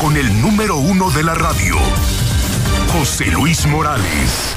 Con el número uno de la radio, José Luis Morales.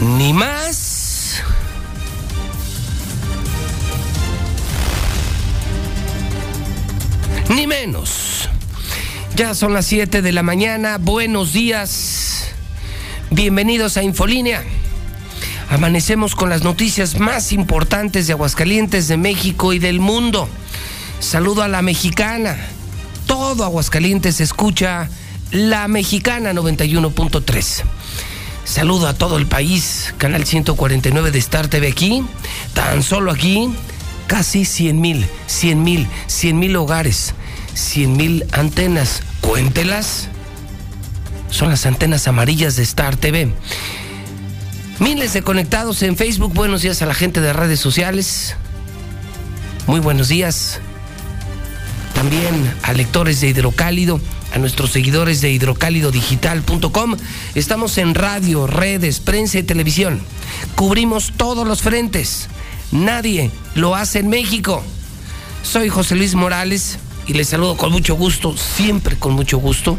Ni más. Ni menos. Ya son las 7 de la mañana. Buenos días. Bienvenidos a Infolínea. Amanecemos con las noticias más importantes de Aguascalientes, de México y del mundo. Saludo a la mexicana. Todo Aguascalientes escucha la mexicana 91.3. Saludo a todo el país, canal 149 de Star TV aquí, tan solo aquí, casi 100 mil, 100 mil, 100 mil hogares, 100 mil antenas, cuéntelas. Son las antenas amarillas de Star TV. Miles de conectados en Facebook, buenos días a la gente de redes sociales. Muy buenos días. También a lectores de Hidrocálido a nuestros seguidores de hidrocálidodigital.com. Estamos en radio, redes, prensa y televisión. Cubrimos todos los frentes. Nadie lo hace en México. Soy José Luis Morales y les saludo con mucho gusto, siempre con mucho gusto,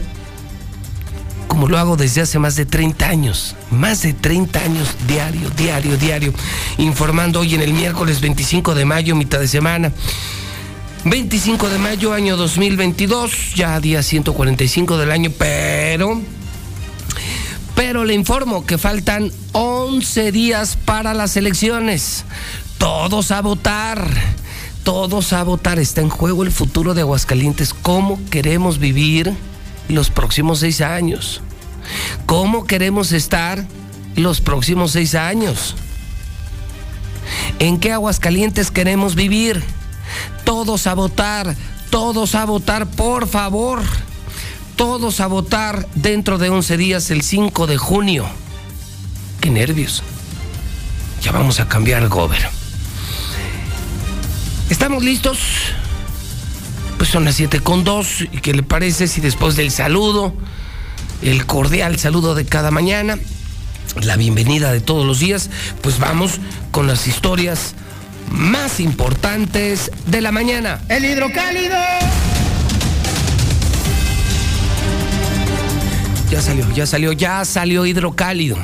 como lo hago desde hace más de 30 años, más de 30 años diario, diario, diario, informando hoy en el miércoles 25 de mayo, mitad de semana. 25 de mayo, año 2022, ya día 145 del año, pero... Pero le informo que faltan 11 días para las elecciones. Todos a votar. Todos a votar. Está en juego el futuro de Aguascalientes. ¿Cómo queremos vivir los próximos seis años? ¿Cómo queremos estar los próximos seis años? ¿En qué Aguascalientes queremos vivir? Todos a votar, todos a votar, por favor. Todos a votar dentro de 11 días, el 5 de junio. Qué nervios. Ya vamos a cambiar el gobierno. ¿Estamos listos? Pues son las 7 con 2. ¿Y qué le parece si después del saludo, el cordial saludo de cada mañana, la bienvenida de todos los días, pues vamos con las historias más importantes de la mañana. El hidrocálido. Ya salió, ya salió, ya salió hidrocálido.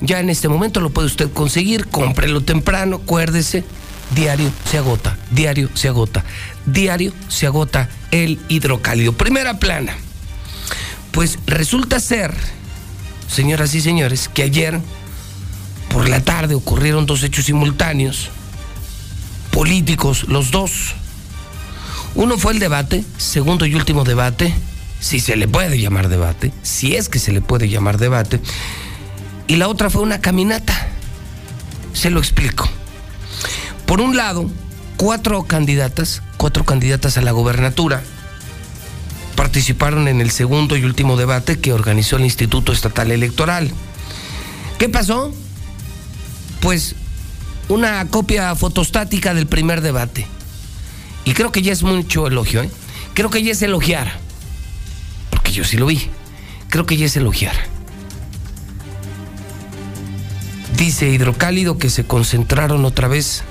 Ya en este momento lo puede usted conseguir, cómprelo temprano, acuérdese, diario se agota, diario se agota, diario se agota el hidrocálido. Primera plana. Pues resulta ser, señoras y señores, que ayer por la tarde ocurrieron dos hechos simultáneos políticos, los dos. Uno fue el debate, segundo y último debate, si se le puede llamar debate, si es que se le puede llamar debate, y la otra fue una caminata. Se lo explico. Por un lado, cuatro candidatas, cuatro candidatas a la gobernatura, participaron en el segundo y último debate que organizó el Instituto Estatal Electoral. ¿Qué pasó? Pues una copia fotostática del primer debate. Y creo que ya es mucho elogio, ¿eh? Creo que ya es elogiar. Porque yo sí lo vi. Creo que ya es elogiar. Dice Hidrocálido que se concentraron otra vez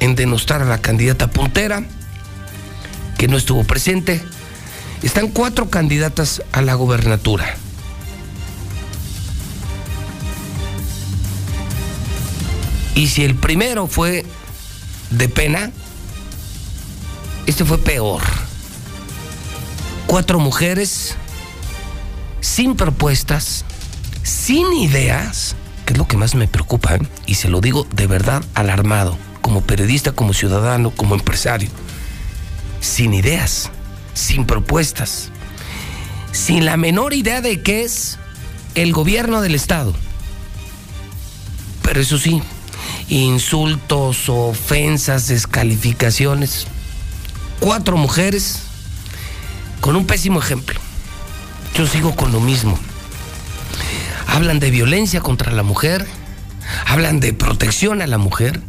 en denostar a la candidata puntera, que no estuvo presente. Están cuatro candidatas a la gobernatura. Y si el primero fue de pena, este fue peor. Cuatro mujeres sin propuestas, sin ideas, que es lo que más me preocupa, ¿eh? y se lo digo de verdad alarmado, como periodista, como ciudadano, como empresario, sin ideas, sin propuestas, sin la menor idea de qué es el gobierno del Estado. Pero eso sí, insultos, ofensas, descalificaciones. Cuatro mujeres con un pésimo ejemplo. Yo sigo con lo mismo. Hablan de violencia contra la mujer, hablan de protección a la mujer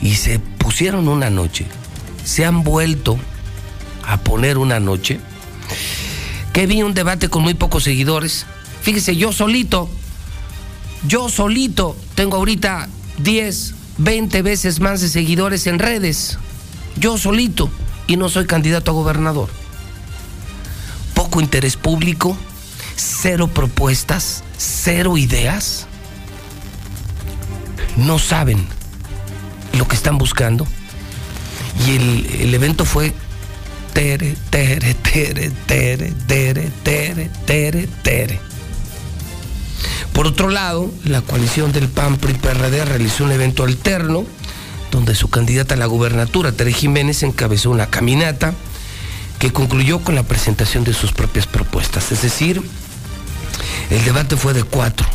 y se pusieron una noche, se han vuelto a poner una noche que vi un debate con muy pocos seguidores. Fíjese, yo solito, yo solito tengo ahorita 10, 20 veces más de seguidores en redes. Yo solito y no soy candidato a gobernador. Poco interés público, cero propuestas, cero ideas. No saben lo que están buscando. Y el, evento fue tere, tere, tere, tere, tere, tere, tere, tere. Por otro lado, la coalición del PAN PRI PRD realizó un evento alterno donde su candidata a la gubernatura, Tere Jiménez, encabezó una caminata que concluyó con la presentación de sus propias propuestas. Es decir, el debate fue de cuatro.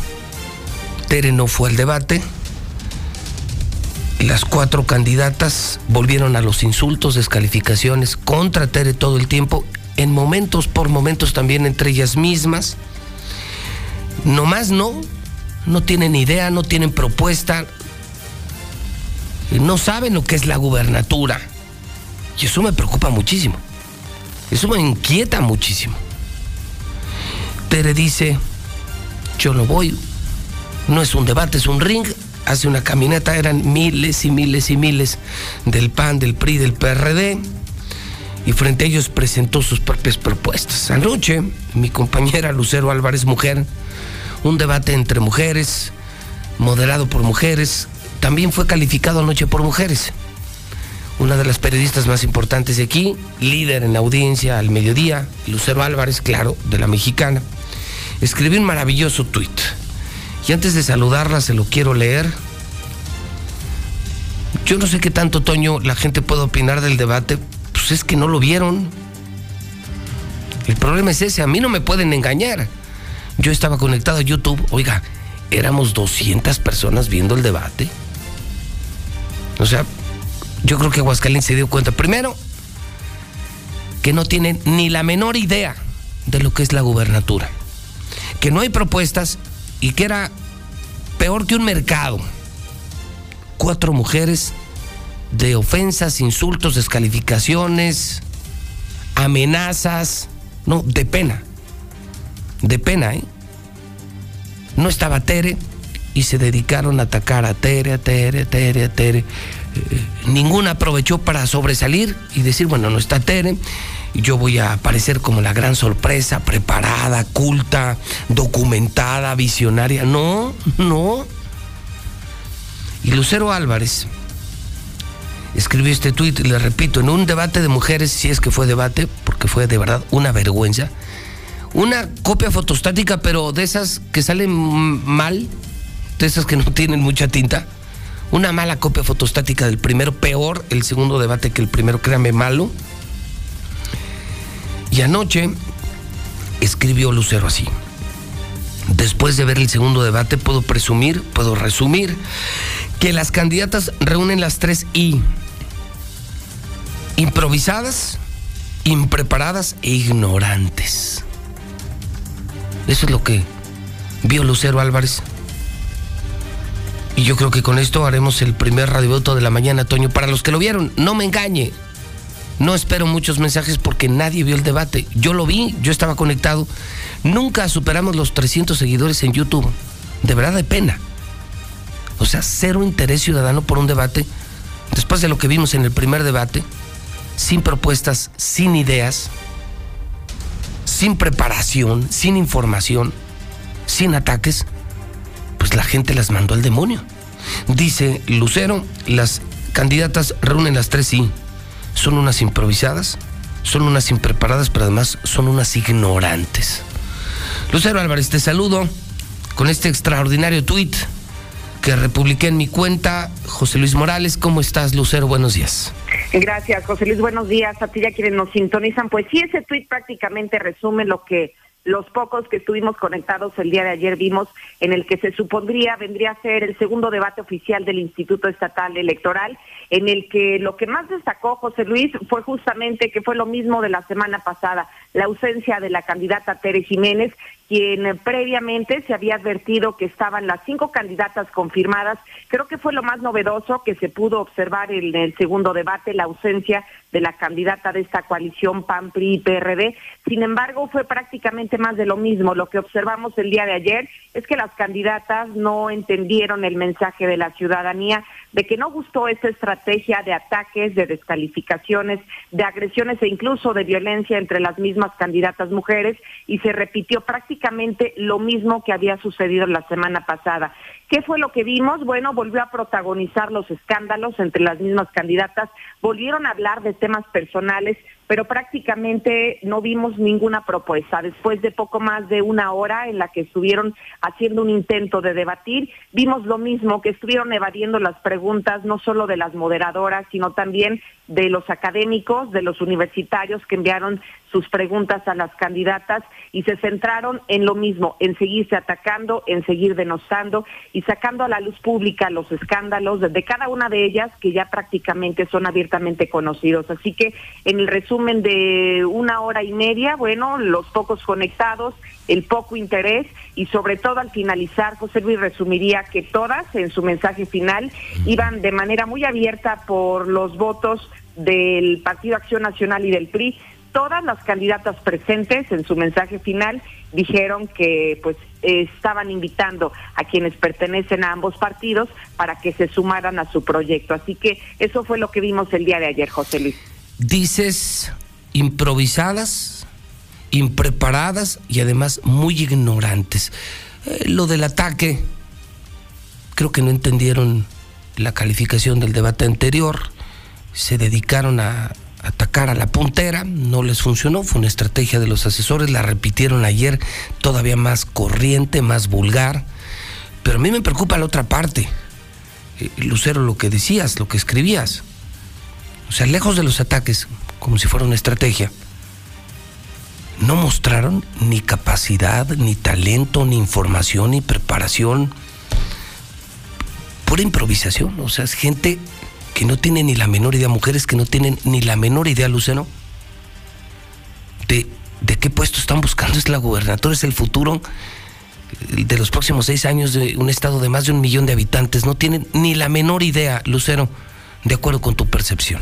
Tere no fue al debate. Las cuatro candidatas volvieron a los insultos, descalificaciones contra Tere todo el tiempo, en momentos por momentos también entre ellas mismas. Nomás no, no tienen idea, no tienen propuesta, no saben lo que es la gubernatura. Y eso me preocupa muchísimo. Eso me inquieta muchísimo. Tere dice, yo no voy, no es un debate, es un ring. Hace una caminata, eran miles y miles y miles del PAN, del PRI, del PRD. Y frente a ellos presentó sus propias propuestas. Anoche, mi compañera Lucero Álvarez, mujer, un debate entre mujeres, moderado por mujeres, también fue calificado anoche por mujeres. Una de las periodistas más importantes de aquí, líder en audiencia al mediodía, Lucero Álvarez, claro, de la mexicana, escribió un maravilloso tuit. Y antes de saludarla, se lo quiero leer. Yo no sé qué tanto, Toño, la gente puede opinar del debate. Pues es que no lo vieron. El problema es ese, a mí no me pueden engañar. Yo estaba conectado a YouTube, oiga, éramos 200 personas viendo el debate. O sea, yo creo que Aguascalientes se dio cuenta, primero, que no tienen ni la menor idea de lo que es la gubernatura, que no hay propuestas y que era peor que un mercado. Cuatro mujeres de ofensas, insultos, descalificaciones, amenazas, no, de pena, de pena, ¿eh? No estaba Tere y se dedicaron a atacar a Tere, a Tere, a Tere, a Tere. Eh, ninguna aprovechó para sobresalir y decir, bueno, no está Tere, yo voy a aparecer como la gran sorpresa, preparada, culta, documentada, visionaria. No, no. Y Lucero Álvarez escribió este tuit, le repito, en un debate de mujeres, si es que fue debate, porque fue de verdad una vergüenza, una copia fotostática, pero de esas que salen mal, de esas que no tienen mucha tinta. Una mala copia fotostática del primero, peor el segundo debate que el primero, créame, malo. Y anoche escribió Lucero así. Después de ver el segundo debate, puedo presumir, puedo resumir, que las candidatas reúnen las tres I. Improvisadas, impreparadas e ignorantes. Eso es lo que vio Lucero Álvarez. Y yo creo que con esto haremos el primer radiovoto de la mañana, Toño. Para los que lo vieron, no me engañe. No espero muchos mensajes porque nadie vio el debate. Yo lo vi, yo estaba conectado. Nunca superamos los 300 seguidores en YouTube. De verdad de pena. O sea, cero interés ciudadano por un debate. Después de lo que vimos en el primer debate, sin propuestas, sin ideas, sin preparación, sin información, sin ataques, pues la gente las mandó al demonio. Dice Lucero, las candidatas reúnen las tres sí. Son unas improvisadas, son unas impreparadas, pero además son unas ignorantes. Lucero Álvarez, te saludo con este extraordinario tuit que republiqué en mi cuenta. José Luis Morales, ¿cómo estás, Lucero? Buenos días. Gracias, José Luis. Buenos días a ti y a quienes nos sintonizan. Pues sí, ese tuit prácticamente resume lo que los pocos que estuvimos conectados el día de ayer vimos en el que se supondría vendría a ser el segundo debate oficial del Instituto Estatal Electoral, en el que lo que más destacó José Luis fue justamente que fue lo mismo de la semana pasada, la ausencia de la candidata Tere Jiménez, quien previamente se había advertido que estaban las cinco candidatas confirmadas. Creo que fue lo más novedoso que se pudo observar en el segundo debate, la ausencia de la candidata de esta coalición PAN, PRI y PRD. Sin embargo, fue prácticamente más de lo mismo. Lo que observamos el día de ayer es que las candidatas no entendieron el mensaje de la ciudadanía de que no gustó esta estrategia de ataques, de descalificaciones, de agresiones e incluso de violencia entre las mismas candidatas mujeres y se repitió prácticamente lo mismo que había sucedido la semana pasada. ¿Qué fue lo que vimos? Bueno, volvió a protagonizar los escándalos entre las mismas candidatas, volvieron a hablar de temas personales, pero prácticamente no vimos ninguna propuesta. Después de poco más de una hora en la que estuvieron haciendo un intento de debatir, vimos lo mismo, que estuvieron evadiendo las preguntas no solo de las moderadoras, sino también de los académicos, de los universitarios que enviaron sus preguntas a las candidatas y se centraron en lo mismo, en seguirse atacando, en seguir denostando y sacando a la luz pública los escándalos de cada una de ellas que ya prácticamente son abiertamente conocidos. Así que en el resumen de una hora y media, bueno, los pocos conectados, el poco interés y sobre todo al finalizar, José Luis resumiría que todas en su mensaje final iban de manera muy abierta por los votos del Partido Acción Nacional y del PRI todas las candidatas presentes en su mensaje final dijeron que pues estaban invitando a quienes pertenecen a ambos partidos para que se sumaran a su proyecto. Así que eso fue lo que vimos el día de ayer, José Luis. Dices improvisadas, impreparadas y además muy ignorantes. Eh, lo del ataque, creo que no entendieron la calificación del debate anterior, se dedicaron a, atacar a la puntera, no les funcionó, fue una estrategia de los asesores, la repitieron ayer todavía más corriente, más vulgar, pero a mí me preocupa la otra parte, eh, Lucero, lo que decías, lo que escribías, o sea, lejos de los ataques, como si fuera una estrategia, no mostraron ni capacidad, ni talento, ni información, ni preparación, pura improvisación, o sea, es gente que no tienen ni la menor idea, mujeres que no tienen ni la menor idea, Luceno, de, de qué puesto están buscando. Es la gubernatura, es el futuro de los próximos seis años de un estado de más de un millón de habitantes. No tienen ni la menor idea, Lucero, de acuerdo con tu percepción.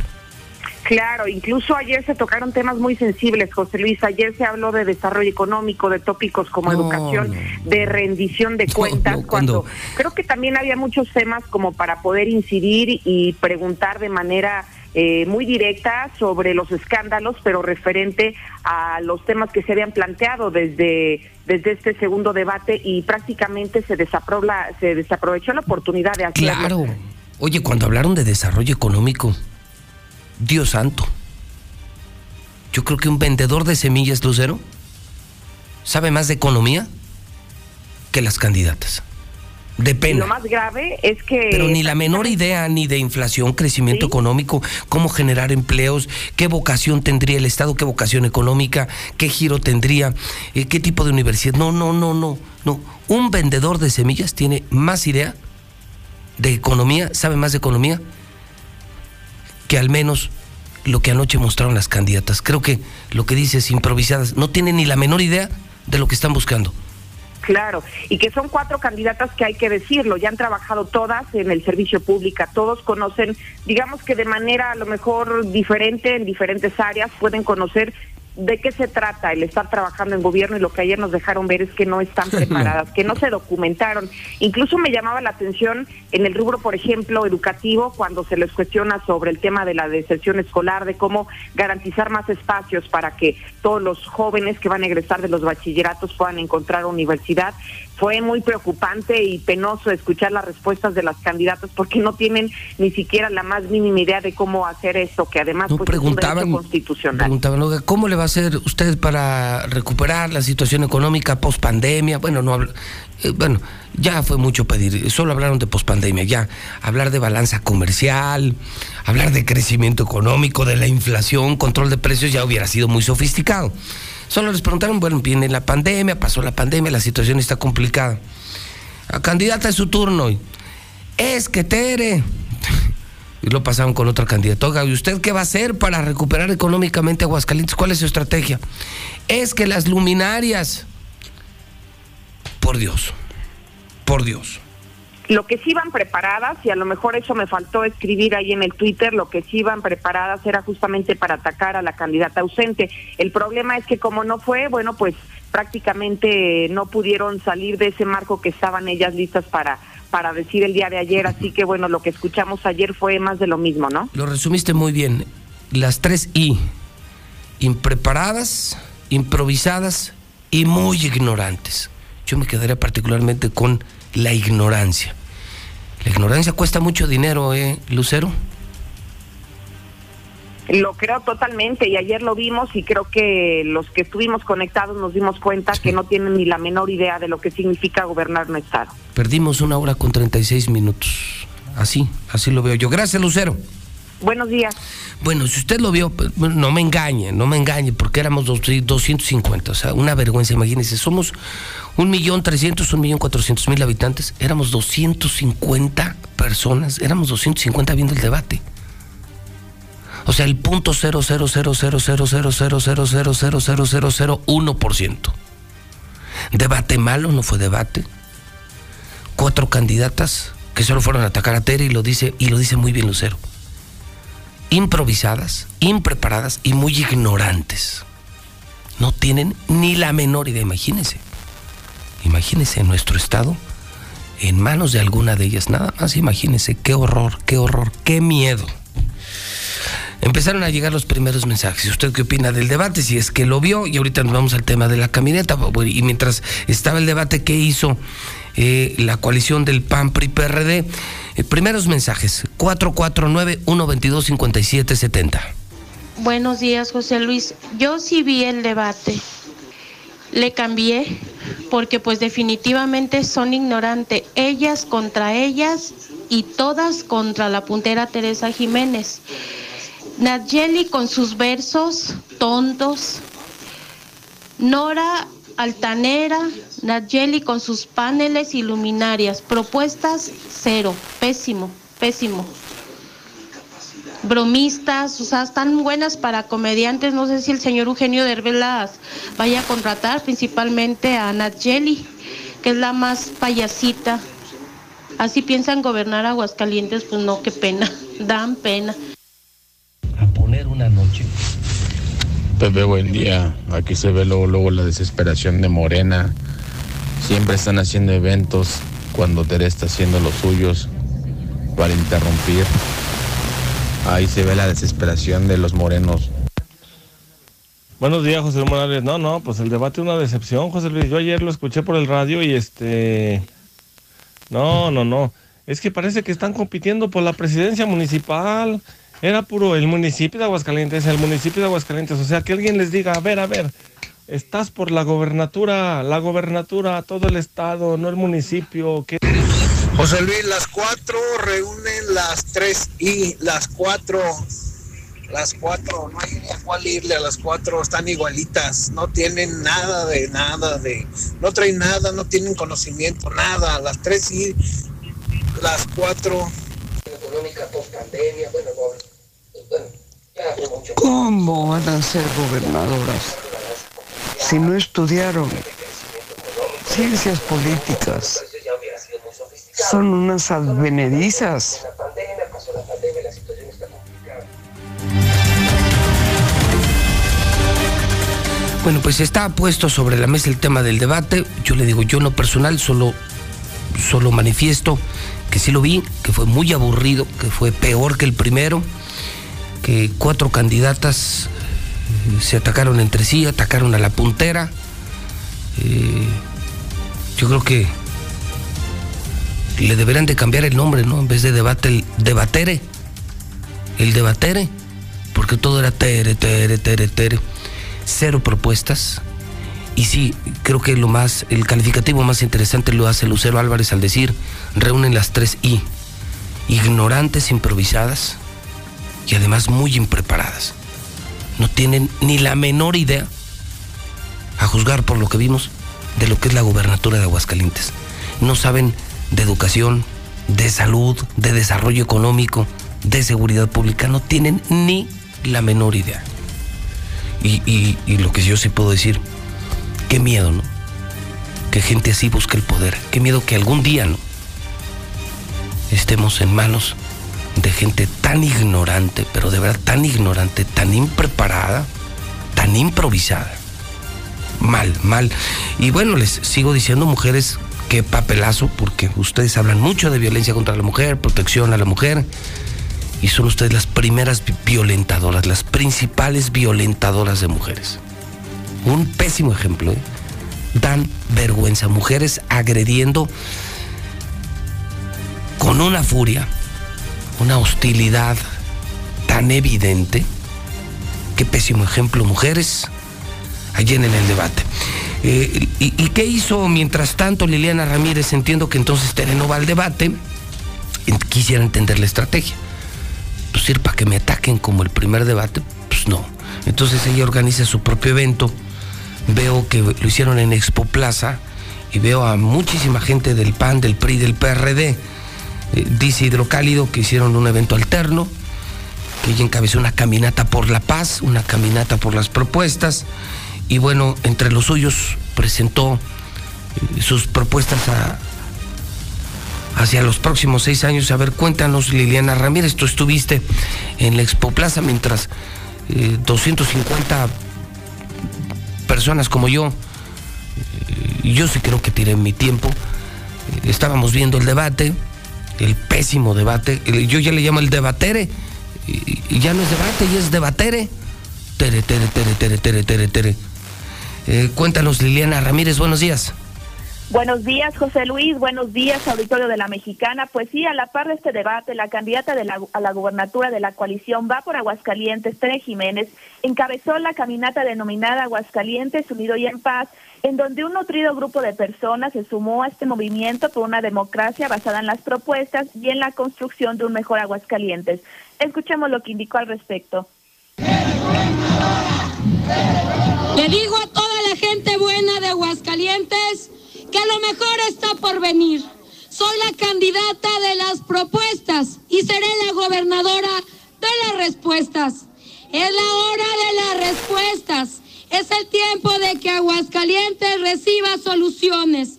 Claro, incluso ayer se tocaron temas muy sensibles, José Luis. Ayer se habló de desarrollo económico, de tópicos como educación, de rendición de cuentas, cuando creo que también había muchos temas como para poder incidir y preguntar de manera eh, muy directa sobre los escándalos, pero referente a los temas que se habían planteado desde, desde este segundo debate y prácticamente se, se desaprovechó la oportunidad de hacerlo. Claro. Oye, cuando hablaron de desarrollo económico, Dios santo. Yo creo que un vendedor de semillas, Lucero, sabe más de economía que las candidatas. De pena. lo más grave es que... Pero ni la menor idea ni de inflación, crecimiento económico, cómo generar empleos, qué vocación tendría el Estado, qué vocación económica, qué giro tendría, eh, qué tipo de universidad. No, no, no, no, no. Un vendedor de semillas tiene más idea de economía, sabe más de economía que al menos lo que anoche mostraron las candidatas. Creo que lo que dices, improvisadas, no tienen ni la menor idea de lo que están buscando. Claro, y que son cuatro candidatas que hay que decirlo, ya han trabajado todas en el servicio público, todos conocen, digamos que de manera a lo mejor diferente en diferentes áreas, pueden conocer de qué se trata el estar trabajando en gobierno y lo que ayer nos dejaron ver es que no están preparadas, que no se documentaron. Incluso me llamaba la atención en el rubro, por ejemplo, educativo, cuando se les cuestiona sobre el tema de la deserción escolar, de cómo garantizar más espacios para que todos los jóvenes que van a egresar de los bachilleratos puedan encontrar universidad fue muy preocupante y penoso escuchar las respuestas de las candidatas porque no tienen ni siquiera la más mínima idea de cómo hacer esto, que además pues, es un derecho constitucional. Preguntaban, ¿cómo le va a hacer usted para recuperar la situación económica post pandemia? Bueno, no eh, bueno, ya fue mucho pedir, solo hablaron de pospandemia, ya hablar de balanza comercial, hablar de crecimiento económico, de la inflación, control de precios ya hubiera sido muy sofisticado. Solo les preguntaron, bueno, viene la pandemia, pasó la pandemia, la situación está complicada. La candidata es su turno. Es que Tere. Y lo pasaron con otra candidata. ¿y usted qué va a hacer para recuperar económicamente Aguascalientes? ¿Cuál es su estrategia? Es que las luminarias por Dios, por Dios. Lo que sí iban preparadas, y a lo mejor eso me faltó escribir ahí en el Twitter, lo que sí iban preparadas era justamente para atacar a la candidata ausente. El problema es que como no fue, bueno, pues prácticamente no pudieron salir de ese marco que estaban ellas listas para para decir el día de ayer, así que bueno, lo que escuchamos ayer fue más de lo mismo, ¿no? Lo resumiste muy bien. Las tres I, impreparadas, improvisadas y muy ignorantes. Yo me quedaría particularmente con la ignorancia. La ignorancia cuesta mucho dinero, ¿eh, Lucero? Lo creo totalmente y ayer lo vimos y creo que los que estuvimos conectados nos dimos cuenta que no tienen ni la menor idea de lo que significa gobernar un estado. Perdimos una hora con 36 minutos. Así, así lo veo yo. Gracias, Lucero. Buenos días. Bueno, si usted lo vio, pues, no me engañe, no me engañe, porque éramos 250, o sea, una vergüenza, imagínense, somos un millón trescientos, un millón cuatrocientos mil habitantes, éramos 250 personas, éramos 250 viendo el debate. O sea, el punto cero cero cero cero cero cero cero cero cero cero cero cero cero uno por ciento. Debate malo, no fue debate. Cuatro candidatas que solo fueron a atacar a Tere y lo dice, y lo dice muy bien Lucero improvisadas, impreparadas y muy ignorantes. No tienen ni la menor idea, imagínense. Imagínense en nuestro estado, en manos de alguna de ellas, nada más imagínense, qué horror, qué horror, qué miedo. Empezaron a llegar los primeros mensajes. ¿Usted qué opina del debate? Si es que lo vio, y ahorita nos vamos al tema de la camioneta. Y mientras estaba el debate, ¿qué hizo eh, la coalición del PAN PRI PRD? Eh, primeros mensajes, 449-122-5770. Buenos días, José Luis. Yo sí vi el debate. Le cambié porque pues definitivamente son ignorantes. Ellas contra ellas y todas contra la puntera Teresa Jiménez. Nayeli con sus versos tontos. Nora altanera, Nayeli con sus paneles y luminarias. Propuestas cero, pésimo, pésimo. Bromistas, o sea, están buenas para comediantes. No sé si el señor Eugenio Derbez las vaya a contratar, principalmente a Nayeli, que es la más payasita. Así piensan gobernar Aguascalientes, pues no, qué pena, dan pena. A poner una noche Pepe, buen día. Aquí se ve luego, luego la desesperación de Morena. Siempre están haciendo eventos cuando Tere está haciendo los suyos para interrumpir. Ahí se ve la desesperación de los morenos. Buenos días, José Morales. No, no, pues el debate es una decepción, José Luis. Yo ayer lo escuché por el radio y este... No, no, no. Es que parece que están compitiendo por la presidencia municipal. Era puro el municipio de Aguascalientes, el municipio de Aguascalientes. O sea, que alguien les diga, a ver, a ver, estás por la gobernatura, la gobernatura, todo el estado, no el municipio. ¿qué? José Luis, las cuatro reúnen las tres y las cuatro, las cuatro, no hay ni a cuál irle a las cuatro, están igualitas, no tienen nada de nada de, no traen nada, no tienen conocimiento, nada, las tres y las cuatro. Económica post pandemia, bueno, ¿Cómo van a ser gobernadoras si no estudiaron ciencias políticas? Son unas advenedizas. Bueno, pues está puesto sobre la mesa el tema del debate. Yo le digo, yo no personal, solo, solo manifiesto que sí lo vi, que fue muy aburrido, que fue peor que el primero que cuatro candidatas eh, se atacaron entre sí, atacaron a la puntera. Eh, yo creo que le deberían de cambiar el nombre, ¿no? En vez de debate, el debatere. El debatere. Porque todo era tere, tere, tere, tere. cero propuestas. Y sí, creo que lo más, el calificativo más interesante lo hace Lucero Álvarez al decir, reúnen las tres I, ignorantes, improvisadas y además muy impreparadas. No tienen ni la menor idea, a juzgar por lo que vimos, de lo que es la gubernatura de Aguascalientes. No saben de educación, de salud, de desarrollo económico, de seguridad pública, no tienen ni la menor idea. Y, lo que yo sí puedo decir, qué miedo, ¿no? Que gente así busque el poder, qué miedo que algún día, ¿no? Estemos en manos de gente tan ignorante, pero de verdad tan ignorante, tan impreparada, tan improvisada. Mal, mal. Y bueno, les sigo diciendo, mujeres, qué papelazo, porque ustedes hablan mucho de violencia contra la mujer, protección a la mujer, y son ustedes las primeras violentadoras, las principales violentadoras de mujeres. Un pésimo ejemplo. ¿eh? Dan vergüenza. Mujeres agrediendo con una furia, una hostilidad tan evidente. Qué pésimo ejemplo, mujeres, allí en el debate. Eh, y, qué hizo mientras tanto Liliana Ramírez? Entiendo que entonces Tereno va al debate. Quisiera entender la estrategia. Pues ir para que me ataquen como el primer debate, pues no. Entonces ella organiza su propio evento. Veo que lo hicieron en Expo Plaza y veo a muchísima gente del PAN, del PRI, del PRD eh, dice Hidrocálido que hicieron un evento alterno, que ella encabezó una caminata por la paz, una caminata por las propuestas, y bueno, entre los suyos presentó eh, sus propuestas hacia los próximos seis años. A ver, cuéntanos, Liliana Ramírez, tú estuviste en la Expo Plaza mientras 250 eh, personas como yo, yo sí creo que tiré mi tiempo, estábamos viendo el debate, el pésimo debate. Yo ya le llamo el debatere. Y ya no es debate, ya es debatere. Tere, tere, tere, tere, tere, tere, tere. Eh, cuéntanos, Liliana Ramírez, buenos días. Buenos días, José Luis. Buenos días, auditorio de la Mexicana. Pues sí, a la par de este debate, la candidata de la, a la gubernatura de la coalición va por Aguascalientes, Tere Jiménez, encabezó la caminata denominada Aguascalientes Unido y en Paz, en donde un nutrido grupo de personas se sumó a este movimiento por una democracia basada en las propuestas y en la construcción de un mejor Aguascalientes. Escuchemos lo que indicó al respecto. Le digo a toda la gente buena de Aguascalientes, que lo mejor está por venir. Soy la candidata de las propuestas y seré la gobernadora de las respuestas. Es la hora de las respuestas. Es el tiempo de que Aguascalientes reciba soluciones.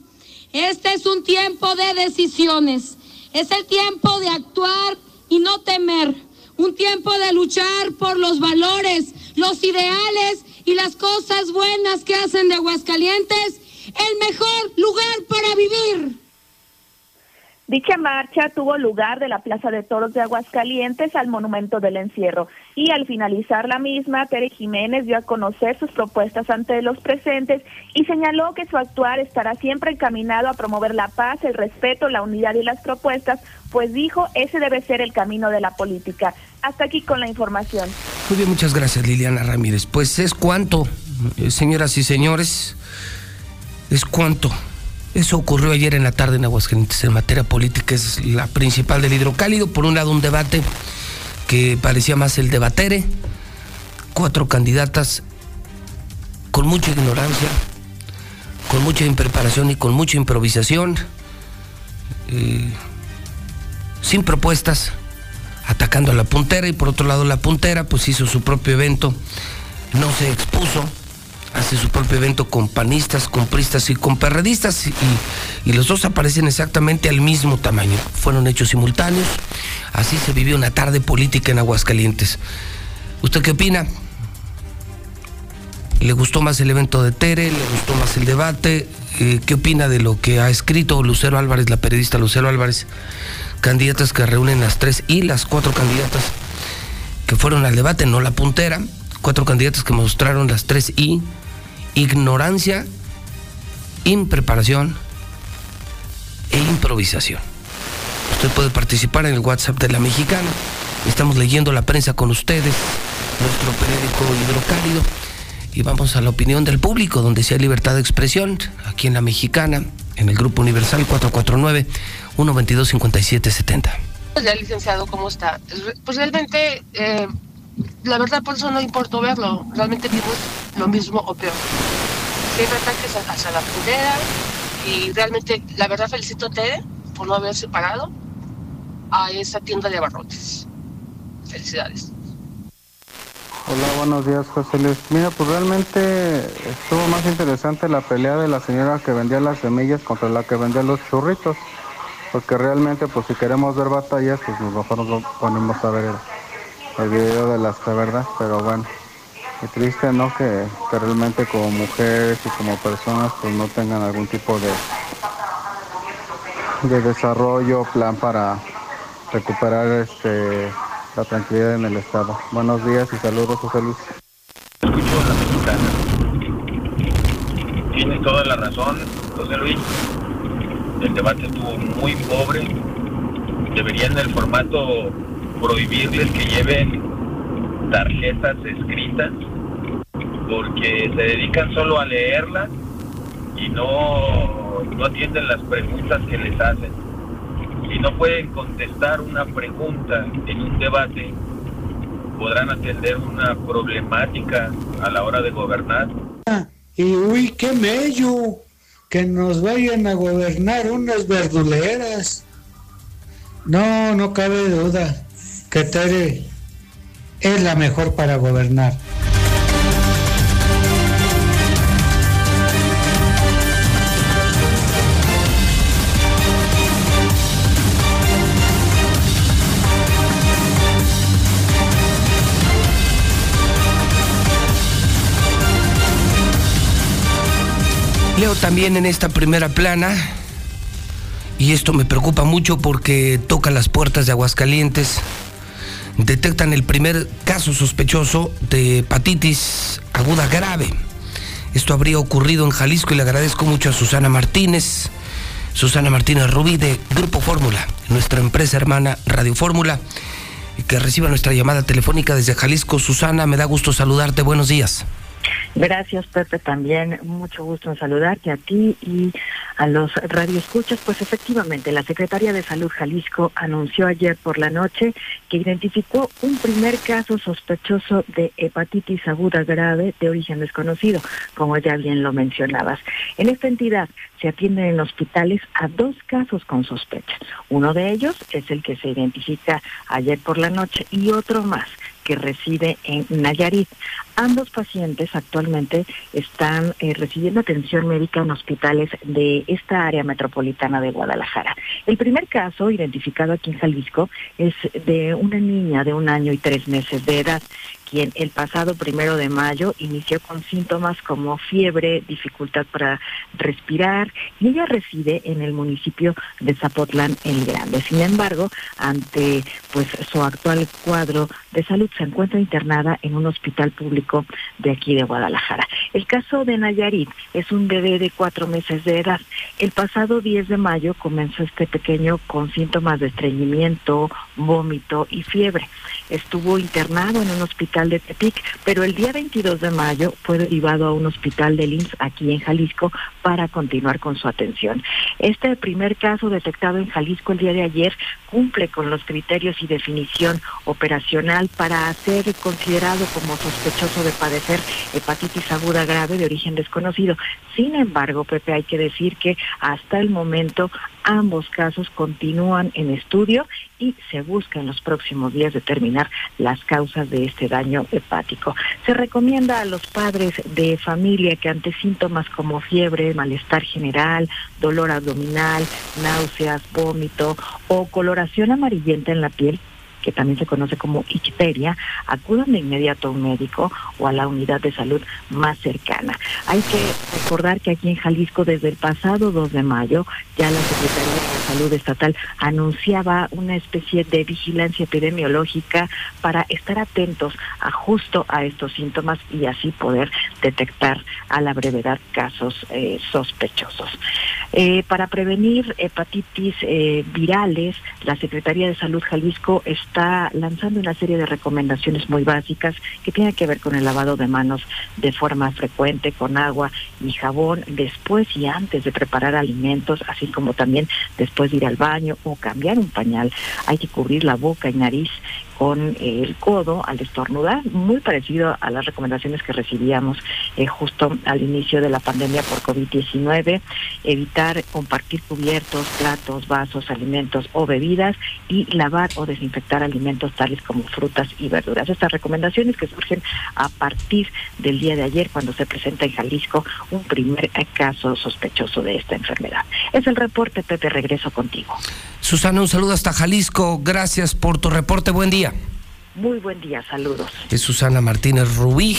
Este es un tiempo de decisiones. Es el tiempo de actuar y no temer. Un tiempo de luchar por los valores, los ideales y las cosas buenas que hacen de Aguascalientes el mejor lugar para vivir. Dicha marcha tuvo lugar de la Plaza de Toros de Aguascalientes al Monumento del Encierro y al finalizar la misma, Tere Jiménez dio a conocer sus propuestas ante los presentes y señaló que su actuar estará siempre encaminado a promover la paz, el respeto, la unidad y las propuestas, pues dijo, ese debe ser el camino de la política. Hasta aquí con la información. Muy bien, muchas gracias Liliana Ramírez. Pues es cuanto, eh, señoras y señores es cuánto. Eso ocurrió ayer en la tarde en Aguascalientes en materia política, es la principal del hidrocálido. Por un lado, un debate que parecía más el debatere, cuatro candidatas con mucha ignorancia, con mucha impreparación y con mucha improvisación, eh, sin propuestas, atacando a la puntera y por otro lado la puntera pues hizo su propio evento, no se expuso hace su propio evento con panistas, con pristas y con perredistas y, los dos aparecen exactamente al mismo tamaño. Fueron hechos simultáneos. Así se vivió una tarde política en Aguascalientes. ¿Usted qué opina? ¿Le gustó más el evento de Tere? ¿Le gustó más el debate? Eh, ¿Qué opina de lo que ha escrito Lucero Álvarez, la periodista Lucero Álvarez? Candidatas que reúnen las tres y las cuatro candidatas que fueron al debate, no la puntera. Cuatro candidatas que mostraron las tres I ignorancia, impreparación e improvisación. Usted puede participar en el WhatsApp de la Mexicana. Estamos leyendo la prensa con ustedes, nuestro periódico hidrocálido. Y vamos a la opinión del público, donde hay libertad de expresión, aquí en la mexicana, en el Grupo Universal 449-122-5770. Ya, licenciado, ¿cómo está? Pues realmente, eh, la verdad, por eso no importó verlo. Realmente vimos lo mismo o peor. Sí, ataques hacia la primera y realmente, la verdad, felicito a Tere por no haber separado a esa tienda de abarrotes. Felicidades. Hola, buenos días, José Luis. Mira, pues realmente estuvo más interesante la pelea de la señora que vendía las semillas contra la que vendía los churritos. Porque realmente, pues si queremos ver batallas, pues mejor nos ponemos a ver el, video de las verdad. Pero bueno, triste, ¿no? Que, realmente como mujeres y como personas, pues no tengan algún tipo de, de desarrollo, plan para recuperar este la tranquilidad en el Estado. Buenos días y saludos, José Luis. Escucho a la mexicana. Tienes toda la razón, José Luis. El debate estuvo muy pobre. Deberían el formato prohibirles que lleven tarjetas escritas porque se dedican solo a leerlas y no, no atienden las preguntas que les hacen si no pueden contestar una pregunta en un debate, podrán atender una problemática a la hora de gobernar. Y uy, qué mello, que nos vayan a gobernar unas verduleras. No, no cabe duda que Tere es la mejor para gobernar. Leo también en esta primera plana, y esto me preocupa mucho porque toca las puertas de Aguascalientes, detectan el primer caso sospechoso de hepatitis aguda grave. Esto habría ocurrido en Jalisco y le agradezco mucho a Susana Martínez, Susana Martínez Rubí de Grupo Fórmula, nuestra empresa hermana Radio Fórmula, que reciba nuestra llamada telefónica desde Jalisco. Susana, me da gusto saludarte, buenos días. Gracias, Pepe, también mucho gusto en saludarte a ti y a los radioescuchas. Pues efectivamente, la Secretaría de Salud Jalisco anunció ayer por la noche que identificó un primer caso sospechoso de hepatitis aguda grave de origen desconocido, como ya bien lo mencionabas. En esta entidad se atienden en hospitales a dos casos con sospecha. Uno de ellos es el que se identifica ayer por la noche y otro más que reside en Nayarit. Ambos pacientes actualmente están eh, recibiendo atención médica en hospitales de esta área metropolitana de Guadalajara. El primer caso, identificado aquí en Jalisco, es de una niña de un año y tres meses de edad quien el pasado primero de mayo inició con síntomas como fiebre, dificultad para respirar, y ella reside en el municipio de Zapotlán el Grande. Sin embargo, ante pues su actual cuadro de salud se encuentra internada en un hospital público de aquí de Guadalajara. El caso de Nayarit es un bebé de cuatro meses de edad. El pasado 10 de mayo comenzó este pequeño con síntomas de estreñimiento, vómito y fiebre. Estuvo internado en un hospital de Tepic, pero el día 22 de mayo fue derivado a un hospital de IMSS aquí en Jalisco para continuar con su atención. Este primer caso detectado en Jalisco el día de ayer cumple con los criterios y definición operacional para ser considerado como sospechoso de padecer hepatitis aguda grave de origen desconocido. Sin embargo, Pepe, hay que decir que hasta el momento ambos casos continúan en estudio y se busca en los próximos días determinar las causas de este daño hepático. Se recomienda a los padres de familia que ante síntomas como fiebre, malestar general, dolor abdominal, náuseas, vómito o coloración amarillenta en la piel, que también se conoce como icteria, acudan de inmediato a un médico o a la unidad de salud más cercana. Hay que recordar que aquí en Jalisco desde el pasado 2 de mayo ya la Secretaría de Salud Estatal anunciaba una especie de vigilancia epidemiológica para estar atentos a justo a estos síntomas y así poder detectar a la brevedad casos eh, sospechosos. Eh, para prevenir hepatitis eh, virales, la Secretaría de Salud Jalisco está lanzando una serie de recomendaciones muy básicas que tienen que ver con el lavado de manos de forma frecuente con agua y jabón después y antes de preparar alimentos, así como también después de ir al baño o cambiar un pañal. Hay que cubrir la boca y nariz con el codo al estornudar, muy parecido a las recomendaciones que recibíamos eh, justo al inicio de la pandemia por COVID-19, evitar compartir cubiertos, platos, vasos, alimentos o bebidas y lavar o desinfectar alimentos tales como frutas y verduras. Estas recomendaciones que surgen a partir del día de ayer cuando se presenta en Jalisco un primer caso sospechoso de esta enfermedad. Es el reporte, Pepe, regreso contigo. Susana, un saludo hasta Jalisco. Gracias por tu reporte. Buen día. Muy buen día, saludos. Es Susana Martínez Rubí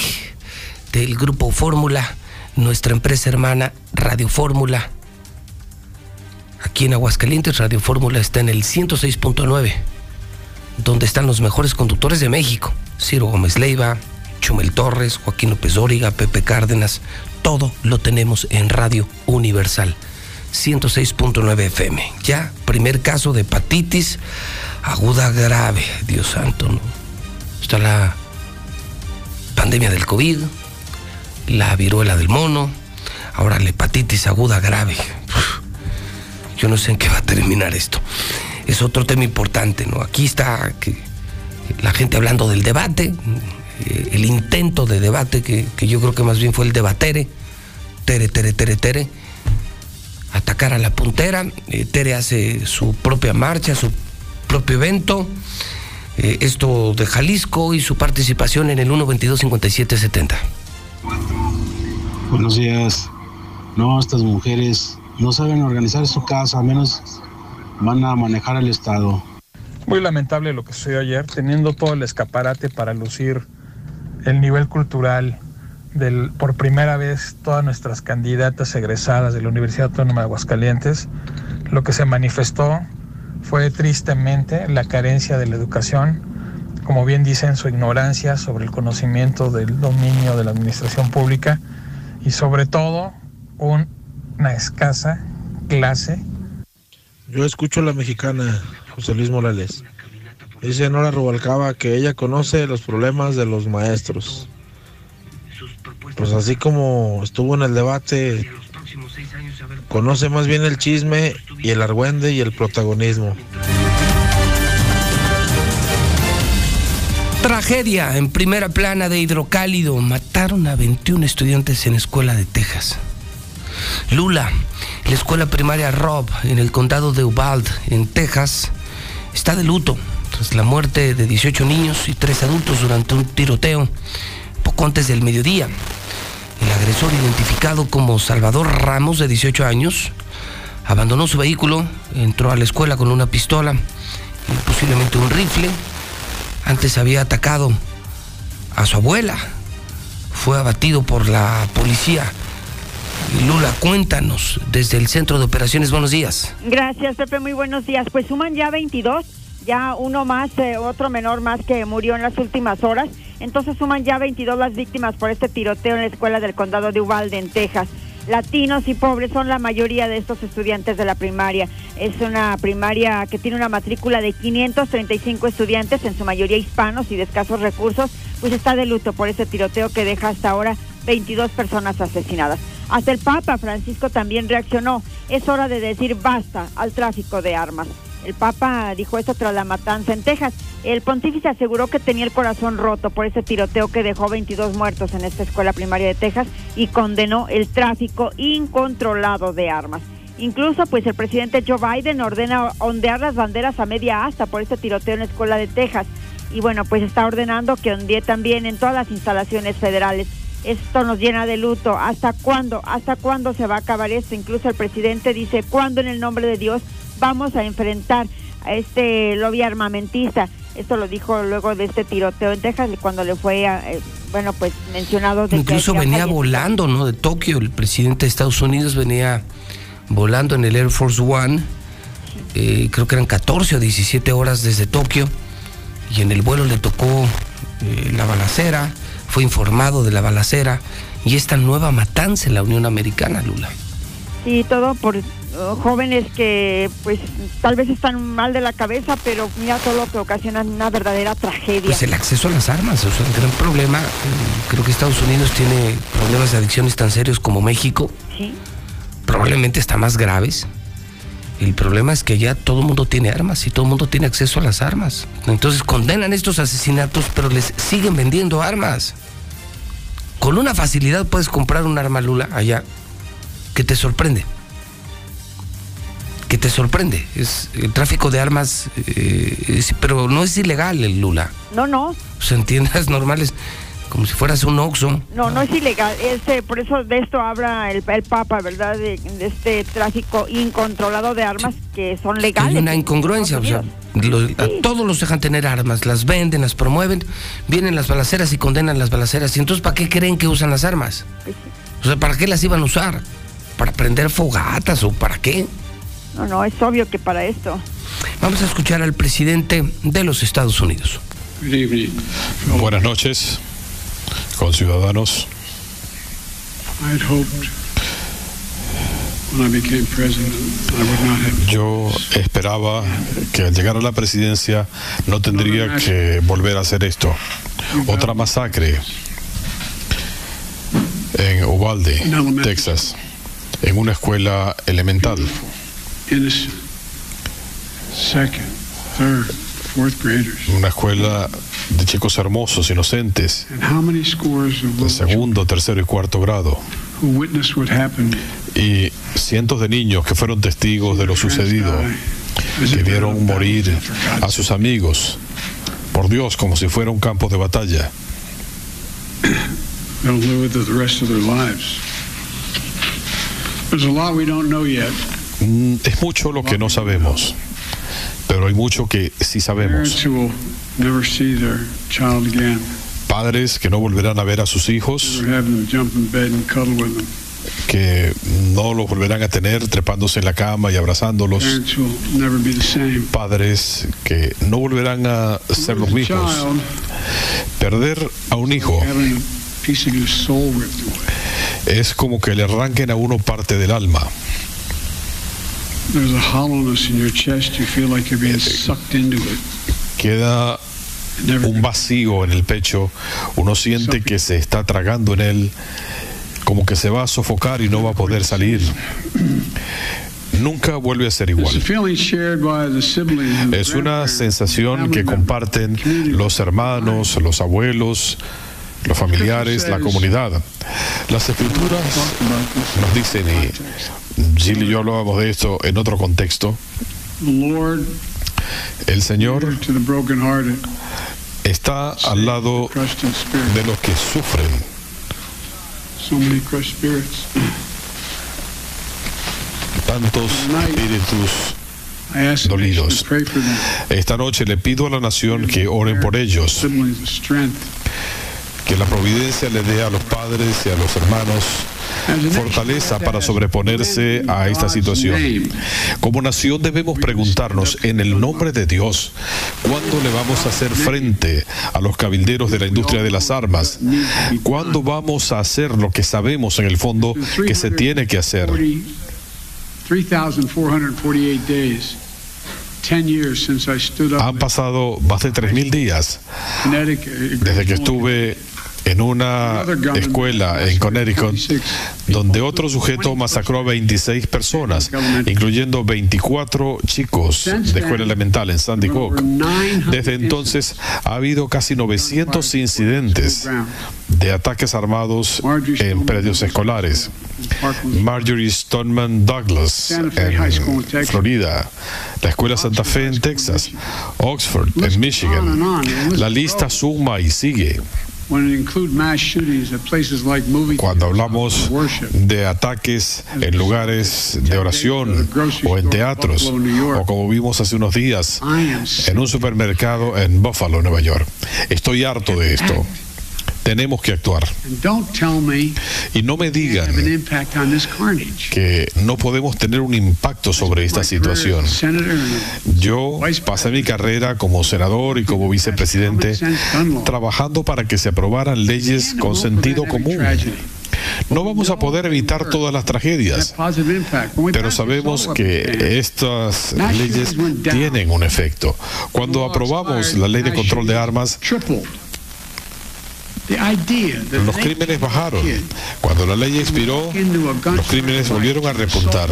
del Grupo Fórmula, nuestra empresa hermana Radio Fórmula. Aquí en Aguascalientes, Radio Fórmula está en el 106.9, donde están los mejores conductores de México. Ciro Gómez Leiva, Chumel Torres, Joaquín López Dóriga, Pepe Cárdenas. Todo lo tenemos en Radio Universal. 106.9 FM. Ya, primer caso de hepatitis aguda grave, Dios santo, ¿no? Está la pandemia del COVID, la viruela del mono, ahora la hepatitis aguda grave. Yo no sé en qué va a terminar esto. Es otro tema importante, ¿no? Aquí está la gente hablando del debate, eh, el intento de debate, que, que yo creo que más bien fue el debatere, tere, tere, tere, tere atacar a la puntera. Eh, Tere hace su propia marcha, su propio evento. Eh, esto de Jalisco y su participación en el 122-5770. Buenos días. No, estas mujeres no saben organizar su casa, al menos van a manejar el Estado. Muy lamentable lo que sucedió ayer, teniendo todo el escaparate para lucir el nivel cultural, del, por primera vez todas nuestras candidatas egresadas de la Universidad Autónoma de Aguascalientes, lo que se manifestó fue tristemente la carencia de la educación, como bien dicen, su ignorancia sobre el conocimiento del dominio de la administración pública y sobre todo una escasa clase. Yo escucho a la mexicana, José Luis Morales. Dice Nora Rubalcaba que ella conoce los problemas de los maestros pues así como estuvo en el debate, conoce más bien el chisme y el argüende y el protagonismo. Tragedia en primera plana de hidrocálido. Mataron a 21 estudiantes en escuela de Texas. Lula, la escuela primaria Rob en el condado de Uvalde, en Texas, está de luto tras la muerte de 18 niños y 3 adultos durante un tiroteo antes del mediodía. El agresor, identificado como Salvador Ramos, de 18 años, abandonó su vehículo, entró a la escuela con una pistola y posiblemente un rifle. Antes había atacado a su abuela. Fue abatido por la policía. Lula, cuéntanos desde el Centro de Operaciones. Buenos días. Gracias, Pepe. Muy buenos días. Pues suman ya 22, ya uno más, eh, otro menor más que murió en las últimas horas. Entonces suman ya 22 las víctimas por este tiroteo en la escuela del condado de Uvalde, en Texas. Latinos y pobres son la mayoría de estos estudiantes de la primaria. Es una primaria que tiene una matrícula de 535 estudiantes, en su mayoría hispanos y de escasos recursos, pues está de luto por este tiroteo que deja hasta ahora 22 personas asesinadas. Hasta el Papa Francisco también reaccionó. Es hora de decir basta al tráfico de armas. El Papa dijo esto tras la matanza en Texas. El pontífice aseguró que tenía el corazón roto por ese tiroteo que dejó 22 muertos en esta escuela primaria de Texas y condenó el tráfico incontrolado de armas. Incluso, pues el presidente Joe Biden ordena ondear las banderas a media asta por este tiroteo en la escuela de Texas. Y bueno, pues está ordenando que ondee también en todas las instalaciones federales. Esto nos llena de luto. ¿Hasta cuándo? ¿Hasta cuándo se va a acabar esto? Incluso el presidente dice, ¿cuándo en el nombre de Dios vamos a enfrentar a este lobby armamentista. Esto lo dijo luego de este tiroteo en Texas cuando le fue, eh, bueno, pues mencionado. Incluso venía volando, ¿no? De Tokio, el presidente de Estados Unidos venía volando en el Air Force One. Eh, creo que eran 14 o 17 horas desde Tokio. Y en el vuelo le tocó eh, la balacera, fue informado de la balacera y esta nueva matanza en la Unión Americana, Lula. Y todo por uh, jóvenes que pues tal vez están mal de la cabeza, pero mira todo lo que ocasiona una verdadera tragedia. Pues el acceso a las armas, sea, el gran problema, eh, creo que Estados Unidos tiene problemas de adicciones tan serios como México. Sí. Probablemente está más graves. El problema es que ya todo el mundo tiene armas y todo el mundo tiene acceso a las armas. Entonces condenan estos asesinatos, pero les siguen vendiendo armas. Con una facilidad puedes comprar un arma Lula allá que te sorprende. Que te sorprende. Es el tráfico de armas, eh, es- pero no es ilegal el Lula. No, no, O sea, en tiendas normales, como si fueras un Oxxo. no, no es ilegal. Este, por eso de esto habla el, el Papa, ¿verdad? De, de este tráfico incontrolado de armas que son legales. Hay una incongruencia, o sea, a todos los dejan tener armas, las venden, las promueven, vienen las balaceras y condenan las balaceras. ¿Y entonces para qué creen que usan las armas? O sea, ¿para qué las iban a usar? ¿Para prender fogatas o para qué? No, no, es obvio que para esto. Vamos a escuchar al presidente de los Estados Unidos. Buenas noches, conciudadanos. I had hoped when I became president I would not have Yo esperaba que al llegar a la presidencia no tendría que volver a hacer esto. Otra masacre en Uvalde, Texas, en una escuela elemental. innocent second, third, fourth graders. Una escuela de chicos hermosos, inocentes, de segundo, tercero y cuarto grado. Y cientos de niños que fueron testigos de lo sucedido, que vieron morir a sus amigos, por Dios, como si fuera un campo de batalla. Es mucho lo que no sabemos, pero hay mucho que sí sabemos. Parents who will never see their child again. Padres que no volverán a ver a sus hijos, que no los volverán a tener trepándose en la cama y abrazándolos. Padres que no volverán a ser los mismos. Perder a un hijo es como que le arranquen a uno parte del alma. It. Queda un vacío en el pecho, uno siente que se está tragando en él, como que se va a sofocar y no va a poder salir. Nunca vuelve a ser igual. Es una sensación que comparten los hermanos, los abuelos, los familiares, la comunidad. Las escrituras nos dicen, y Jill y yo hablábamos de esto en otro contexto, el Señor está al lado de los que sufren. Tantos espíritus dolidos. Esta noche le pido a la nación que oren por ellos. Que la providencia le dé a los padres y a los hermanos fortaleza para sobreponerse a esta situación. Como nación debemos preguntarnos en el nombre de Dios, ¿cuándo le vamos a hacer frente a los cabilderos de la industria de las armas? ¿Cuándo vamos a hacer lo que sabemos en el fondo que se tiene que hacer? 3,448 days. 10 years since I stood up Han pasado más de 3.000 días desde que estuve en una escuela en Connecticut donde otro sujeto masacró a 26 personas, incluyendo 24 chicos de escuela elemental en Sandy Hook. Desde entonces ha habido casi 900 incidentes de ataques armados en predios escolares. Marjorie Stoneman Douglas en Florida, la Escuela Santa Fe en Texas, Oxford en Michigan. La lista suma y sigue. When it include mass shootings at places like movie Cuando hablamos de ataques en lugares de oración o en teatros, o como vimos hace unos días en un supermercado en Buffalo, Nueva York. Estoy harto de esto. Tenemos que actuar. Y no me digan que no podemos tener un impacto sobre esta situación. Yo pasé mi carrera como senador y como vicepresidente trabajando para que se aprobaran leyes con sentido común. No vamos a poder evitar todas las tragedias, pero sabemos que estas leyes tienen un efecto. Cuando aprobamos la ley de control de armas, los crímenes bajaron. Cuando la ley expiró, los crímenes volvieron a repuntar.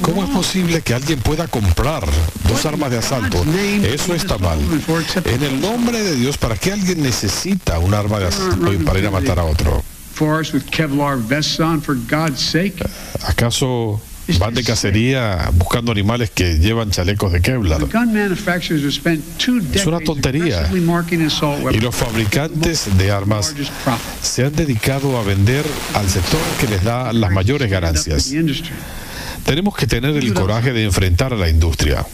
¿Cómo es posible que alguien pueda comprar dos armas de asalto? Eso está mal. En el nombre de Dios, ¿para qué alguien necesita un arma de asalto para ir a matar a otro? ¿Acaso van de cacería buscando animales que llevan chalecos de Kevlar? Es una tontería. Y los fabricantes de armas se han dedicado a vender al sector que les da las mayores ganancias. Tenemos que tener el coraje de enfrentar a la industria.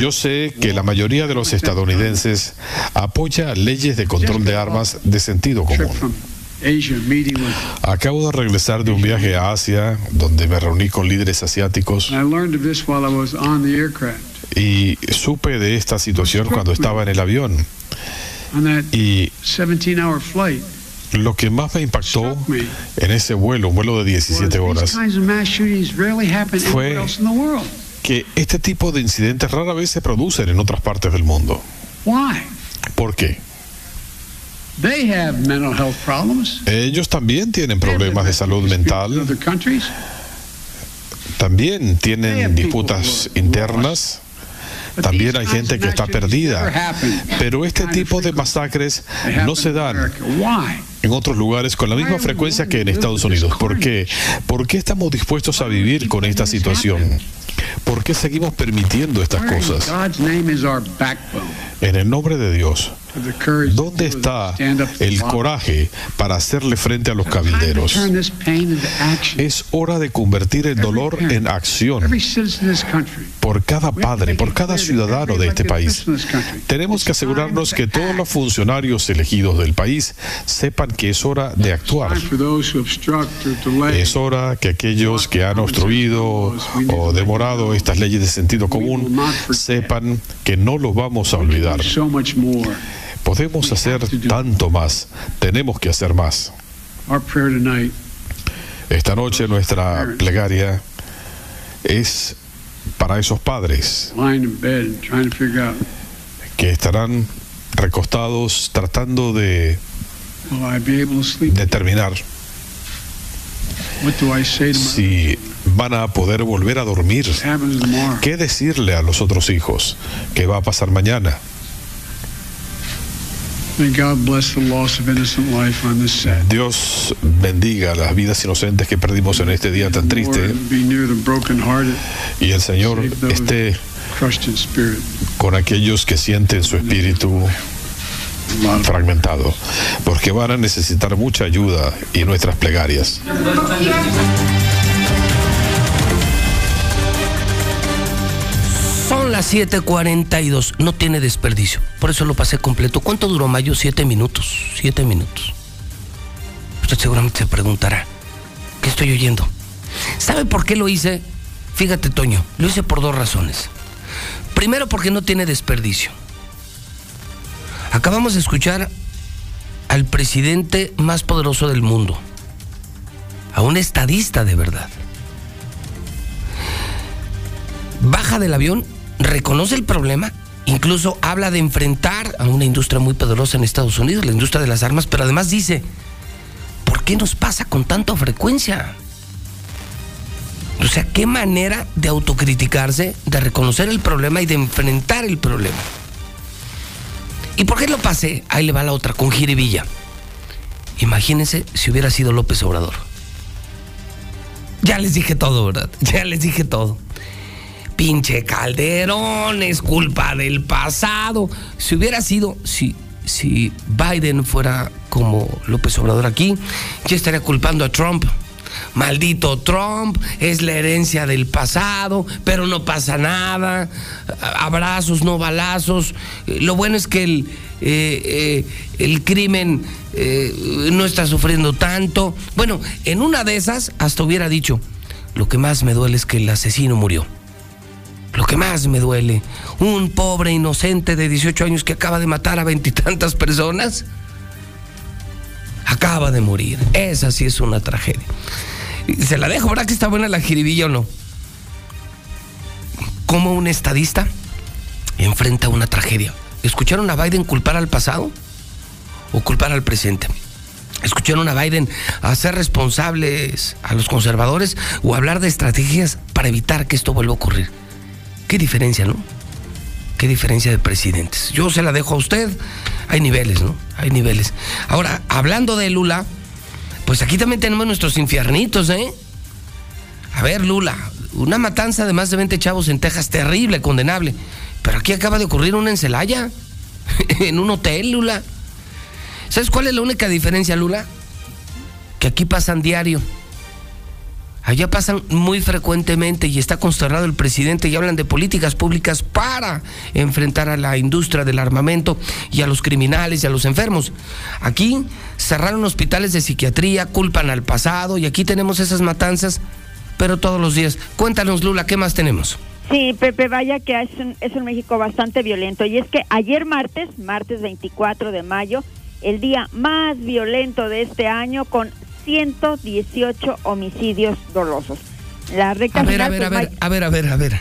Yo sé que la mayoría de los estadounidenses apoya leyes de control de armas de sentido común. Acabo de regresar de un viaje a Asia donde me reuní con líderes asiáticos y supe de esta situación cuando estaba en el avión. Y lo que más me impactó en ese vuelo, un vuelo de 17 horas, fue que este tipo de incidentes rara vez se producen en otras partes del mundo. ¿Por qué? Ellos también tienen problemas de salud mental. También tienen disputas internas. También hay gente que está perdida. Pero este tipo de masacres no se dan en otros lugares con la misma frecuencia que en Estados Unidos. ¿Por qué? ¿Por qué estamos dispuestos a vivir con esta situación? ¿Por qué seguimos permitiendo estas cosas? En el nombre de Dios, ¿dónde está el coraje para hacerle frente a los cabilderos? Es hora de convertir el dolor en acción por cada padre, por cada ciudadano de este país. Tenemos que asegurarnos que todos los funcionarios elegidos del país sepan que es hora de actuar. Es hora que aquellos que han obstruido o demorado estas leyes de sentido común sepan que no los vamos a olvidar. Podemos hacer tanto más, tenemos que hacer más. Esta noche nuestra plegaria es para esos padres que estarán recostados tratando de determinar si van a poder volver a dormir. ¿Qué decirle a los otros hijos? ¿Qué va a pasar mañana? Dios bendiga las vidas inocentes que perdimos en este día tan triste. Y el Señor esté con aquellos que sienten su espíritu fragmentado, porque van a necesitar mucha ayuda y nuestras plegarias. Las 7:42, no tiene desperdicio, por eso lo pasé completo. ¿Cuánto duró Mayo? Siete minutos, siete minutos. Usted seguramente se preguntará, ¿qué estoy oyendo? ¿Sabe por qué lo hice? Fíjate, Toño, lo hice por dos razones. Primero, porque no tiene desperdicio. Acabamos de escuchar al presidente más poderoso del mundo, a un estadista de verdad. Baja del avión, reconoce el problema, incluso habla de enfrentar a una industria muy poderosa en Estados Unidos, la industria de las armas, pero además dice, ¿por qué nos pasa con tanta frecuencia? O sea, qué manera de autocriticarse, de reconocer el problema y de enfrentar el problema. ¿Y por qué lo pasé? Ahí le va la otra, con Jiribilla. Imagínense si hubiera sido López Obrador. Ya les dije todo, ¿verdad? Ya les dije todo. Pinche Calderón, es culpa del pasado. Si hubiera sido, si, si Biden fuera como López Obrador aquí, ya estaría culpando a Trump. Maldito Trump, es la herencia del pasado, pero no pasa nada. Abrazos, no balazos. Lo bueno es que el, eh, eh, el crimen eh, no está sufriendo tanto. Bueno, en una de esas hasta hubiera dicho, lo que más me duele es que el asesino murió. Lo que más me duele, un pobre inocente de 18 años que acaba de matar a veintitantas personas. Acaba de morir. Esa sí es una tragedia. Se la dejo, ¿verdad que está buena la jiribilla o no? ¿Cómo un estadista enfrenta una tragedia? ¿Escucharon a Biden culpar al pasado o culpar al presente? ¿Escucharon a Biden hacer responsables a los conservadores o hablar de estrategias para evitar que esto vuelva a ocurrir? Qué diferencia, ¿no? Qué diferencia de presidentes. Yo se la dejo a usted. Hay niveles, ¿no? Hay niveles. Ahora, hablando de Lula, pues aquí también tenemos nuestros infiernitos, ¿eh? A ver, Lula, una matanza de más de 20 chavos en Texas, terrible, condenable. Pero aquí acaba de ocurrir una en Celaya, en un hotel, Lula. ¿Sabes cuál es la única diferencia, Lula? Que aquí pasan diario. Allá pasan muy frecuentemente y está consternado el presidente y hablan de políticas públicas para enfrentar a la industria del armamento y a los criminales y a los enfermos. Aquí cerraron hospitales de psiquiatría, culpan al pasado y aquí tenemos esas matanzas, pero todos los días. Cuéntanos, Lula, ¿qué más tenemos? Sí, Pepe, vaya que es un, es un México bastante violento. Y es que ayer martes, martes 24 de mayo, el día más violento de este año con 118 homicidios dolosos. La recta A ver, a ver, a pues, ver, a ver, a ver, a ver.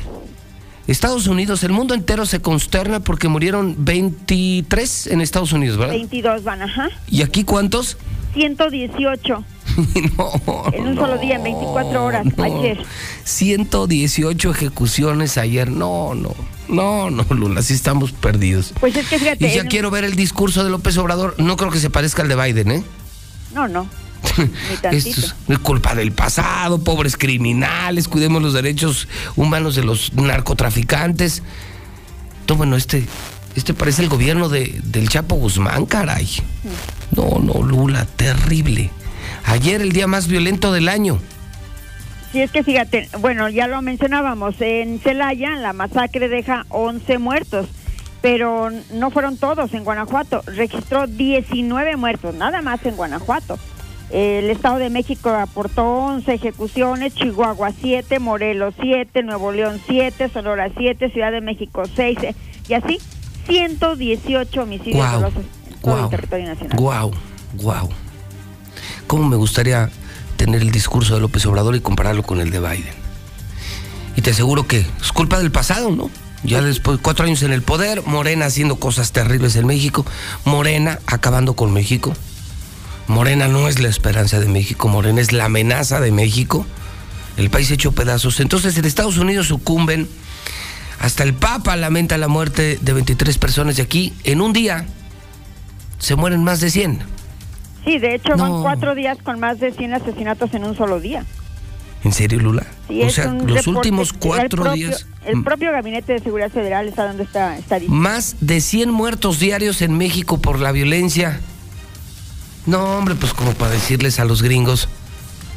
Estados Unidos, el mundo entero se consterna porque murieron 23 en Estados Unidos, ¿verdad? 22 van, ajá. ¿Y aquí cuántos? 118 en un solo día, en 24 horas, ayer. 118 ejecuciones ayer. No, no, no, no, Lula, sí estamos perdidos. Pues es que fíjate. Y ya en- quiero ver el discurso de López Obrador. No creo que se parezca al de Biden, ¿eh? No, no. Esto es culpa del pasado, pobres criminales, cuidemos los derechos humanos de los narcotraficantes. No, bueno, este, este parece el gobierno de, del Chapo Guzmán, caray. No, no, Lula, terrible. Ayer el día más violento del año. Sí, es que fíjate, bueno, ya lo mencionábamos, en Celaya la masacre deja 11 muertos, pero no fueron todos en Guanajuato, registró 19 muertos, nada más en Guanajuato. El Estado de México aportó 11 ejecuciones, Chihuahua 7, Morelos 7, Nuevo León 7, Sonora 7, Ciudad de México 6, eh, y así 118 homicidios dolosos en todo el territorio nacional. Guau, guau. ¿Cómo me gustaría tener el discurso de López Obrador y compararlo con el de Biden? Y te aseguro que es culpa del pasado, ¿no? Ya después, cuatro años en el poder, Morena haciendo cosas terribles en México, Morena acabando con México. Morena no es la esperanza de México, Morena es la amenaza de México. El país hecho pedazos. Entonces en Estados Unidos sucumben. Hasta el Papa lamenta la muerte de 23 personas de aquí. En un día se mueren más de 100. Sí, de hecho van cuatro días con más de 100 asesinatos en un solo día. ¿En serio, Lula? Sí, o sea, los reporte últimos cuatro propio- días. El mm, propio Gabinete de Seguridad Federal está dando esta estadística. Más de 100 muertos diarios en México por la violencia. No, hombre, pues como para decirles a los gringos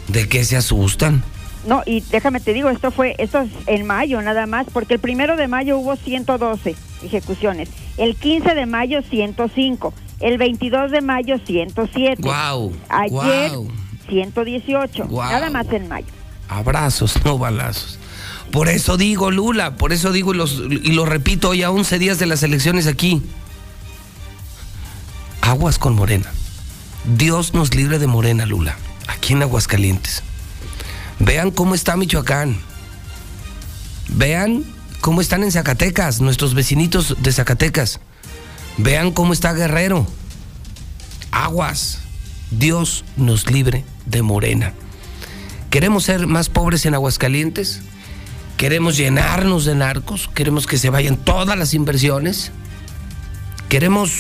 de qué se asustan. No, y déjame te digo, esto fue, esto es en mayo nada más, porque el primero de mayo hubo 112 ejecuciones, el 15 de mayo 105, el 22 de mayo 107, Guau, ayer guau. 118, Guau. nada más en mayo. Abrazos, no balazos. Por eso digo, Lula, por eso digo y, los- y lo repito hoy a 11 días de las elecciones aquí. Aguas con Morena. Dios nos libre de Morena, Lula, aquí en Aguascalientes. Vean cómo está Michoacán. Vean cómo están en Zacatecas, nuestros vecinitos de Zacatecas. Vean cómo está Guerrero. Aguas. Dios nos libre de Morena. ¿Queremos ser más pobres en Aguascalientes? ¿Queremos llenarnos de narcos? ¿Queremos que se vayan todas las inversiones? ¿Queremos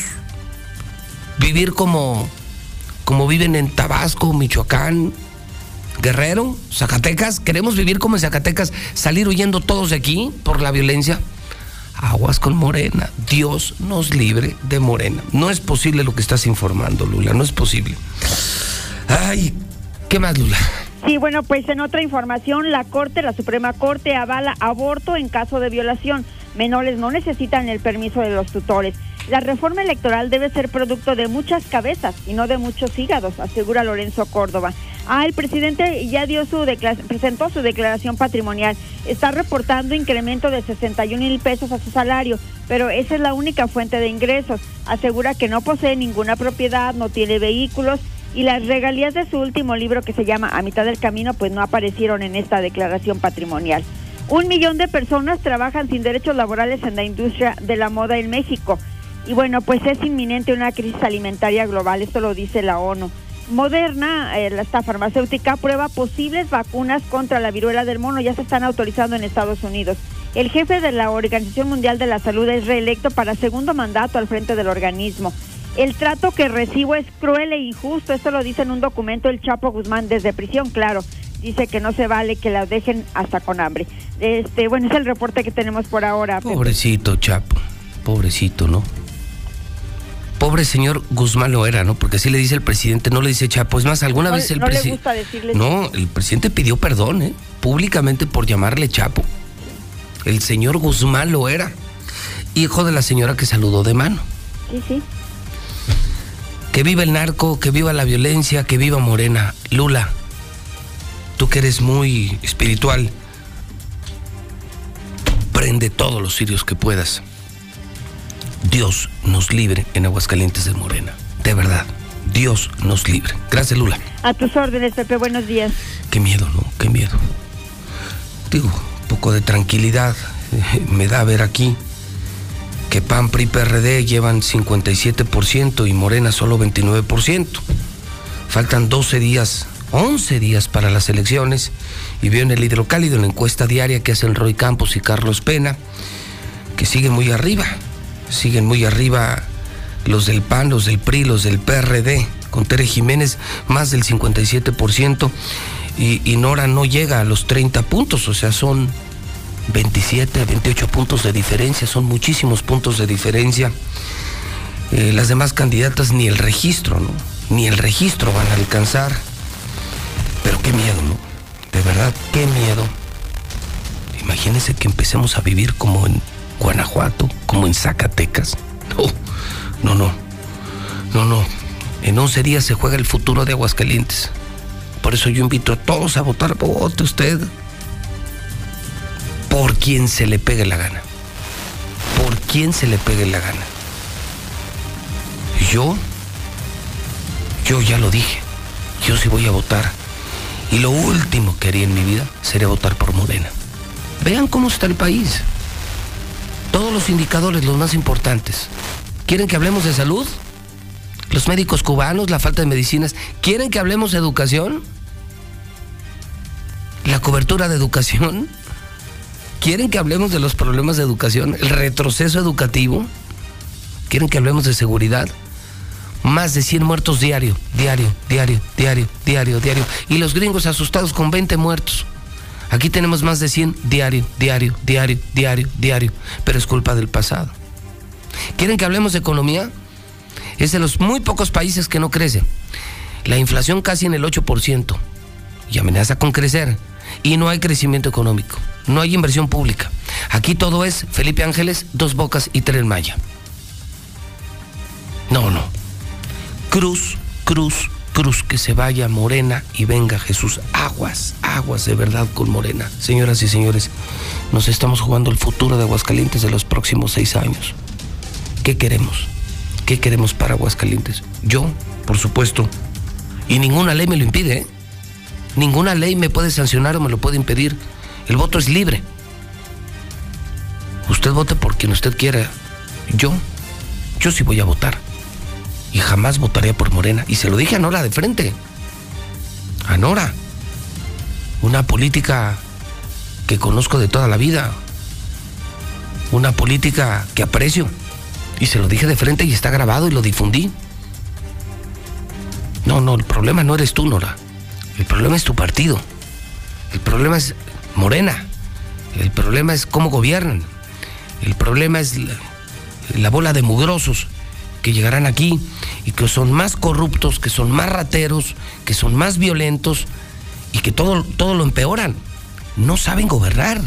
vivir como, como viven en Tabasco, Michoacán, Guerrero, Zacatecas? ¿Queremos vivir como en Zacatecas, salir huyendo todos de aquí por la violencia? Aguas con Morena. Dios nos libre de Morena. No es posible lo que estás informando, Lula. No es posible. Ay, ¿qué más, Lula? Sí, bueno, pues en otra información, la Corte, la Suprema Corte, avala aborto en caso de violación. Menores no necesitan el permiso de los tutores. La reforma electoral debe ser producto de muchas cabezas y no de muchos hígados, asegura Lorenzo Córdoba. Ah, el presidente ya dio su presentó su declaración patrimonial. Está reportando incremento de 61 mil pesos a su salario, pero esa es la única fuente de ingresos. Asegura que no posee ninguna propiedad, no tiene vehículos y las regalías de su último libro que se llama A mitad del camino pues no aparecieron en esta declaración patrimonial. Un millón de personas trabajan sin derechos laborales en la industria de la moda en México. Y bueno, pues es inminente una crisis alimentaria global, esto lo dice la ONU. Moderna, eh, esta farmacéutica, prueba posibles vacunas contra la viruela del mono, ya se están autorizando en Estados Unidos. El jefe de la Organización Mundial de la Salud es reelecto para segundo mandato al frente del organismo. El trato que recibo es cruel e injusto, esto lo dice en un documento el Chapo Guzmán desde prisión, claro. Dice que no se vale que la dejen hasta con hambre. Este, bueno, es el reporte que tenemos por ahora. Pobrecito Chapo, pobrecito, ¿no? Pobre señor Guzmán lo era, ¿no? Porque así le dice el presidente, no le dice Chapo. Es más, alguna vez el no presidente. No, el presidente pidió perdón, ¿eh? Públicamente por llamarle Chapo. El señor Guzmán lo era. Hijo de la señora que saludó de mano. Sí, sí. Que viva el narco, que viva la violencia, que viva Morena. Lula, tú que eres muy espiritual, prende todos los sirios que puedas. Dios nos libre en Aguascalientes de Morena. De verdad, Dios nos libre. Gracias, Lula. A tus órdenes, Pepe, buenos días. Qué miedo, ¿no? Qué miedo. Digo, un poco de tranquilidad eh, me da ver aquí que PAN, PRI, PRD llevan 57% y Morena solo 29%. Faltan 12 días, 11 días para las elecciones y veo en el hidrocálido en la encuesta diaria que hacen Roy Campos y Carlos Pena que siguen muy arriba. Siguen muy arriba los del PAN, los del PRI, los del PRD, con Tere Jiménez más del 57% y, y Nora no llega a los 30 puntos, o sea, son 27, 28 puntos de diferencia, son muchísimos puntos de diferencia. Eh, las demás candidatas ni el registro, ¿no? Ni el registro van a alcanzar. Pero qué miedo, ¿no? De verdad, qué miedo. Imagínense que empecemos a vivir como en Guanajuato, como en Zacatecas. No, no, no. No, no. En 11 días se juega el futuro de Aguascalientes. Por eso yo invito a todos a votar. Vote usted por quien se le pegue la gana. Por quien se le pegue la gana. Yo, yo ya lo dije. Yo sí voy a votar. Y lo último que haría en mi vida sería votar por Morena. Vean cómo está el país. Todos los indicadores, los más importantes. ¿Quieren que hablemos de salud? Los médicos cubanos, la falta de medicinas. ¿Quieren que hablemos de educación? La cobertura de educación. ¿Quieren que hablemos de los problemas de educación? ¿El retroceso educativo? ¿Quieren que hablemos de seguridad? Más de 100 muertos diario, diario, diario, diario, diario, diario. Y los gringos asustados con 20 muertos. Aquí tenemos más de 100 diario, diario, diario, diario, diario. Pero es culpa del pasado. ¿Quieren que hablemos de economía? Es de los muy pocos países que no crece. La inflación casi en el 8% y amenaza con crecer. Y no hay crecimiento económico, no hay inversión pública. Aquí todo es Felipe Ángeles, Dos Bocas y Tren Maya. No, no. Cruz, cruz, cruz, que se vaya Morena y venga Jesús. Aguas, aguas de verdad con Morena. Señoras y señores, nos estamos jugando el futuro de Aguascalientes de los próximos seis años. ¿Qué queremos? ¿Qué queremos para Aguascalientes? Yo, por supuesto, y ninguna ley me lo impide, ¿eh? Ninguna ley me puede sancionar o me lo puede impedir. El voto es libre. Usted vote por quien usted quiera. Yo, yo sí voy a votar. Y jamás votaría por Morena. Y se lo dije a Nora de frente. A Nora. Una política que conozco de toda la vida. Una política que aprecio. Y se lo dije de frente y está grabado y lo difundí. No, no, el problema no eres tú, Nora. El problema es tu partido. El problema es Morena. El problema es cómo gobiernan. El problema es la, la, bola de mugrosos que llegarán aquí y que son más corruptos, que son más rateros, que son más violentos y que todo, todo lo empeoran. No saben gobernar.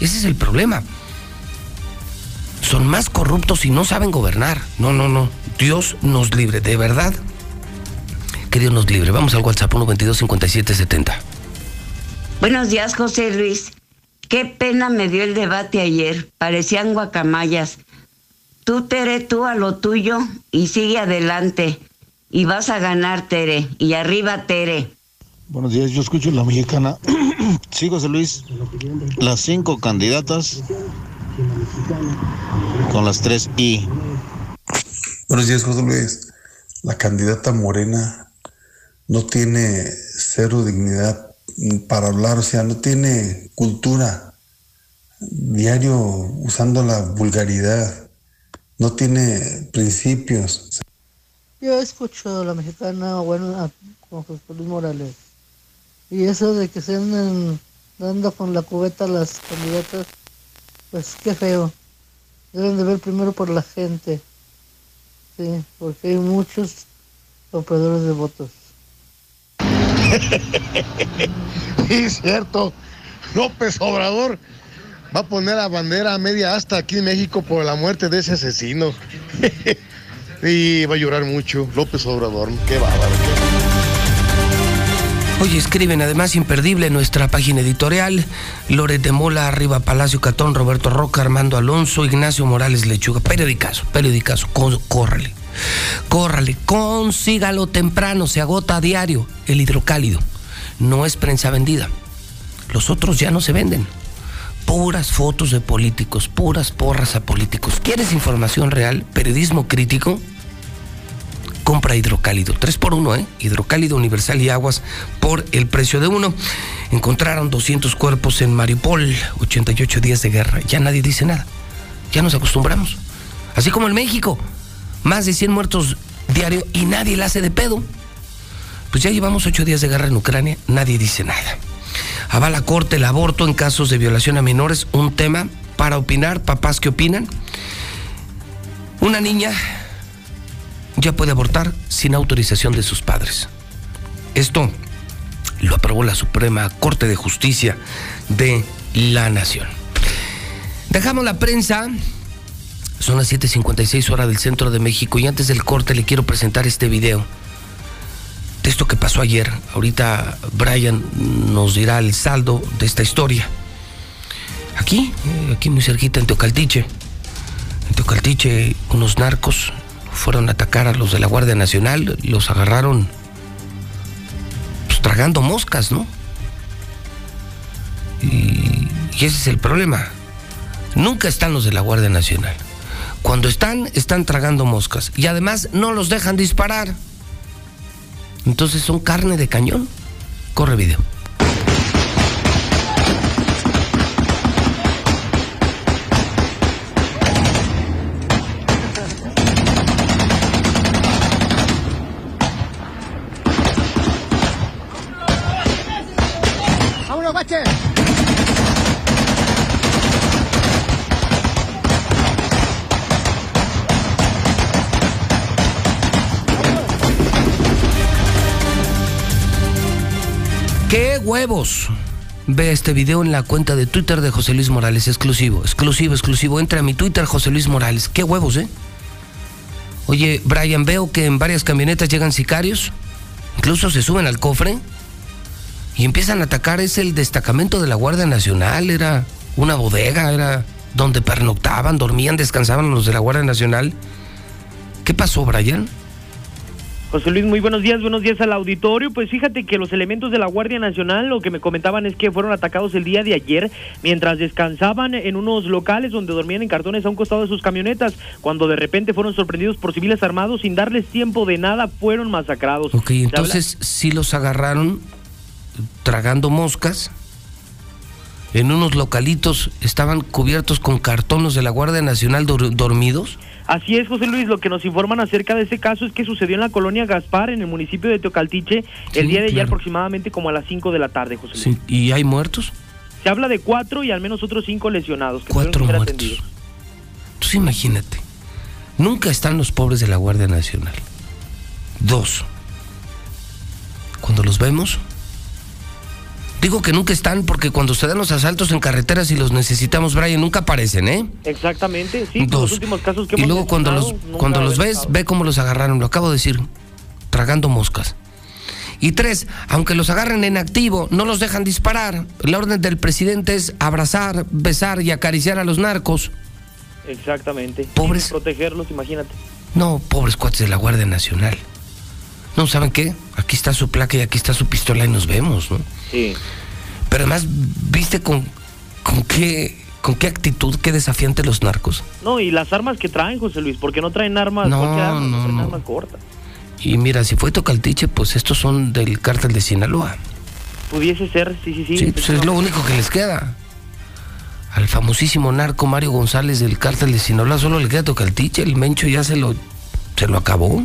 Ese es el problema. Son más corruptos y no saben gobernar. No, no, no. Dios nos libre, de verdad. Que Dios nos libre. Vamos al WhatsApp 122-5770. Buenos días, José Luis. Qué pena me dio el debate ayer. Parecían guacamayas. Tú, Tere, tú a lo tuyo y sigue adelante. y vas a ganar, Tere. Y arriba, Tere. Buenos días, yo escucho la mexicana. sí, José Luis, las cinco candidatas con las tres I. Buenos días, José Luis. La candidata Morena no tiene cero dignidad para hablar, o sea, no tiene cultura. Diario usando la vulgaridad. No tiene principios. Yo escucho a la mexicana, bueno, con José Luis Morales. Y eso de que se anden dando con la cubeta a las candidatas, pues qué feo. Deben de ver primero por la gente. Sí, porque hay muchos operadores de votos. sí, cierto. López Obrador va a poner la bandera media hasta aquí en México por la muerte de ese asesino. y va a llorar mucho. López Obrador, qué bárbaro. Oye, escriben además imperdible nuestra página editorial. Loret de Mola, Arriba Palacio Catón, Roberto Roca, Armando Alonso, Ignacio Morales Lechuga. Periodicazo, periodicazo, córrale. Córrale, consígalo temprano, se agota a diario. El hidrocálido no es prensa vendida. Los otros ya no se venden. Puras fotos de políticos, puras porras a políticos. ¿Quieres información real? Periodismo crítico compra hidrocálido. Tres por uno, ¿eh? Hidrocálido universal y aguas por el precio de uno. Encontraron 200 cuerpos en Mariupol, 88 días de guerra. Ya nadie dice nada. Ya nos acostumbramos. Así como en México, más de 100 muertos diario y nadie la hace de pedo. Pues ya llevamos ocho días de guerra en Ucrania, nadie dice nada. Avala Corte el aborto en casos de violación a menores, un tema para opinar, papás que opinan. Una niña ya puede abortar sin autorización de sus padres. Esto lo aprobó la Suprema Corte de Justicia de la Nación. Dejamos la prensa. Son las 7:56 horas del centro de México y antes del corte le quiero presentar este video esto que pasó ayer. Ahorita Brian nos dirá el saldo de esta historia. Aquí, eh, aquí muy cerquita en Teocaltiche. En Teocaltiche, unos narcos fueron a atacar a los de la Guardia Nacional, los agarraron pues, tragando moscas, ¿no? Y ese es el problema. Nunca están los de la Guardia Nacional. Cuando están, están tragando moscas. Y además no los dejan disparar. Entonces son carne de cañón. Corre video. Huevos! Ve este video en la cuenta de Twitter de José Luis Morales, exclusivo, exclusivo, exclusivo. Entra a mi Twitter, José Luis Morales. ¡Qué huevos, eh! Oye, Brian, veo que en varias camionetas llegan sicarios, incluso se suben al cofre y empiezan a atacar. Es el destacamento de la Guardia Nacional, era una bodega, era donde pernoctaban, dormían, descansaban los de la Guardia Nacional. ¿Qué pasó, Brian? José Luis, muy buenos días, buenos días al auditorio. Pues fíjate que los elementos de la Guardia Nacional lo que me comentaban es que fueron atacados el día de ayer mientras descansaban en unos locales donde dormían en cartones a un costado de sus camionetas, cuando de repente fueron sorprendidos por civiles armados sin darles tiempo de nada, fueron masacrados. Ok, entonces sí los agarraron tragando moscas. En unos localitos estaban cubiertos con cartones de la Guardia Nacional dor- dormidos. Así es, José Luis, lo que nos informan acerca de ese caso es que sucedió en la colonia Gaspar, en el municipio de Teocaltiche, el día de ayer aproximadamente como a las 5 de la tarde, José Luis. Sí, ¿Y hay muertos? Se habla de cuatro y al menos otros cinco lesionados que Cuatro muertos. atendidos. Entonces imagínate, nunca están los pobres de la Guardia Nacional. Dos, cuando los vemos, digo que nunca están porque cuando se dan los asaltos en carreteras y los necesitamos, Brian, nunca aparecen, ¿eh? Exactamente, sí, Dos. los últimos casos que Y hemos luego cuando los, cuando los ves, estado. ve cómo los agarraron, lo acabo de decir, tragando moscas. Y tres, aunque los agarren en activo, no los dejan disparar. La orden del presidente es abrazar, besar y acariciar a los narcos. Exactamente. Pobres. Sí, protegerlos, imagínate. No, pobres cuates de la Guardia Nacional. No, ¿saben qué? Aquí está su placa y aquí está su pistola y nos vemos, ¿no? Sí. Pero además, ¿viste con, con qué con qué actitud, qué desafiante los narcos? No, y las armas que traen, José Luis, porque no traen armas, No, no, traen no. armas cortas. Y mira, si fue Tocaltiche, pues estos son del cártel de Sinaloa. Pudiese ser, sí, sí, sí. Sí, pues es lo único que les queda. Al famosísimo narco Mario González del cártel de Sinaloa solo le queda Tocaltiche, el Mencho ya se lo, se lo acabó.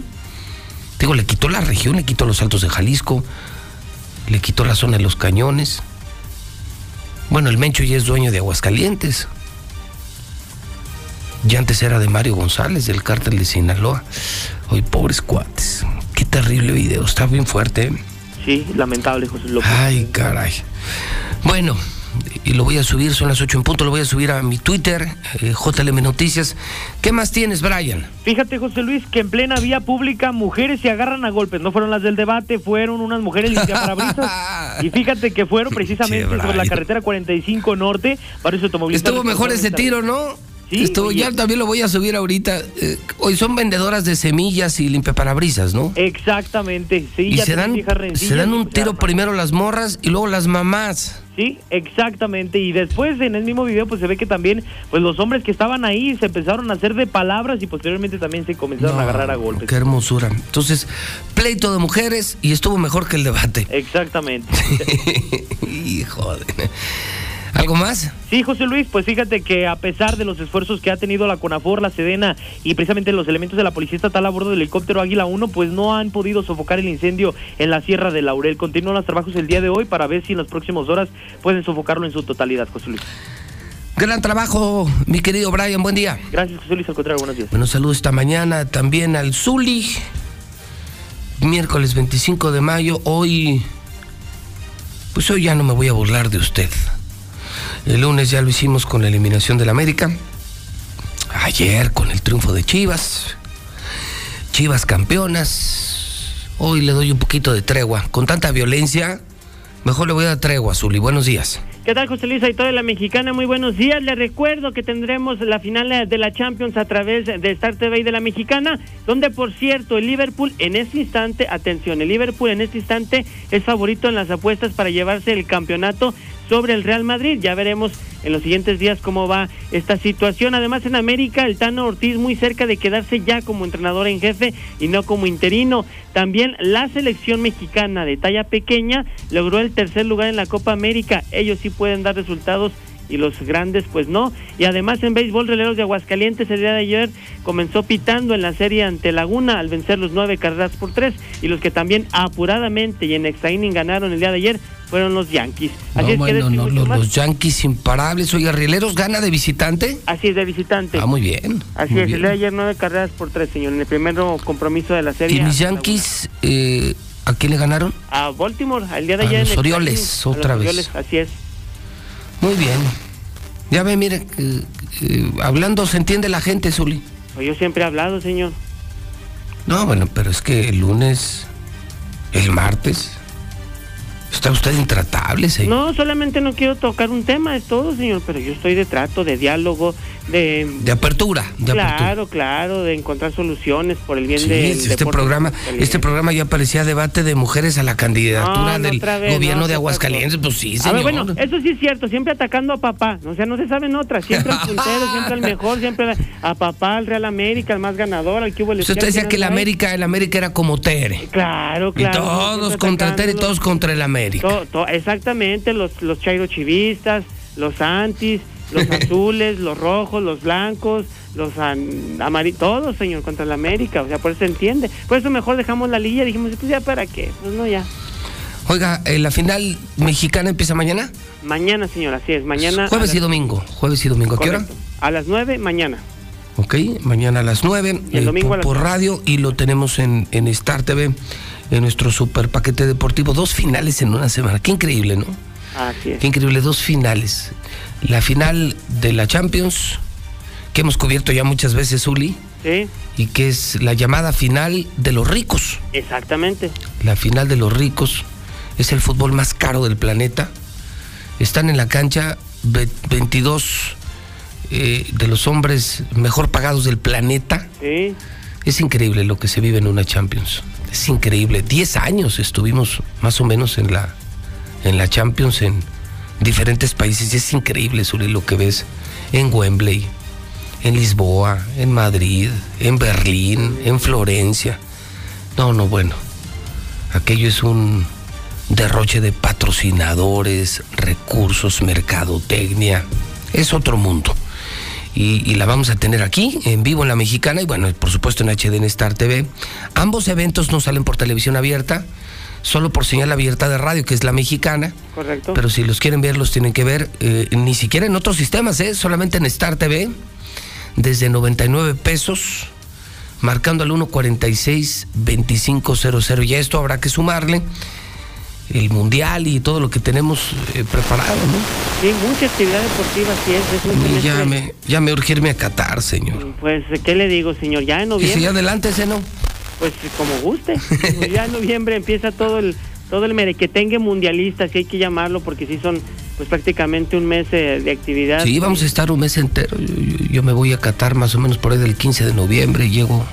Digo, le quitó la región, le quitó los altos de Jalisco, le quitó la zona de los cañones. Bueno, el Mencho ya es dueño de Aguascalientes. Ya antes era de Mario González, del cártel de Sinaloa. Hoy, pobres cuates. Qué terrible video, está bien fuerte. ¿eh? Sí, lamentable, José López. Ay, caray. Bueno, y lo voy a subir, son las 8 en punto, lo voy a subir a mi Twitter, eh, JLM Noticias. ¿Qué más tienes, Brian? Fíjate, José Luis, que en plena vía pública mujeres se agarran a golpes. No fueron las del debate, fueron unas mujeres limpiaparabrisas. y fíjate que fueron precisamente Che, sobre la carretera 45 Norte, varios automovilistas. Estuvo mejor ese tiro, ¿no? Sí, ya también lo voy a subir ahorita. Eh, hoy son vendedoras de semillas y limpiaparabrisas, ¿no? Exactamente, sí, y ya se dan, se dan un tiro primero las morras y luego las mamás. Sí, exactamente. Y después en el mismo video pues se ve que también pues los hombres que estaban ahí se empezaron a hacer de palabras y posteriormente también se comenzaron a agarrar a golpes. Qué hermosura. Entonces, pleito de mujeres y estuvo mejor que el debate. Exactamente. Hijo de... ¿Algo más? Sí, José Luis, pues fíjate que a pesar de los esfuerzos que ha tenido la CONAFOR, la Sedena y precisamente los elementos de la Policía Estatal a bordo del helicóptero Águila 1, pues no han podido sofocar el incendio en la Sierra de Laurel. Continúan los trabajos el día de hoy para ver si en las próximas horas pueden sofocarlo en su totalidad, José Luis. Gran trabajo, mi querido Brian. Buen día. Gracias, José Luis. Al contrario, buenos días. Bueno, saludos esta mañana también al Zuli. Miércoles 25 de mayo. Hoy. Pues hoy ya no me voy a burlar de usted. El lunes ya lo hicimos con la eliminación del América. Ayer con el triunfo de Chivas. Chivas campeonas. Hoy le doy un poquito de tregua. Con tanta violencia, mejor le voy a dar tregua, Zuli. Buenos días. ¿Qué tal, José Luis? Ahí toda la mexicana, muy buenos días. Les recuerdo que tendremos la final de la Champions a través de Star TV de la mexicana, donde, por cierto, el Liverpool en este instante, atención, el Liverpool en este instante es favorito en las apuestas para llevarse el campeonato sobre el Real Madrid. Ya veremos en los siguientes días cómo va esta situación. Además, en América, el Tano Ortiz muy cerca de quedarse ya como entrenador en jefe y no como interino. También la selección mexicana de talla pequeña logró el tercer lugar en la Copa América. Ellos sí pueden dar resultados y los grandes pues no. Y además en béisbol, Releros de Aguascalientes el día de ayer comenzó pitando en la serie ante Laguna al vencer los nueve carreras por tres y los que también apuradamente y en extra inning ganaron el día de ayer fueron los Yankees. Así No, es que bueno, esto y no, los, los Yankees imparables. Oiga, Rieleros gana de visitante. Así es, de visitante. Ah, muy bien. Así muy es, bien. el día de ayer nueve carreras por tres, señor, en el primer compromiso de la serie. ¿Y mis Yankees eh, a quién le ganaron? A Baltimore, el día de A ayer. en los el Orioles, extra innings, a otra los vez. Orioles, así es. Muy bien. Ya ve, mire, eh, eh, hablando se entiende la gente, Zuli. Pues yo siempre he hablado, señor. No, bueno, pero es que el lunes, el martes, está usted intratable, señor. No, solamente no quiero tocar un tema, es todo, señor, pero yo estoy de trato, de diálogo, de... De apertura, de apertura. claro, claro, de encontrar soluciones por el bien Sí, este deporte programa, caliente. este programa ya parecía debate de mujeres a la candidatura No, no, del vez, gobierno no, de ¿qué Aguascalientes. Pues sí, A señor. ver, bueno, eso sí es cierto, siempre atacando a papá, o sea, no se saben otras, siempre al puntero, siempre al mejor, siempre a papá, al Real América, al más ganador, al que hubo el Usted decía que el América, el América era como Tere. Claro, claro. Y todos contra Tere y todos contra el América. To- to- exactamente, los, los chairo chivistas, los antis, los azules, los rojos, los blancos, los amarillos, todos, señor, contra la América, o sea, por eso se entiende. Por eso mejor dejamos la liga, dijimos, pues ya para qué, pues no, ya. Oiga, eh, la final mexicana empieza mañana. Mañana, señor, así es, mañana. a Jueves las- y domingo. Jueves y domingo. ¿A qué hora? A las nueve, mañana. Ok, mañana a las 9 Y el domingo por, a las por nueve. radio y lo tenemos en, en Star TV, en nuestro super paquete deportivo. Dos finales en una semana. Qué increíble, ¿no? Así es. Qué increíble, dos finales. La final de la Champions, que hemos cubierto ya muchas veces, Uli, Sí, y que es la llamada final de los ricos. exactamente. La final de los ricos es el fútbol más caro del planeta. Están en la cancha ve- 22 eh, de los hombres mejor pagados del planeta. Sí, Es increíble lo que se vive en una Champions. Es increíble. Diez años estuvimos más o menos en la, en la Champions en diferentes países. Y es increíble, Suri, lo que ves en Wembley, en Lisboa, en Madrid, en Berlín, en Florencia. No, no, bueno. Aquello es un derroche de patrocinadores, recursos, mercadotecnia. Es otro mundo. Y, y, la vamos a tener aquí, en vivo en la mexicana, y bueno, por supuesto en HD en Star TV. Ambos eventos no salen por televisión abierta, solo por señal abierta de radio, que es la mexicana. Correcto. Pero si los quieren ver, los tienen que ver, eh, ni siquiera en otros sistemas, ¿eh? solamente en Star TV, desde 99 pesos, marcando al 146-2500. Y a esto habrá que sumarle el mundial y todo lo que tenemos eh, preparado, ¿no? Sí, mucha actividad deportiva, sí es. es Y ya me, ya me urge irme a Qatar, señor. Pues, ¿qué le digo, señor? Ya en Y noviembre. si adelante ese no. Pues como guste. Ya en noviembre empieza todo el todo el merequetengue mundialista, si hay que llamarlo, porque sí son pues prácticamente un mes eh, de actividad. Sí, vamos a estar un mes entero. Yo, me voy a Qatar más o menos por ahí del 15 de noviembre y llego,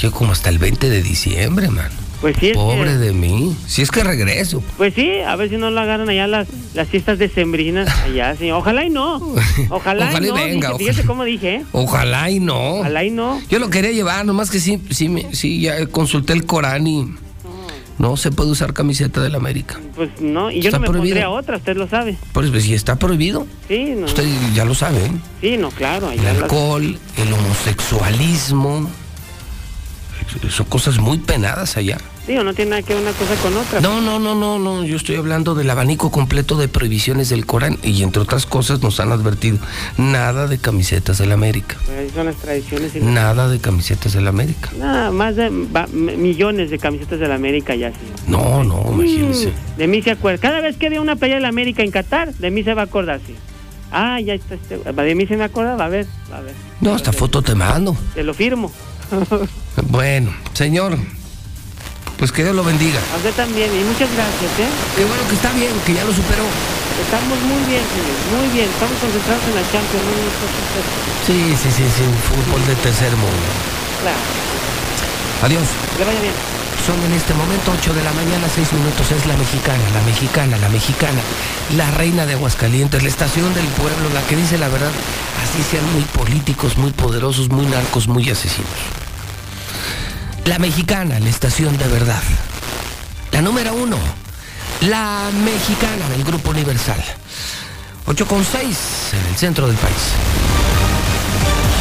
llego como hasta el 20 de diciembre, man. Pues sí, es Pobre que- de mí. Si es que regreso. Pues sí, a ver si no lo agarran allá las, las fiestas decembrinas allá, señor. Ojalá y no. Ojalá, Ojalá y no. venga, dije, ojalá. fíjese cómo dije, ¿eh? Ojalá y no. Ojalá y no. Yo lo quería llevar, nomás que sí, sí, me- sí, ya consulté el Corán y no se puede usar camiseta del América. Pues no, y yo Está no me prohibido. pondría otra, usted lo sabe. Pues, pues si está prohibido. Sí, no. Usted ya lo sabe, ¿eh? Sí, no, claro. El las- alcohol, el homosexualismo. Son cosas muy penadas allá. Sí, o no tiene nada que ver una cosa con otra. No, no, no, no, no. Yo estoy hablando del abanico completo de prohibiciones del Corán y entre otras cosas nos han advertido nada de camisetas del América. Pues ahí son las tradiciones y Nada de camisetas del América. Nada, más de va- millones de camisetas de la América ya, sí. No, no, imagínese. De mí se acuerda. Cada vez que vea una playa de la América en Qatar, de mí se va a acordar, sí. Ah, ya está este. De mí se me acuerda, a ver, a ver. No, hasta foto te mando. Te lo firmo. Bueno, señor, pues que Dios lo bendiga. A usted también, y muchas gracias, ¿eh? Qué bueno que está bien, que ya lo superó. Estamos muy bien, señor, muy bien. Estamos concentrados en la Champions. Sí, sí, sí, sí, fútbol de tercer mundo. Claro, Adiós. que vaya bien. Son en este momento 8 de la mañana, 6 minutos. Es la mexicana, la mexicana, la mexicana. La reina de Aguascalientes, la estación del pueblo, la que dice la verdad. Así sean muy políticos, muy poderosos, muy narcos, muy asesinos. La mexicana, la estación de verdad. La número uno, la mexicana del Grupo Universal. 8 con 6 en el centro del país.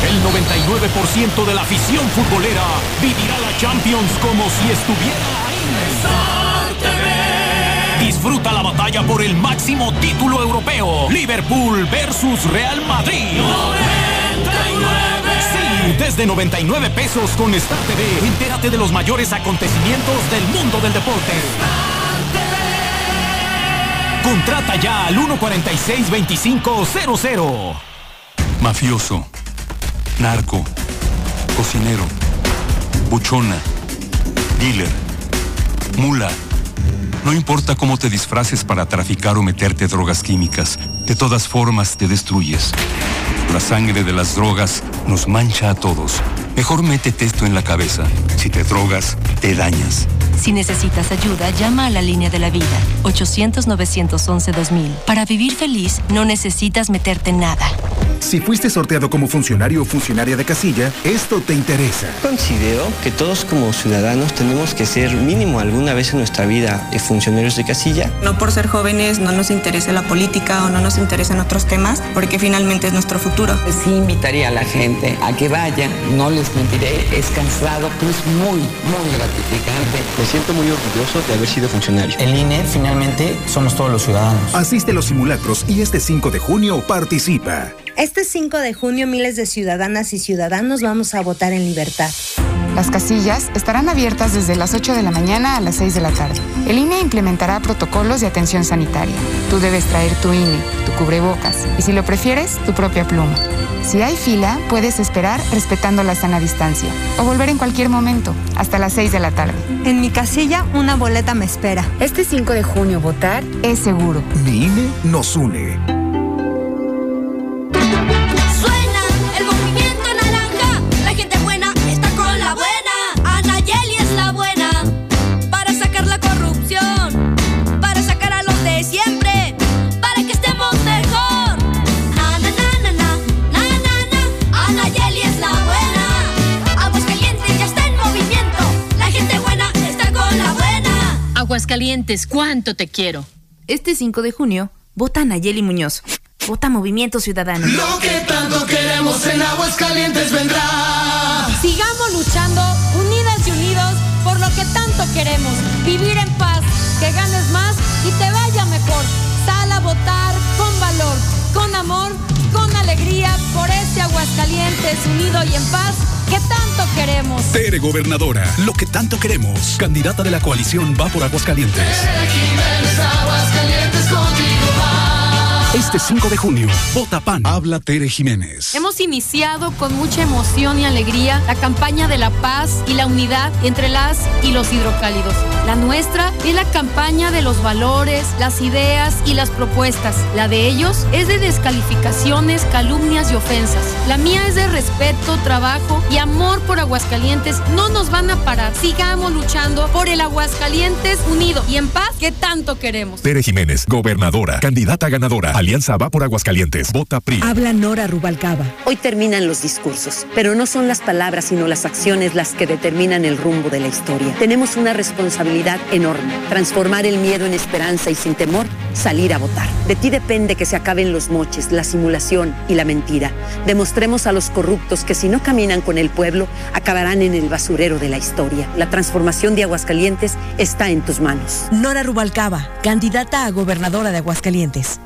El 99% de la afición futbolera vivirá la Champions como si estuviera ahí. Disfruta la batalla por el máximo título europeo. Liverpool versus Real Madrid. Sí, desde 99 pesos con Star TV. Entérate de los mayores acontecimientos del mundo del deporte. Contrata ya al 146-2500. Mafioso, narco, cocinero, buchona, dealer, mula. No importa cómo te disfraces para traficar o meterte drogas químicas, de todas formas te destruyes. La sangre de las drogas nos mancha a todos. Mejor métete esto en la cabeza. Si te drogas, te dañas. Si necesitas ayuda, llama a la línea de la vida, 800-911-2000. Para vivir feliz, no necesitas meterte en nada. Si fuiste sorteado como funcionario o funcionaria de casilla, esto te interesa. Considero que todos como ciudadanos tenemos que ser mínimo alguna vez en nuestra vida funcionarios de casilla. No por ser jóvenes no nos interesa la política o no nos interesan otros temas, porque finalmente es nuestro futuro. Sí invitaría a la gente a que vaya, no les mentiré, es cansado, pero es muy, muy gratificante. Me siento muy orgulloso de haber sido funcionario. El INE finalmente somos todos los ciudadanos. Asiste a los simulacros y este 5 de junio participa. Este 5 de junio miles de ciudadanas y ciudadanos vamos a votar en libertad. Las casillas estarán abiertas desde las 8 de la mañana a las 6 de la tarde. El INE implementará protocolos de atención sanitaria. Tú debes traer tu INE, tu cubrebocas y si lo prefieres, tu propia pluma. Si hay fila, puedes esperar respetando la sana distancia o volver en cualquier momento, hasta las 6 de la tarde. En mi casilla una boleta me espera. Este 5 de junio votar es seguro. Mi INE nos une. Aguascalientes, cuánto te quiero. Este 5 de junio, vota Nayeli Muñoz. Vota Movimiento Ciudadano. Lo que tanto queremos en Aguascalientes vendrá. Sigamos luchando, unidas y unidos, por lo que tanto queremos. Vivir en paz, que ganes más y te vaya mejor. Sal a votar con valor, con amor, con alegría, por este Aguascalientes unido y en paz que tanto queremos. Tere Gobernadora, lo que tanto queremos. Candidata de la coalición Va por Aguascalientes. Tere Jiménez, Aguascalientes. Este 5 de junio, vota PAN. Habla Tere Jiménez. Hemos iniciado con mucha emoción y alegría la campaña de la paz y la unidad entre las y los hidrocálidos. La nuestra es la campaña de los valores, las ideas y las propuestas. La de ellos es de descalificaciones, calumnias y ofensas. La mía es de respeto, trabajo y amor por Aguascalientes. No nos van a parar. Sigamos luchando por el Aguascalientes unido y en paz que tanto queremos. Tere Jiménez, gobernadora, candidata ganadora. Alianza va por Aguascalientes. Vota PRI. Habla Nora Rubalcaba. Hoy terminan los discursos, pero no son las palabras sino las acciones las que determinan el rumbo de la historia. Tenemos una responsabilidad enorme. Transformar el miedo en esperanza y sin temor, salir a votar. De ti depende que se acaben los moches, la simulación y la mentira. Demostremos a los corruptos que si no caminan con el pueblo, acabarán en el basurero de la historia. La transformación de Aguascalientes está en tus manos. Nora Rubalcaba, candidata a gobernadora de Aguascalientes.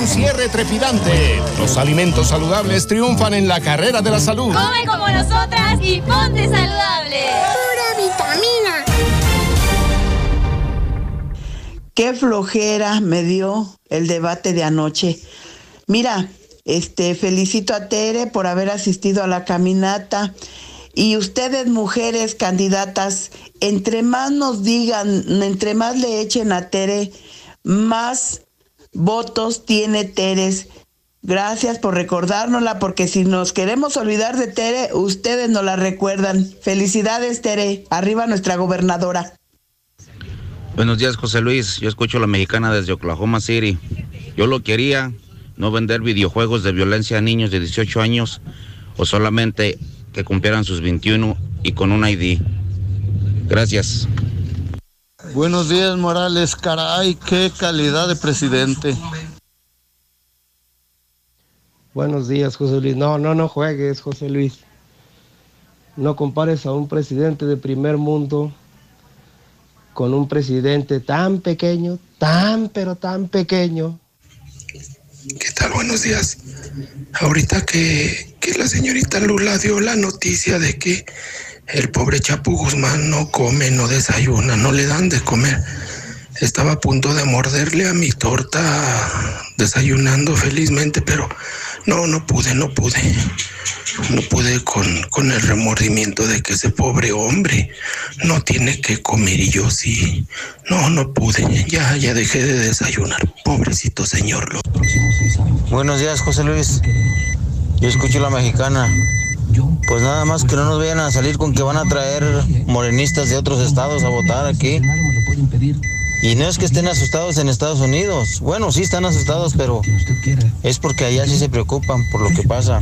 Un cierre trepidante. Los alimentos saludables triunfan en la carrera de la salud. Come como nosotras y ponte saludable. Pura vitamina. Qué flojera me dio el debate de anoche. Mira, este felicito a Tere por haber asistido a la caminata. Y ustedes, mujeres candidatas, entre más nos digan, entre más le echen a Tere, más votos tiene Teres. Gracias por recordárnosla, porque si nos queremos olvidar de Tere, ustedes nos la recuerdan. Felicidades, Tere. Arriba nuestra gobernadora. Buenos días, José Luis. Yo escucho a la mexicana desde Oklahoma City. Yo lo quería, no vender videojuegos de violencia a niños de 18 años o solamente que cumplieran sus 21 y con un ID. Gracias. Buenos días, Morales. Caray, qué calidad de presidente. Buenos días, José Luis. No, no, no juegues, José Luis. No compares a un presidente de primer mundo con un presidente tan pequeño, tan, pero tan pequeño. ¿Qué tal? Buenos días. Ahorita que, que la señorita Lula dio la noticia de que el pobre Chapo Guzmán no come, no desayuna, no le dan de comer. Estaba a punto de morderle a mi torta desayunando felizmente, pero no, no pude, no pude. No pude con, con el remordimiento de que ese pobre hombre no tiene que comer y yo sí. No, no pude. Ya, ya dejé de desayunar. Pobrecito señor. Buenos días, José Luis. Yo escucho la mexicana. Pues nada más que no nos vayan a salir con que van a traer morenistas de otros estados a votar aquí. Y no es que estén asustados en Estados Unidos. Bueno, sí están asustados, pero es porque allá sí se preocupan por lo que pasa.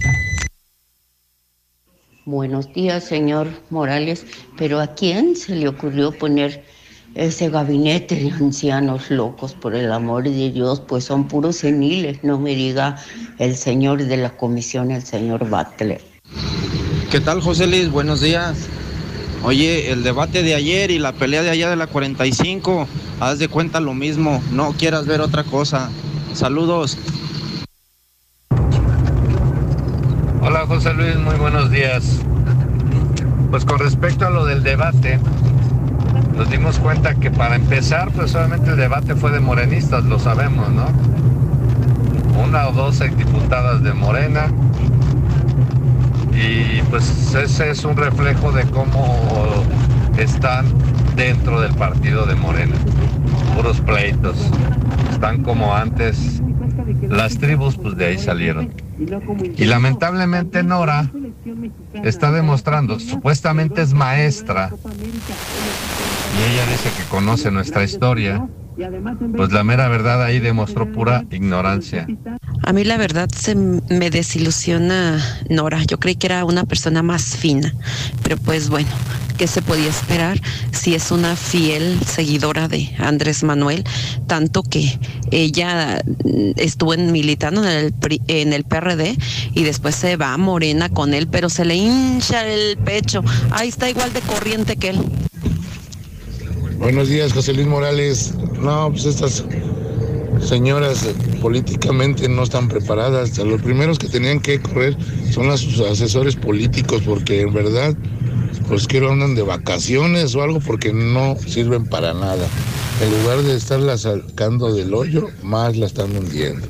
Buenos días, señor Morales. Pero ¿a quién se le ocurrió poner ese gabinete de ancianos locos? Por el amor de Dios, pues son puros seniles, no me diga el señor de la comisión, el señor Butler. ¿Qué tal, José Luis? Buenos días. Oye, el debate de ayer y la pelea de allá de la 45, haz de cuenta lo mismo, no quieras ver otra cosa. Saludos. Hola José Luis, muy buenos días. Pues con respecto a lo del debate, nos dimos cuenta que para empezar, pues solamente el debate fue de morenistas, lo sabemos, ¿no? Una o dos diputadas de Morena, y pues ese es un reflejo de cómo están dentro del partido de Morena. Puros pleitos. Están como antes. Las tribus, pues de ahí salieron. Y lamentablemente Nora está demostrando, supuestamente es maestra, y ella dice que conoce nuestra historia, pues la mera verdad ahí demostró pura ignorancia. A mí la verdad se me desilusiona Nora. Yo creí que era una persona más fina, pero pues bueno, ¿qué se podía esperar si es una fiel seguidora de Andrés Manuel? Tanto que ella estuvo en, militando en el, en el PRD y después se va a Morena con él, pero se le hincha el pecho. Ahí está igual de corriente que él. Buenos días, José Luis Morales. No, pues estas señoras políticamente no están preparadas. Los primeros que tenían que correr son los sus asesores políticos, porque en verdad, pues quiero andan de vacaciones o algo, porque no sirven para nada. En lugar de estarla sacando del hoyo, más la están hundiendo.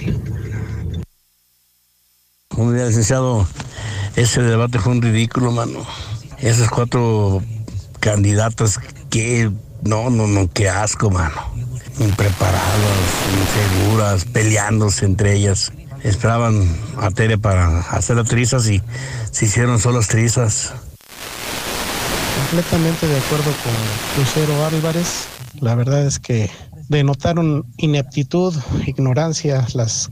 Un día, licenciado, ese debate fue un ridículo, mano. Esas cuatro candidatas que no, no, no, qué asco, mano. Impreparadas, inseguras, peleándose entre ellas. Esperaban a Tere para hacer las trizas y se hicieron solas trizas. Completamente de acuerdo con Lucero Álvarez. La verdad es que denotaron ineptitud, ignorancia las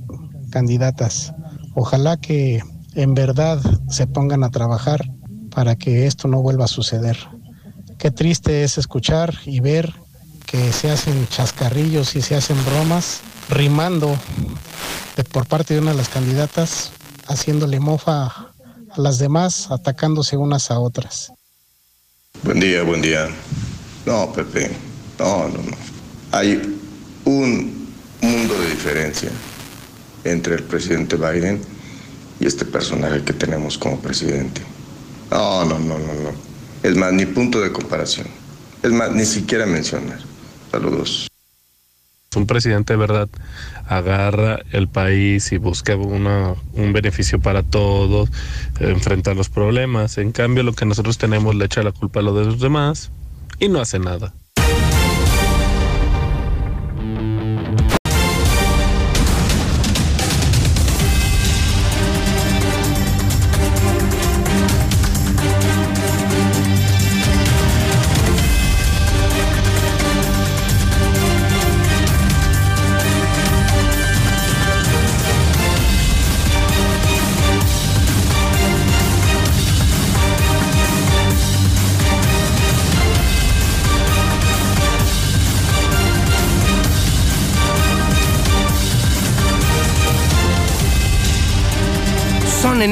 candidatas. Ojalá que en verdad se pongan a trabajar para que esto no vuelva a suceder. Qué triste es escuchar y ver se hacen chascarrillos y se hacen bromas rimando por parte de una de las candidatas, haciéndole mofa a las demás, atacándose unas a otras. Buen día, buen día. No, Pepe, no, no, no. Hay un mundo de diferencia entre el presidente Biden y este personaje que tenemos como presidente. No, no, no, no, no. Es más, ni punto de comparación. Es más, ni siquiera mencionar. Saludos. Un presidente de verdad agarra el país y busca una, un beneficio para todos, enfrenta los problemas. En cambio, lo que nosotros tenemos le echa la culpa a lo de los demás y no hace nada.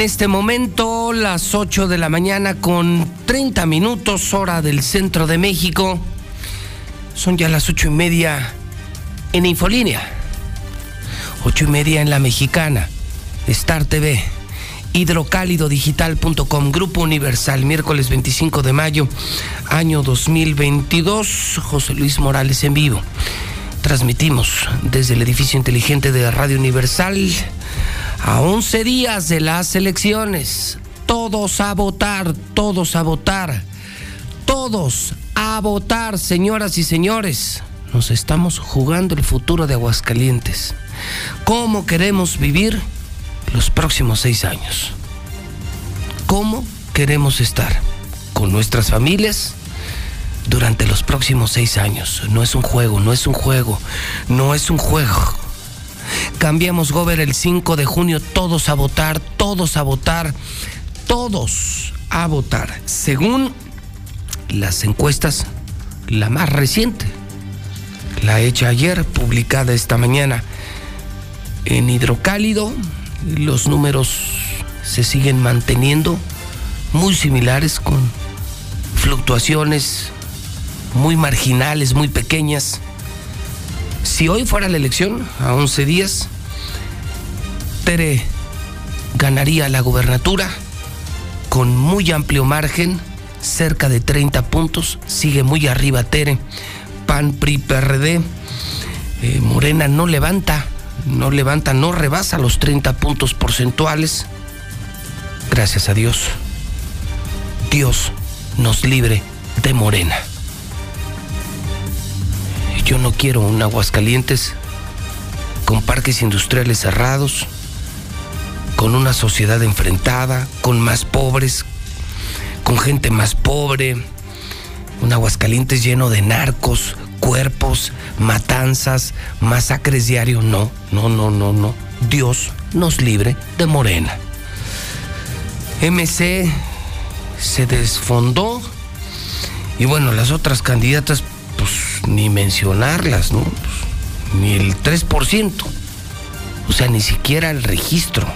Este momento las 8 de la mañana con 30 minutos hora del centro de México. Son ya las ocho y media en Infolínea. Ocho y media en La Mexicana. Star TV. Hidrocálidodigital.com. Grupo Universal. Miércoles 25 de mayo, año 2022. José Luis Morales en vivo. Transmitimos desde el edificio inteligente de Radio Universal a 11 días de las elecciones, todos a votar, todos a votar, todos a votar, señoras y señores. Nos estamos jugando el futuro de Aguascalientes. ¿Cómo queremos vivir los próximos seis años? ¿Cómo queremos estar con nuestras familias? durante los próximos seis años. No es un juego, no es un juego, no es un juego. Cambiamos Gober el 5 de junio, todos a votar, todos a votar, todos a votar. Según las encuestas, la más reciente, la hecha ayer, publicada esta mañana en Hidrocálido, los números se siguen manteniendo muy similares con fluctuaciones muy marginales, muy pequeñas si hoy fuera la elección, a 11 días, Tere ganaría la gubernatura con muy amplio margen, cerca de 30 puntos, sigue muy arriba Tere, PAN, PRI, PRD, eh, Morena no levanta, no levanta, no rebasa los 30 puntos porcentuales, gracias a Dios, Dios nos libre de Morena. Yo no quiero un Aguascalientes con parques industriales cerrados, con una sociedad enfrentada, con más pobres, con gente más pobre, un Aguascalientes lleno de narcos, cuerpos, matanzas, masacres diarios. No, no, no, no, no. Dios nos libre de Morena. MC se desfondó y bueno, las otras candidatas, ni mencionarlas, ¿no? Ni el 3%. O sea, ni siquiera el registro.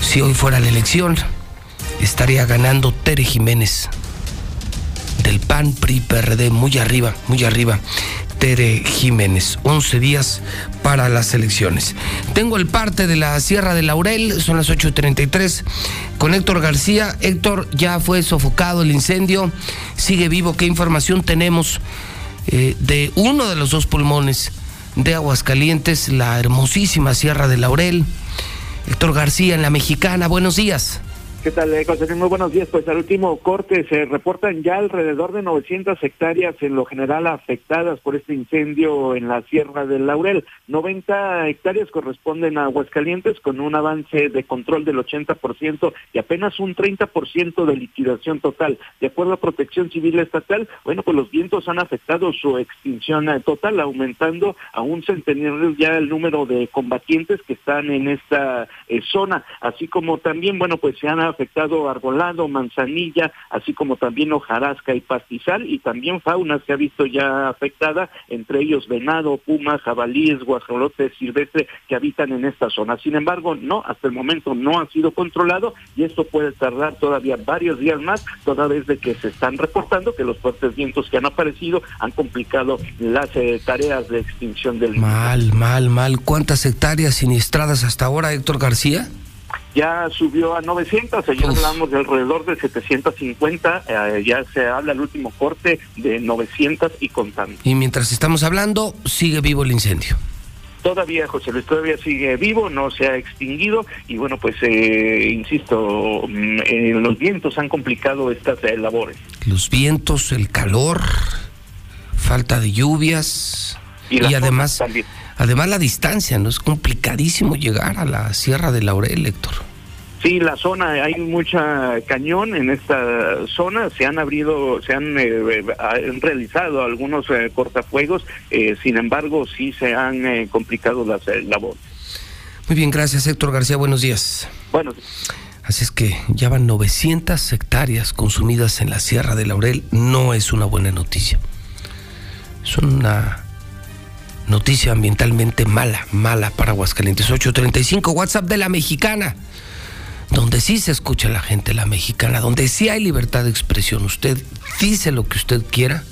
Si hoy fuera la elección, estaría ganando Tere Jiménez del PAN, PRI, PRD, muy arriba, muy arriba. Tere Jiménez, 11 días para las elecciones. Tengo el parte de la Sierra de Laurel, son las 8.33, con Héctor García. Héctor, ya fue sofocado el incendio, sigue vivo. ¿Qué información tenemos eh, de uno de los dos pulmones de Aguascalientes, la hermosísima Sierra de Laurel? Héctor García en la Mexicana, buenos días. ¿Qué tal, eh, José? Muy buenos días. Pues al último corte se reportan ya alrededor de 900 hectáreas en lo general afectadas por este incendio en la Sierra del Laurel. 90 hectáreas corresponden a Aguascalientes con un avance de control del 80% y apenas un 30% de liquidación total. De acuerdo a Protección Civil Estatal, bueno, pues los vientos han afectado su extinción eh, total, aumentando a un centenario ya el número de combatientes que están en esta eh, zona, así como también, bueno, pues se han afectado arbolado, manzanilla, así como también hojarasca y pastizal, y también fauna se ha visto ya afectada, entre ellos venado, puma, jabalíes, guajolotes silvestres que habitan en esta zona. Sin embargo, no, hasta el momento no ha sido controlado y esto puede tardar todavía varios días más, toda vez de que se están reportando que los fuertes vientos que han aparecido han complicado las eh, tareas de extinción del Mal, mal, mal. ¿Cuántas hectáreas siniestradas hasta ahora, Héctor García? Ya subió a 900, ayer hablamos de alrededor de 750, eh, ya se habla el último corte de 900 y contando. Y mientras estamos hablando, sigue vivo el incendio. Todavía, José Luis, todavía sigue vivo, no se ha extinguido y bueno, pues eh, insisto, mm, eh, los vientos han complicado estas labores. Los vientos, el calor, falta de lluvias y, además... Además la distancia, ¿no? Es complicadísimo llegar a la Sierra de Laurel, Héctor. Sí, la zona, hay mucha cañón en esta zona, se han abrido, se han, eh, realizado algunos eh, cortafuegos, eh, sin embargo sí se han complicado las labores. Muy bien, gracias Héctor García, buenos días. Buenos Así es que ya van 900 hectáreas consumidas en la Sierra de Laurel, no es una buena noticia. Es una Noticia ambientalmente mala, mala para Aguascalientes. 835 WhatsApp de la mexicana. Donde sí se escucha la gente, la mexicana, donde sí hay libertad de expresión. Usted dice lo que usted quiera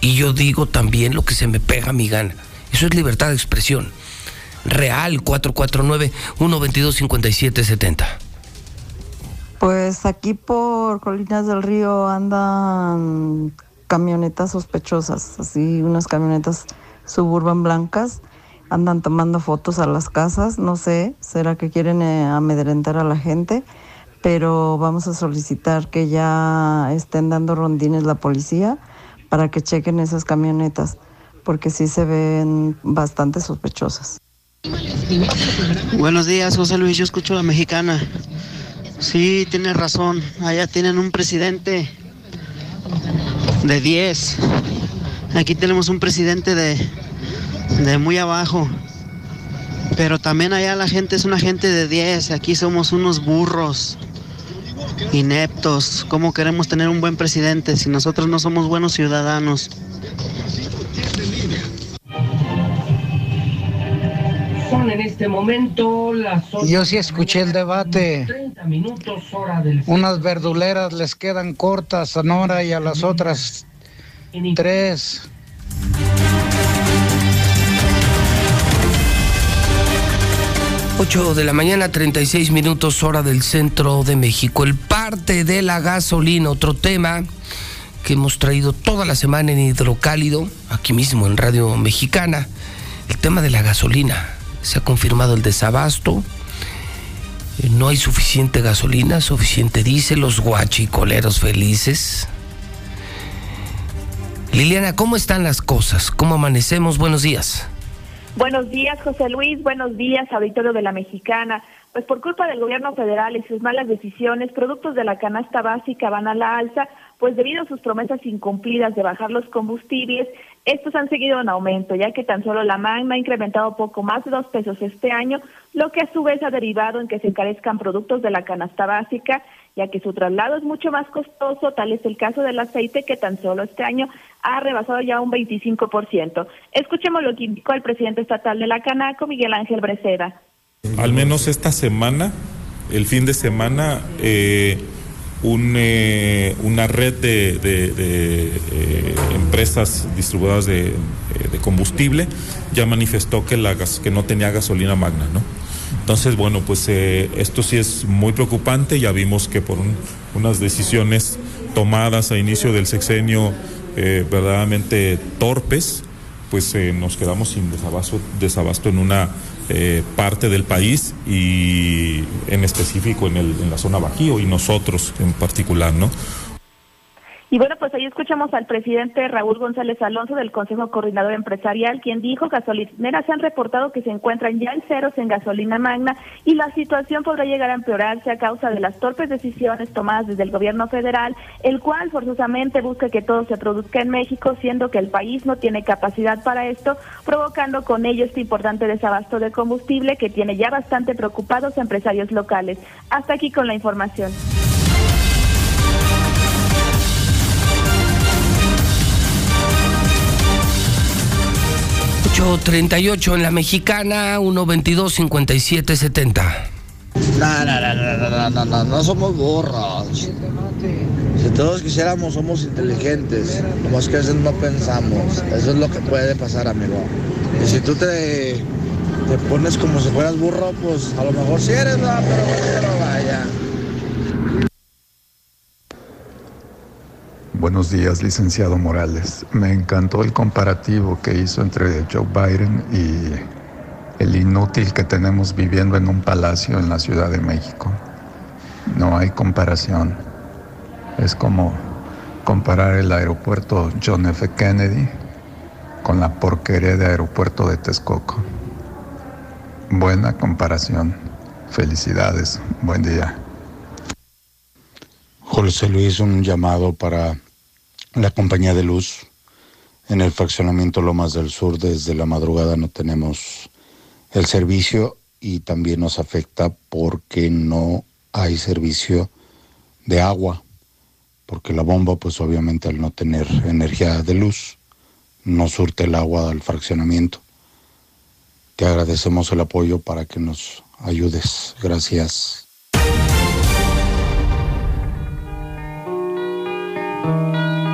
y yo digo también lo que se me pega a mi gana. Eso es libertad de expresión. Real 449-122-5770. Pues aquí por Colinas del Río andan camionetas sospechosas, así unas camionetas suburban blancas andan tomando fotos a las casas, no sé, será que quieren eh, amedrentar a la gente, pero vamos a solicitar que ya estén dando rondines la policía para que chequen esas camionetas, porque sí se ven bastante sospechosas. Buenos días, José Luis, yo escucho a la mexicana. Sí, tienes razón, allá tienen un presidente de 10 Aquí tenemos un presidente de, de muy abajo. Pero también allá la gente es una gente de 10. Aquí somos unos burros ineptos. ¿Cómo queremos tener un buen presidente si nosotros no somos buenos ciudadanos? Son en este momento las Yo sí escuché el debate. Unas verduleras les quedan cortas a Nora y a las otras Tres. Ocho de la mañana, 36 minutos hora del centro de México. El parte de la gasolina, otro tema que hemos traído toda la semana en Hidrocálido, aquí mismo en Radio Mexicana. El tema de la gasolina. Se ha confirmado el desabasto. Eh, no hay suficiente gasolina, suficiente dice los guachicoleros felices. Liliana, ¿cómo están las cosas? ¿Cómo amanecemos? Buenos días. Buenos días, José Luis. Buenos días, auditorio de la Mexicana. pues por culpa del gobierno federal y sus malas decisiones, productos de la canasta básica van a la alza, pues debido a sus promesas incumplidas de bajar los combustibles, estos han seguido en aumento, ya que tan solo la magna ha incrementado poco más de dos pesos este año, lo que a su vez ha derivado en que se encarezcan productos de la canasta básica, ya que su traslado es mucho más costoso, tal es el caso del aceite que tan solo este año ha rebasado ya un 25%. Escuchemos lo que indicó el presidente estatal de la Canaco, Miguel Ángel Breceda. Al menos esta semana, el fin de semana, eh, eh, una red de, eh, empresas distribuidoras de, combustible ya manifestó que, la, que no tenía gasolina magna, ¿no? Entonces, bueno, pues esto sí es muy preocupante. Ya vimos que por unas decisiones tomadas a inicio del sexenio verdaderamente torpes, pues nos quedamos sin desabasto, desabasto en una eh, parte del país y en específico en, el, en la zona Bajío y nosotros en particular, ¿no? Y bueno, pues ahí escuchamos al presidente Raúl González Alonso del Consejo Coordinador Empresarial, quien dijo que gasolineras han reportado que se encuentran ya en ceros en gasolina magna y la situación podrá llegar a empeorarse a causa de las torpes decisiones tomadas desde el gobierno federal, el cual forzosamente busca que todo se produzca en México, siendo que el país no tiene capacidad para esto, provocando con ello este importante desabasto de combustible que tiene ya bastante preocupados empresarios locales. Hasta aquí con la información. 38 en la mexicana, 122-5770. No, no, no, no, no, no, no, somos burros. Si todos quisiéramos, somos inteligentes. Nomás que a veces no pensamos. Eso es lo que puede pasar, amigo. Y si tú te, te pones como si fueras burro, pues a lo mejor sí eres, ¿no? pero no vaya. Buenos días, licenciado Morales. Me encantó el comparativo que hizo entre Joe Biden y el inútil que tenemos viviendo en un palacio en la Ciudad de México. No hay comparación. Es como comparar el aeropuerto John F. Kennedy con la porquería de aeropuerto de Texcoco. Buena comparación. Felicidades. Buen día. José Luis, un llamado para la compañía de luz. En el fraccionamiento Lomas del Sur desde la madrugada no tenemos el servicio y también nos afecta porque no hay servicio de agua, porque la bomba pues obviamente al no tener energía de luz no surte el agua al fraccionamiento. Te agradecemos el apoyo para que nos ayudes. Gracias. Música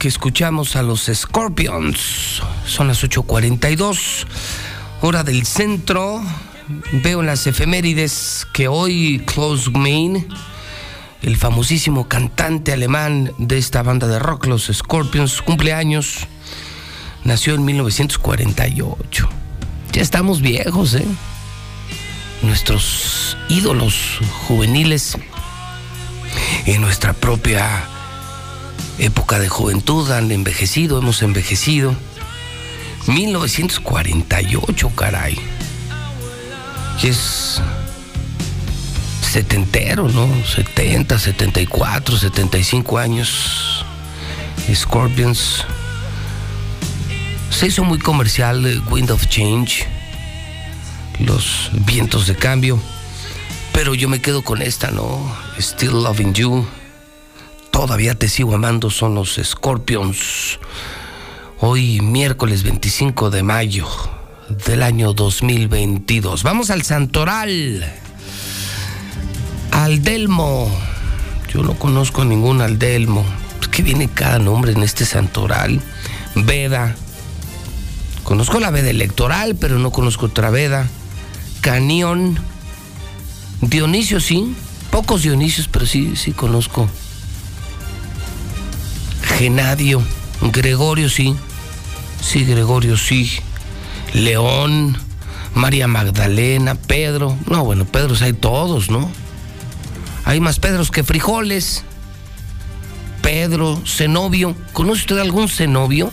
que escuchamos a los Scorpions. Son las 8.42, hora del centro. Veo las efemérides que hoy Klaus Main, el famosísimo cantante alemán de esta banda de rock, los Scorpions, cumpleaños. nació en 1948. Ya estamos viejos, ¿eh? Nuestros ídolos juveniles en nuestra propia época de juventud han envejecido, hemos envejecido. 1948, caray. Y es setentero, ¿no? 70, 74, 75 años. Scorpions. Se hizo muy comercial eh, Wind of Change. Los vientos de cambio. Pero yo me quedo con esta, ¿no? Still Loving You. Todavía te sigo amando son los Scorpions. Hoy miércoles 25 de mayo del año 2022. Vamos al Santoral. Aldelmo. Yo no conozco ningún Aldelmo. Es que viene cada nombre en este santoral. Veda. Conozco la Veda electoral, pero no conozco otra Veda. Canión. Dionisio sí. Pocos Dionisios, pero sí, sí conozco. Genadio. Gregorio sí. Sí, Gregorio sí. León. María Magdalena, Pedro. No, bueno, Pedros hay todos, ¿no? Hay más Pedros que frijoles. Pedro, Zenobio. ¿Conoce usted algún Zenobio?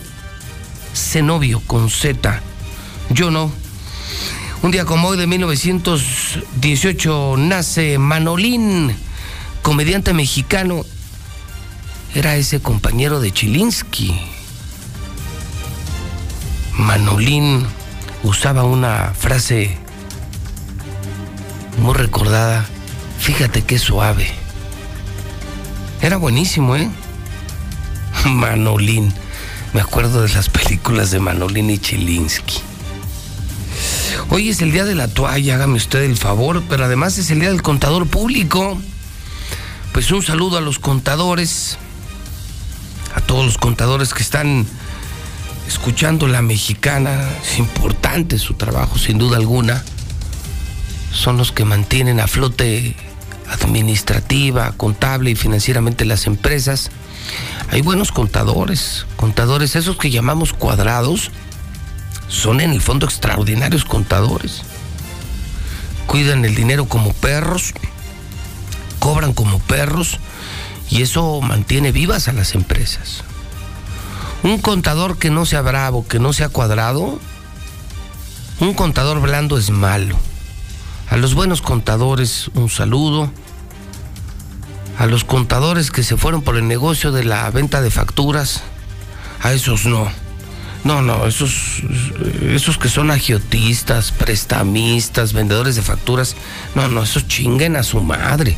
Zenobio con Z. Yo no. Un día como hoy de 1918 nace Manolín, comediante mexicano. Era ese compañero de Chilinsky. Manolín usaba una frase muy recordada Fíjate qué suave. Era buenísimo, ¿eh? Manolín. Me acuerdo de las películas de Manolín y Chilinsky. Hoy es el día de la toalla, hágame usted el favor, pero además es el día del contador público. Pues un saludo a los contadores, todos los contadores que están escuchando la mexicana. Es importante su trabajo, sin duda alguna. Son los que mantienen a flote administrativa, contable y financieramente las empresas. Hay buenos contadores, contadores esos que llamamos cuadrados, son en el fondo extraordinarios contadores. Cuidan el dinero como perros, cobran como perros y eso mantiene vivas a las empresas. Un contador que no sea bravo, que no sea cuadrado, un contador blando es malo. A los buenos contadores, un saludo. A los contadores que se fueron por el negocio de la venta de facturas, a esos no. No, no, esos, esos que son agiotistas, prestamistas, vendedores de facturas, no, no, esos chinguen a su madre.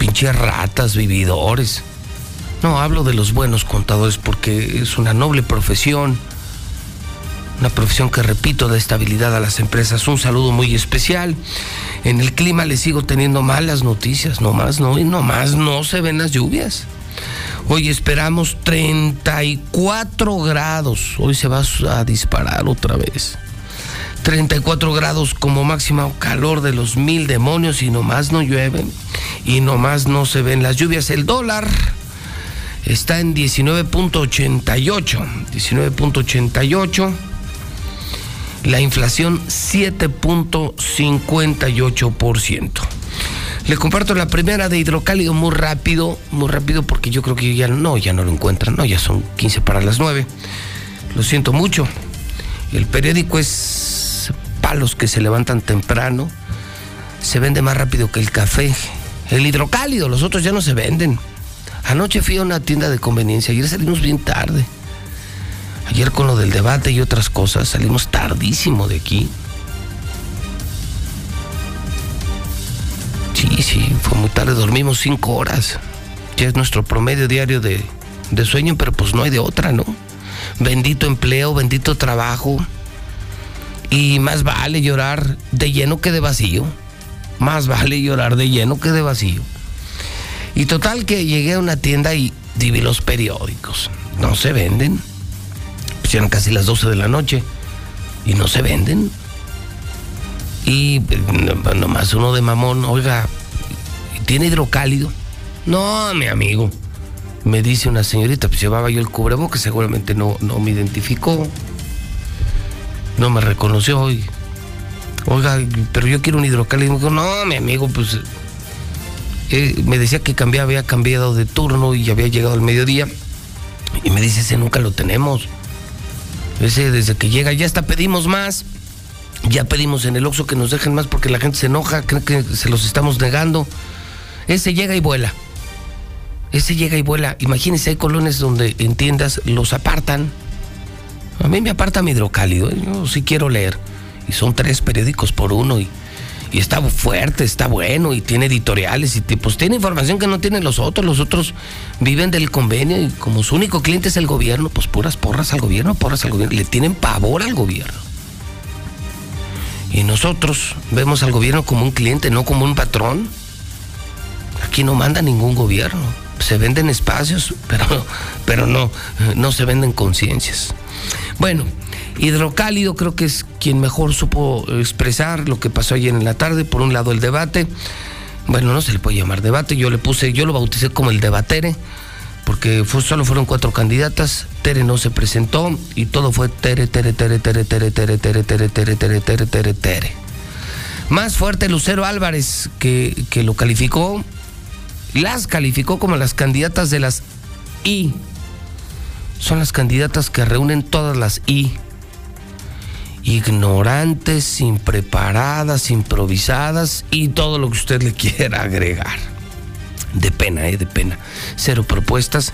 Pinches ratas, vividores. No, hablo de los buenos contadores porque es una noble profesión una profesión que repito da estabilidad a las empresas. Un saludo muy especial. En el clima le sigo teniendo malas noticias, no más no, y no más no se ven las lluvias. Hoy esperamos 34 grados. Hoy se va a disparar otra vez. 34 grados como máximo calor de los mil demonios y nomás no llueven y nomás no se ven las lluvias. El dólar está en 19.88. 19.88 la inflación 7.58%. Le comparto la primera de hidrocálido muy rápido, muy rápido porque yo creo que ya no, ya no lo encuentran, no, ya son 15 para las 9. Lo siento mucho. El periódico es palos que se levantan temprano. Se vende más rápido que el café. El hidrocálido, los otros ya no se venden. Anoche fui a una tienda de conveniencia, ayer salimos bien tarde. Ayer con lo del debate y otras cosas salimos tardísimo de aquí. Sí, sí, fue muy tarde, dormimos cinco horas. Ya es nuestro promedio diario de, de sueño, pero pues no hay de otra, ¿no? Bendito empleo, bendito trabajo. Y más vale llorar de lleno que de vacío. Más vale llorar de lleno que de vacío. Y total que llegué a una tienda y vi los periódicos. No se venden eran casi las 12 de la noche y no se venden. Y nomás uno de mamón, oiga, ¿tiene hidrocálido? No, mi amigo. me dice una señorita, pues llevaba yo el cubrebocas, seguramente no, no me identificó, no me reconoció y, oiga, pero yo quiero un hidrocálido. Y me dijo, no, mi amigo, pues eh, me decía que cambiaba, había cambiado de turno y había llegado al mediodía. Y me dice, ese nunca lo tenemos. Ese desde que llega, ya hasta pedimos más. Ya pedimos en el Oxxo que nos dejen más porque la gente se enoja, cree que se los estamos negando. Ese llega y vuela. Ese llega y vuela. Imagínense, hay colonias donde en tiendas los apartan. A mí me aparta mi hidrocálido. Yo sí quiero leer. Y son tres periódicos por uno. Y, y está fuerte, está bueno. Y tiene editoriales. Y pues tiene información que no tienen los otros. Los otros viven del convenio. Y como su único cliente es el gobierno, pues puras porras al gobierno, porras al gobierno. Le tienen pavor al gobierno. Y nosotros vemos al gobierno como un cliente, no como un patrón. Aquí no manda ningún gobierno. Se venden espacios, pero, pero no, no se venden conciencias. Bueno, Hidrocálido creo que es quien mejor supo expresar lo que pasó ayer en la tarde. Por un lado el debate. Bueno, no se le puede llamar debate. Yo le puse, yo lo bauticé como el debatere porque solo fueron cuatro candidatas, Tere no se presentó y todo fue Tere, Tere, Tere, Tere, Tere, Tere, Tere, Tere, Tere, Tere, Tere, Tere, Tere. Más fuerte Lucero Álvarez, que, que lo calificó, las calificó como las candidatas de las I. Son las candidatas que reúnen todas las I. Ignorantes, impreparadas, improvisadas y todo lo que usted le quiera agregar. De pena, ¿eh? De pena. Cero propuestas.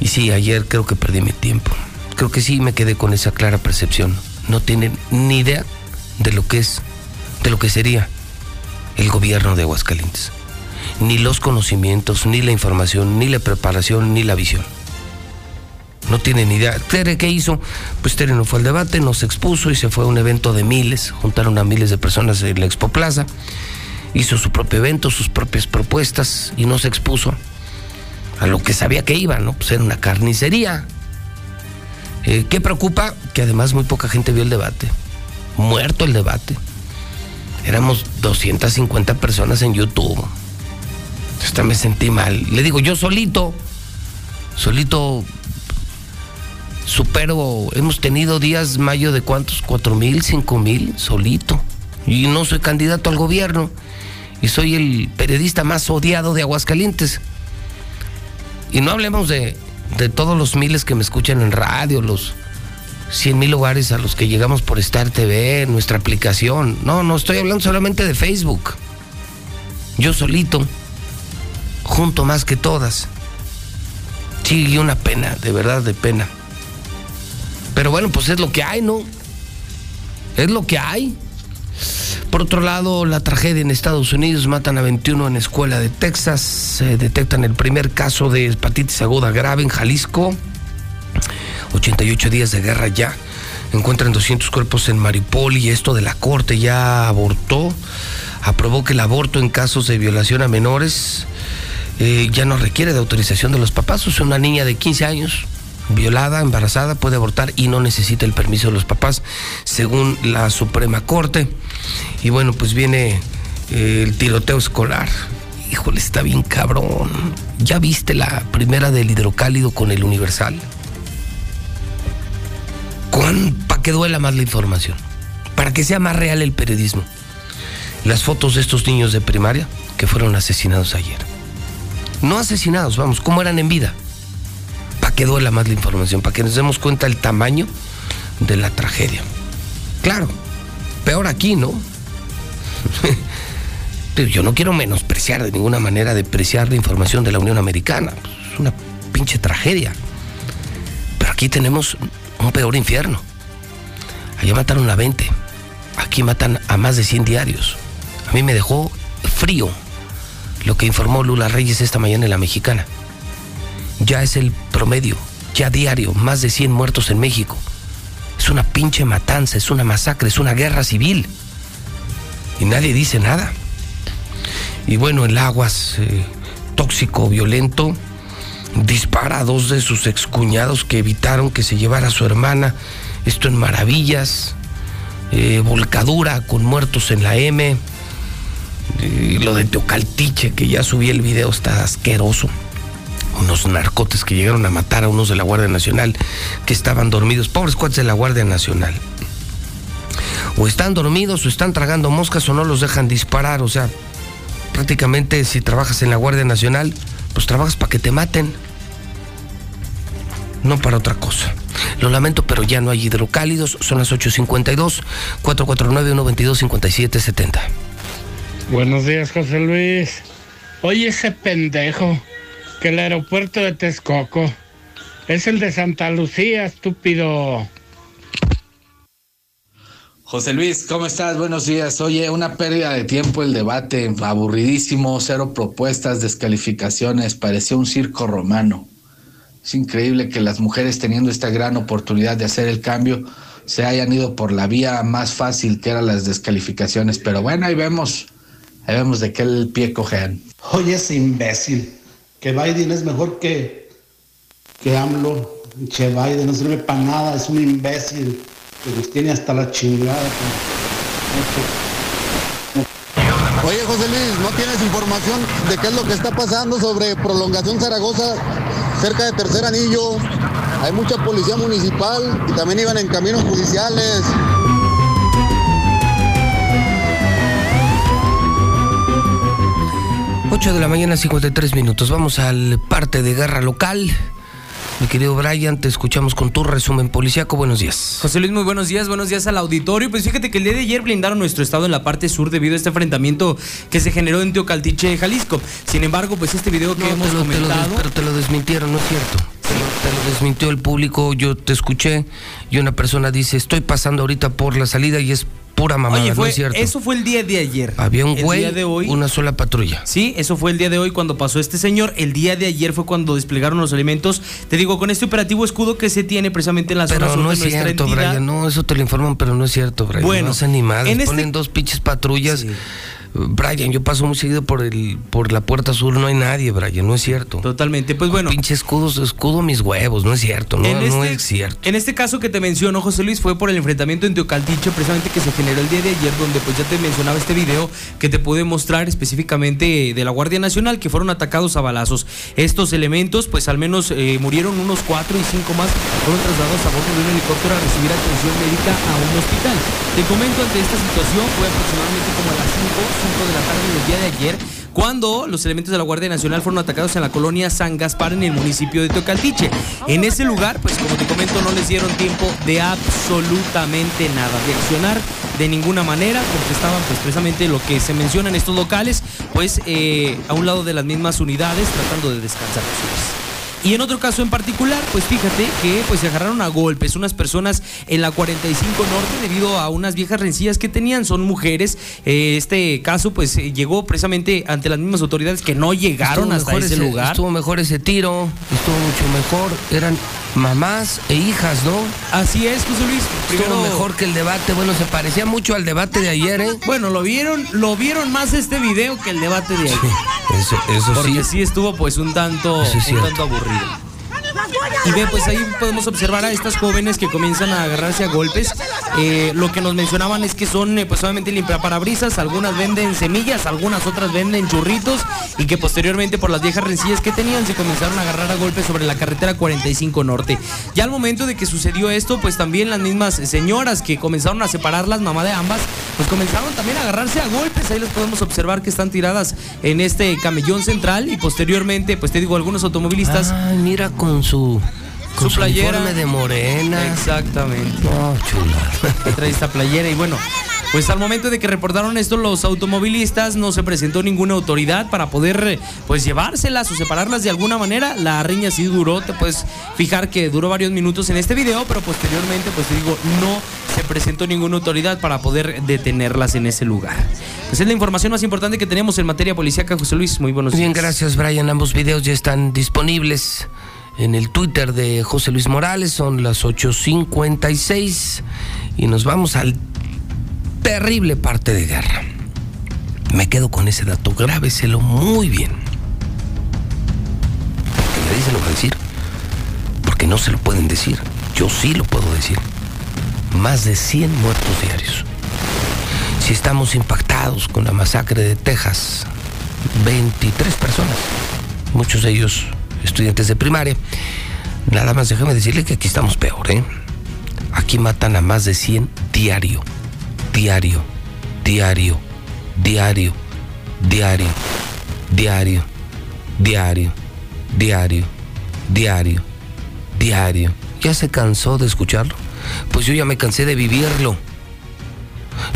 Y sí, ayer creo que perdí mi tiempo. Creo que sí me quedé con esa clara percepción. No tienen ni idea de lo que es, de lo que sería el gobierno de Aguascalientes. Ni los conocimientos, ni la información, ni la preparación, ni la visión. No tienen ni idea. Tere, ¿qué hizo? Pues Tere no fue al debate, nos expuso y se fue a un evento de miles. Juntaron a miles de personas en la Expo Plaza hizo su propio evento, sus propias propuestas y no se expuso a lo que sabía que iba, ¿no? Pues era una carnicería. Eh, ¿Qué preocupa? Que además muy poca gente vio el debate. Muerto el debate. Éramos 250 personas en YouTube. Hasta me sentí mal. Le digo, yo solito, solito supero, hemos tenido días mayo de cuántos, cuatro mil, cinco mil, solito. Y no soy candidato al gobierno y soy el periodista más odiado de Aguascalientes. Y no hablemos de, de todos los miles que me escuchan en radio, los 100 mil lugares a los que llegamos por Star TV, nuestra aplicación. No, no estoy hablando solamente de Facebook. Yo solito, junto más que todas. Sí, una pena, de verdad, de pena. Pero bueno, pues es lo que hay, ¿no? Es lo que hay. Por otro lado, la tragedia en Estados Unidos, matan a 21 en escuela de Texas, detectan el primer caso de hepatitis aguda grave en Jalisco, 88 días de guerra ya, encuentran 200 cuerpos en Maripol y esto de la corte ya abortó, aprobó que el aborto en casos de violación a menores eh, ya no requiere de autorización de los papás, o sea, una niña de 15 años violada, embarazada, puede abortar y no necesita el permiso de los papás, según la Suprema Corte. Y bueno, pues viene eh, el tiroteo escolar. Híjole, está bien cabrón. ¿Ya viste la primera del hidrocálido con el Universal? Para que duela más la información, para que sea más real el periodismo. Las fotos de estos niños de primaria que fueron asesinados ayer. No asesinados, vamos, ¿cómo eran en vida? para que duela más la información, para que nos demos cuenta del tamaño de la tragedia. Claro, peor aquí, ¿no? Yo no quiero menospreciar de ninguna manera, depreciar la información de la Unión Americana. Es una pinche tragedia. Pero aquí tenemos un peor infierno. Allá mataron a 20. Aquí matan a más de 100 diarios. A mí me dejó frío lo que informó Lula Reyes esta mañana en la mexicana ya es el promedio, ya diario, más de 100 muertos en México. Es una pinche matanza, es una masacre, es una guerra civil. Y nadie dice nada. Y bueno, el aguas eh, tóxico, violento, dispara a dos de sus excuñados que evitaron que se llevara a su hermana. Esto en Maravillas, eh, volcadura con muertos en la M. Y lo de Teocaltiche, que ya subí el video, está asqueroso unos narcotes que llegaron a matar a unos de la Guardia Nacional que estaban dormidos, pobres cuates de la Guardia Nacional. O están dormidos o están tragando moscas o no los dejan disparar, o sea, prácticamente si trabajas en la Guardia Nacional, pues trabajas para que te maten, no para otra cosa. Lo lamento, pero ya no hay hidrocálidos, son las 8.52, 449-122-5770. Buenos días, José Luis. Oye, ese pendejo, que el aeropuerto de Texcoco es el de Santa Lucía, estúpido. José Luis, ¿cómo estás? Buenos días. Oye, una pérdida de tiempo el debate, aburridísimo, cero propuestas, descalificaciones, parecía un circo romano. Es increíble que las mujeres teniendo esta gran oportunidad de hacer el cambio se hayan ido por la vía más fácil que eran las descalificaciones, pero bueno, ahí vemos, ahí vemos de qué el pie cojean. Oye, ese imbécil, que Biden es mejor que, que AMLO, che Biden no sirve para nada, es un imbécil, que los tiene hasta la chingada. Oye, José Luis, ¿no tienes información de qué es lo que está pasando sobre prolongación Zaragoza cerca de Tercer Anillo? Hay mucha policía municipal y también iban en caminos judiciales. 8 de la mañana, 53 minutos. Vamos al parte de guerra local. Mi querido Brian, te escuchamos con tu resumen policíaco. Buenos días. José Luis, muy buenos días. Buenos días al auditorio. Pues fíjate que el día de ayer blindaron nuestro estado en la parte sur debido a este enfrentamiento que se generó en Teocaltiche, Jalisco. Sin embargo, pues este video que No, hemos te lo- te lo comentado... pero te lo desmintieron, no es cierto. Te lo, desmintió el público, yo te escuché y una persona dice, estoy pasando ahorita por la salida y es pura mamada, Oye, no fue, es cierto. eso fue el día de ayer. Había un El güey, día de hoy- una sola patrulla. Sí, eso fue el día de hoy cuando pasó este señor. El día de ayer fue cuando desplegaron los elementos. Te digo, con este operativo escudo que se tiene precisamente en la zona Pero sur no de es nuestra cierto, entidad. Brian, no, eso te lo informan, pero no es cierto, Brian. Bueno, no hacen ni madres, en este- ponen dos pinches patrullas. Brian, yo paso muy seguido por el por la puerta sur, no hay nadie, Brian, no es cierto. Totalmente, pues bueno. Pinche escudos, escudo mis huevos, no es cierto, no, este, es cierto. en este caso que te menciono, José Luis, fue por el enfrentamiento en Teocaltiche, precisamente que se generó el día de ayer, donde pues ya te mencionaba este video que te pude mostrar específicamente de la Guardia Nacional, que fueron atacados a balazos. Estos elementos, pues al menos eh, murieron unos cuatro y cinco más, fueron trasladados a bordo de un helicóptero a recibir atención médica a un hospital. Te comento ante esta situación, fue aproximadamente como a las 5, 5 de la tarde del día de ayer, cuando los elementos de la Guardia Nacional fueron atacados en la colonia San Gaspar en el municipio de Teocaltiche. En ese lugar, pues como te comento, no les dieron tiempo de absolutamente nada, de accionar de ninguna manera, porque estaban pues precisamente lo que se menciona en estos locales, pues eh, a un lado de las mismas unidades tratando de descansar. Luis. Y en otro caso en particular, pues fíjate que pues se agarraron a golpes unas personas en la 45 Norte debido a unas viejas rencillas que tenían, son mujeres. Eh, este caso pues eh, llegó precisamente ante las mismas autoridades que no llegaron Estuvo hasta ese, lugar. Estuvo mejor ese tiro, estuvo mucho mejor. Eran mamás e hijas, ¿no? Así es, José Luis. Estuvo mejor que el debate. Bueno, se parecía mucho al debate de ayer, ¿eh? Bueno, lo vieron, lo vieron más este video que el debate de ayer. Eso, eso Porque sí. sí estuvo pues un tanto, un tanto aburrido. arriba. Y ve, pues ahí podemos observar a estas jóvenes que comienzan a agarrarse a golpes. Eh, lo que nos mencionaban es que son, eh, pues obviamente limpiaparabrisas, algunas venden semillas, algunas otras venden churritos y que posteriormente por las viejas rencillas que tenían se comenzaron a agarrar a golpes sobre la carretera 45 Norte. Ya al momento de que sucedió esto, pues también las mismas señoras que comenzaron a separarlas, mamá de ambas, pues comenzaron también a agarrarse a golpes. Ahí las podemos observar que están tiradas en este camellón central y posteriormente, pues te digo, algunos automovilistas Ay, mira con su. Con Su playera. uniforme de morena. Exactamente. No, chula. trae esta playera y bueno, pues al momento de que reportaron esto los automovilistas no se presentó ninguna autoridad para poder eh, pues llevárselas o separarlas de alguna manera. La riña sí duró, te puedes fijar que duró varios minutos en este video, pero posteriormente pues te digo, no se presentó ninguna autoridad para poder detenerlas en ese lugar. Pues es la información más importante que tenemos en materia policíaca, José Luis. Muy buenos días. bien, gracias, Brian. Ambos videos ya están disponibles en el Twitter de José Luis Morales. Son las 8.56 y nos vamos al terrible parte de guerra. Me quedo con ese dato, grábeselo muy bien. Que nadie se lo a decir, porque no se lo pueden decir. Yo sí lo puedo decir. Más de 100 muertos diarios. Si estamos impactados con la masacre de Texas, 23 personas, muchos de ellos estudiantes de primaria. Nada más déjeme decirle que aquí estamos peor, ¿eh? Aquí matan a más de 100 diario, diario, diario, diario, diario, diario, diario, diario, diario, diario. ¿Ya se cansó de escucharlo? Pues yo ya me cansé de vivirlo.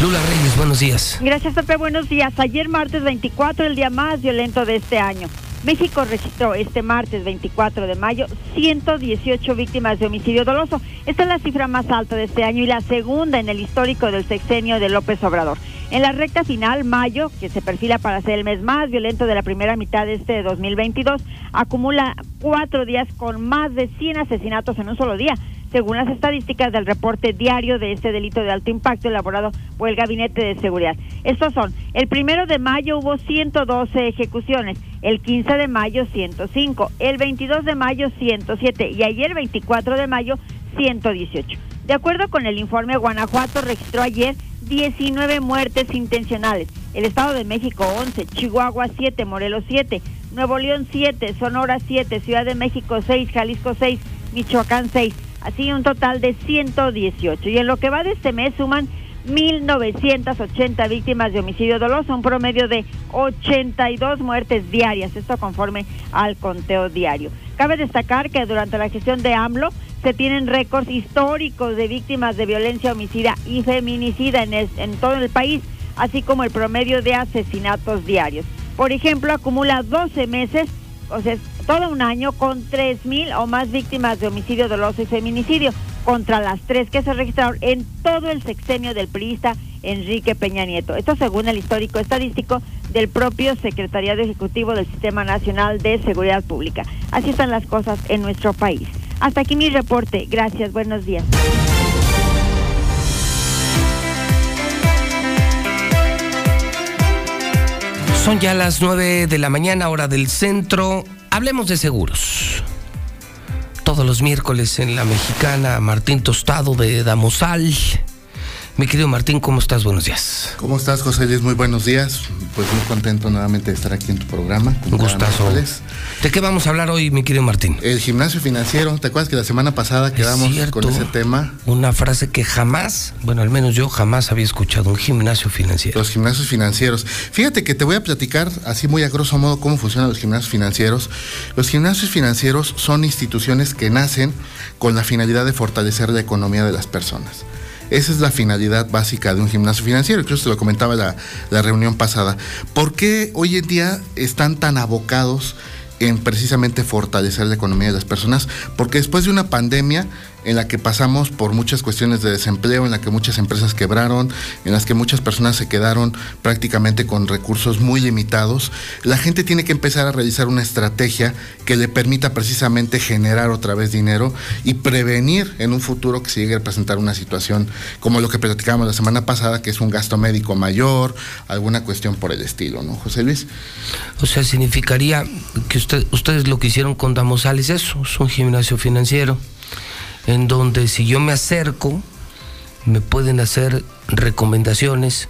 Lula Reyes, buenos días. Gracias, Pepe. Buenos días. Ayer, martes 24, el día más violento de este año. México registró este martes 24 de mayo 118 víctimas de homicidio doloso. Esta es la cifra más alta de este año y la segunda en el histórico del sexenio de López Obrador. En la recta final, mayo, que se perfila para ser el mes más violento de la primera mitad de este 2022, acumula cuatro días con más de 100 asesinatos en un solo día según las estadísticas del reporte diario de este delito de alto impacto elaborado por el Gabinete de Seguridad. Estos son, el primero de mayo hubo 112 ejecuciones, el 15 de mayo 105, el 22 de mayo 107 y ayer 24 de mayo 118. De acuerdo con el informe, Guanajuato registró ayer 19 muertes intencionales, el Estado de México 11, Chihuahua 7, Morelos 7, Nuevo León 7, Sonora 7, Ciudad de México 6, Jalisco 6, Michoacán 6 así un total de 118. Y en lo que va de este mes suman 1.980 víctimas de homicidio doloso, un promedio de 82 muertes diarias, esto conforme al conteo diario. Cabe destacar que durante la gestión de AMLO se tienen récords históricos de víctimas de violencia homicida y feminicida en, en todo el país, así como el promedio de asesinatos diarios. Por ejemplo, acumula 12 meses o sea, todo un año con 3.000 o más víctimas de homicidio doloso y feminicidio, contra las tres que se registraron en todo el sexenio del priista Enrique Peña Nieto. Esto según el histórico estadístico del propio Secretariado Ejecutivo del Sistema Nacional de Seguridad Pública. Así están las cosas en nuestro país. Hasta aquí mi reporte. Gracias. Buenos días. Son ya las 9 de la mañana, hora del centro. Hablemos de seguros. Todos los miércoles en la mexicana, Martín Tostado de Damosal mi querido Martín, ¿cómo estás? Buenos días. ¿Cómo estás, José Luis? Muy buenos días. Pues muy contento nuevamente de estar aquí en tu programa. Un gustazo. ¿De qué vamos a hablar hoy, mi querido Martín? El gimnasio financiero. ¿Te acuerdas que la semana pasada quedamos con ese tema? Una frase que jamás, bueno, al menos yo jamás había escuchado, un gimnasio financiero. Los gimnasios financieros. Fíjate que te voy a platicar así muy a grosso modo cómo funcionan los gimnasios financieros. Los gimnasios financieros son instituciones que nacen con la finalidad de fortalecer la economía de las personas. Esa es la finalidad básica de un gimnasio financiero, incluso te lo comentaba la, la reunión pasada. ¿Por qué hoy en día están tan abocados en precisamente fortalecer la economía de las personas? Porque después de una pandemia, en la que pasamos por muchas cuestiones de desempleo, en la que muchas empresas quebraron, en las que muchas personas se quedaron prácticamente con recursos muy limitados, la gente tiene que empezar a realizar una estrategia que le permita precisamente generar otra vez dinero y prevenir en un futuro que se llegue a presentar una situación como lo que platicábamos la semana pasada, que es un gasto médico mayor, alguna cuestión por el estilo, ¿no, José Luis? O sea, significaría que usted, ustedes lo que hicieron con Damosal es eso, es un gimnasio financiero en donde si yo me acerco, me pueden hacer recomendaciones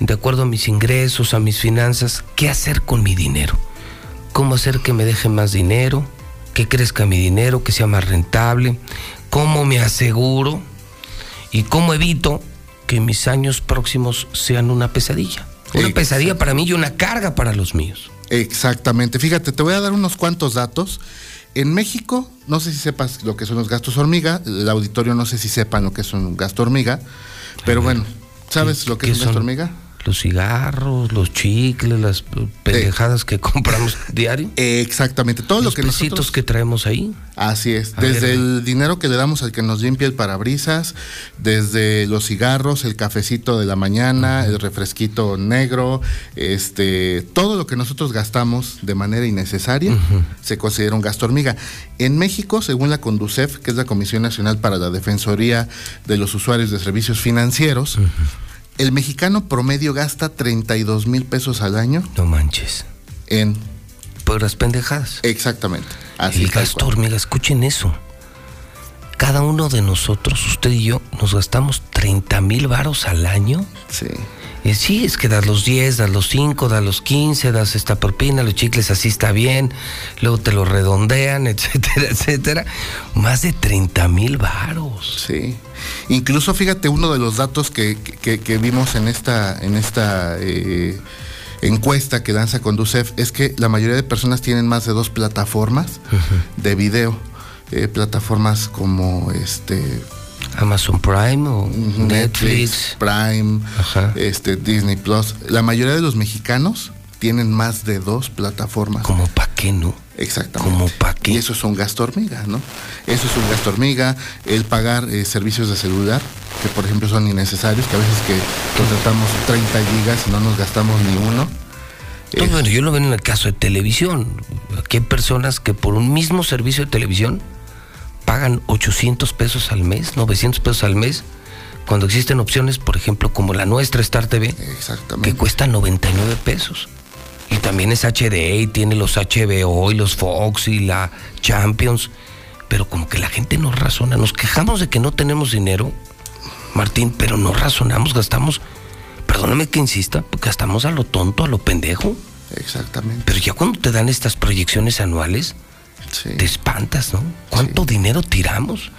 de acuerdo a mis ingresos, a mis finanzas, qué hacer con mi dinero, cómo hacer que me deje más dinero, que crezca mi dinero, que sea más rentable, cómo me aseguro y cómo evito que mis años próximos sean una pesadilla. Una pesadilla para mí y una carga para los míos. Exactamente. Fíjate, te voy a dar unos cuantos datos en México, no sé si sepas lo que son los gastos hormiga, el auditorio no sé si sepan lo que es un gasto hormiga, pero bueno, ¿sabes lo que es un gasto hormiga? Los cigarros, los chicles, las pendejadas que compramos diario. exactamente, todo lo que nosotros que traemos ahí. Así es, desde el dinero que le damos al que nos limpia el parabrisas, desde los cigarros, el cafecito de la mañana, el refresquito negro, este, todo lo que nosotros gastamos de manera innecesaria se considera un gasto hormiga. En México, según la CONDUCEF, que es la Comisión Nacional para la Defensoría de los Usuarios de Servicios Financieros, el mexicano promedio gasta 32 mil pesos al año. No manches. En. Puras pendejadas. Exactamente. Así el gasto hormiga, escuchen eso. Cada uno de nosotros, usted y yo, nos gastamos 30 mil varos al año. Sí. Y sí, es que das los 10, das los 5, das los 15, das esta propina, los chicles así está bien, luego te lo redondean, etcétera, etcétera. Más de 30 mil varos. Sí. Incluso fíjate uno de los datos que, vimos en esta, en esta eh, encuesta que danza Conducef es que la mayoría de personas tienen más de dos plataformas de video. Eh, plataformas como este Amazon Prime o Netflix, Prime, este Disney Plus. La mayoría de los mexicanos tienen más de dos plataformas. Como pa' qué, ¿no? Exactamente. Como pa' qué. Y eso es un gasto hormiga, ¿no? Eso es un gasto hormiga. El pagar eh, servicios de celular, que por ejemplo son innecesarios, que a veces que contratamos 30 gigas y no nos gastamos ni uno. bueno, yo lo veo en el caso de televisión. Aquí hay personas que por un mismo servicio de televisión pagan 800 pesos al mes, 900 pesos al mes, cuando existen opciones, por ejemplo, como la nuestra Star TV, que cuesta 99 pesos. Y también es HD y tiene los HBO y los Fox y la Champions. Pero como que la gente no razona. Nos quejamos de que no tenemos dinero, Martín, pero no razonamos, gastamos. Perdóname que insista, gastamos a lo tonto, a lo pendejo. Exactamente. Pero ya cuando te dan estas proyecciones anuales, te espantas, ¿no? ¿Cuánto dinero tiramos?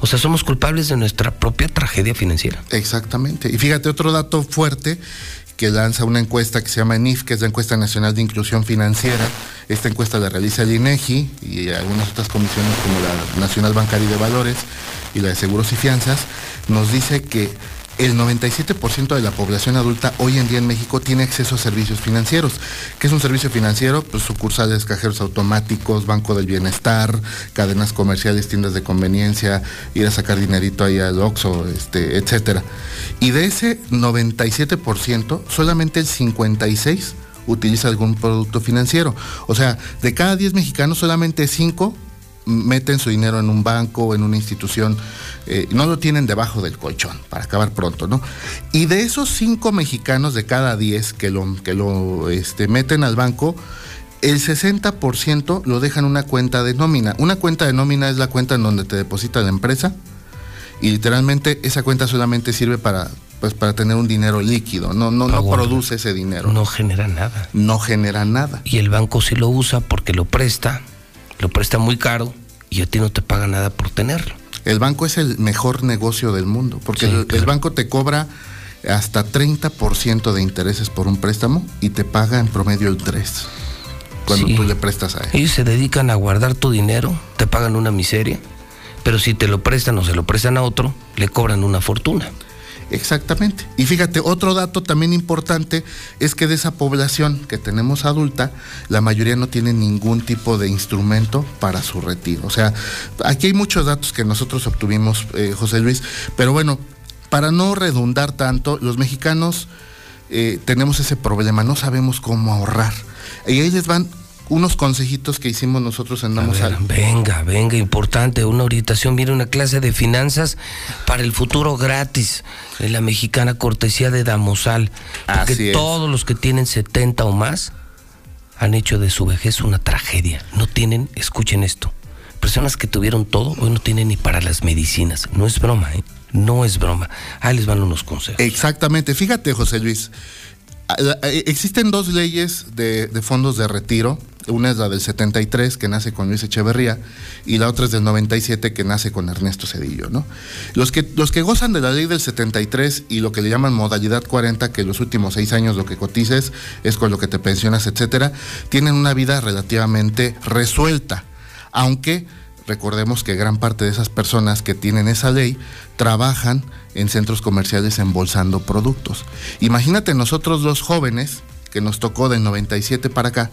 O sea, somos culpables de nuestra propia tragedia financiera. Exactamente. Y fíjate, otro dato fuerte que lanza una encuesta que se llama NIF, que es la encuesta nacional de inclusión financiera. Esta encuesta la realiza el INEGI y algunas otras comisiones como la Nacional Bancaria de Valores y la de Seguros y Fianzas, nos dice que el 97% de la población adulta hoy en día en México tiene acceso a servicios financieros. ¿Qué es un servicio financiero? Pues sucursales, cajeros automáticos, banco del bienestar, cadenas comerciales, tiendas de conveniencia, ir a sacar dinerito ahí al Oxxo, este, etcétera. Y de ese 97%, solamente el 56 utiliza algún producto financiero. O sea, de cada 10 mexicanos, solamente 5 meten su dinero en un banco o en una institución, eh, no lo tienen debajo del colchón, para acabar pronto, ¿no? Y de esos cinco mexicanos de cada diez que lo, que lo este, meten al banco, el 60% lo dejan una cuenta de nómina. Una cuenta de nómina es la cuenta en donde te deposita la empresa y literalmente esa cuenta solamente sirve para pues para tener un dinero líquido, no no, no produce ese dinero. No genera nada. No genera nada. Y el banco sí lo usa porque lo presta lo presta muy caro y a ti no te paga nada por tenerlo. El banco es el mejor negocio del mundo, porque el, banco te cobra hasta 30% de intereses por un préstamo y te paga en promedio el 3% cuando tú le prestas a él. Ellos se dedican a guardar tu dinero, te pagan una miseria, pero si te lo prestan o se lo prestan a otro, le cobran una fortuna. Exactamente. Y fíjate, otro dato también importante es que de esa población que tenemos adulta, la mayoría no tiene ningún tipo de instrumento para su retiro. O sea, aquí hay muchos datos que nosotros obtuvimos, eh, José Luis, pero bueno, para no redundar tanto, los mexicanos eh, tenemos ese problema, no sabemos cómo ahorrar. Y ahí les van unos consejitos que hicimos nosotros en Damos Venga, venga, importante, una orientación, mire, una clase de finanzas para el futuro gratis en la mexicana cortesía de Damosal. Porque todos los que tienen 70 o más han hecho de su vejez una tragedia. No tienen, escuchen esto, personas que tuvieron todo hoy no tienen ni para las medicinas. No es broma, ¿eh? No es broma. Ahí les van unos consejos. Exactamente. Fíjate, José Luis. Existen dos leyes de, fondos de retiro. Una es la del 73, que nace con Luis Echeverría, y la otra es del 97, que nace con Ernesto Cedillo. ¿no? Los, que, los que gozan de la ley del 73 y lo que le llaman modalidad 40, que los últimos seis años lo que cotices es con lo que te pensionas, etcétera, tienen una vida relativamente resuelta. Aunque recordemos que gran parte de esas personas que tienen esa ley trabajan en centros comerciales embolsando productos. Imagínate nosotros los jóvenes, que nos tocó del 97 para acá,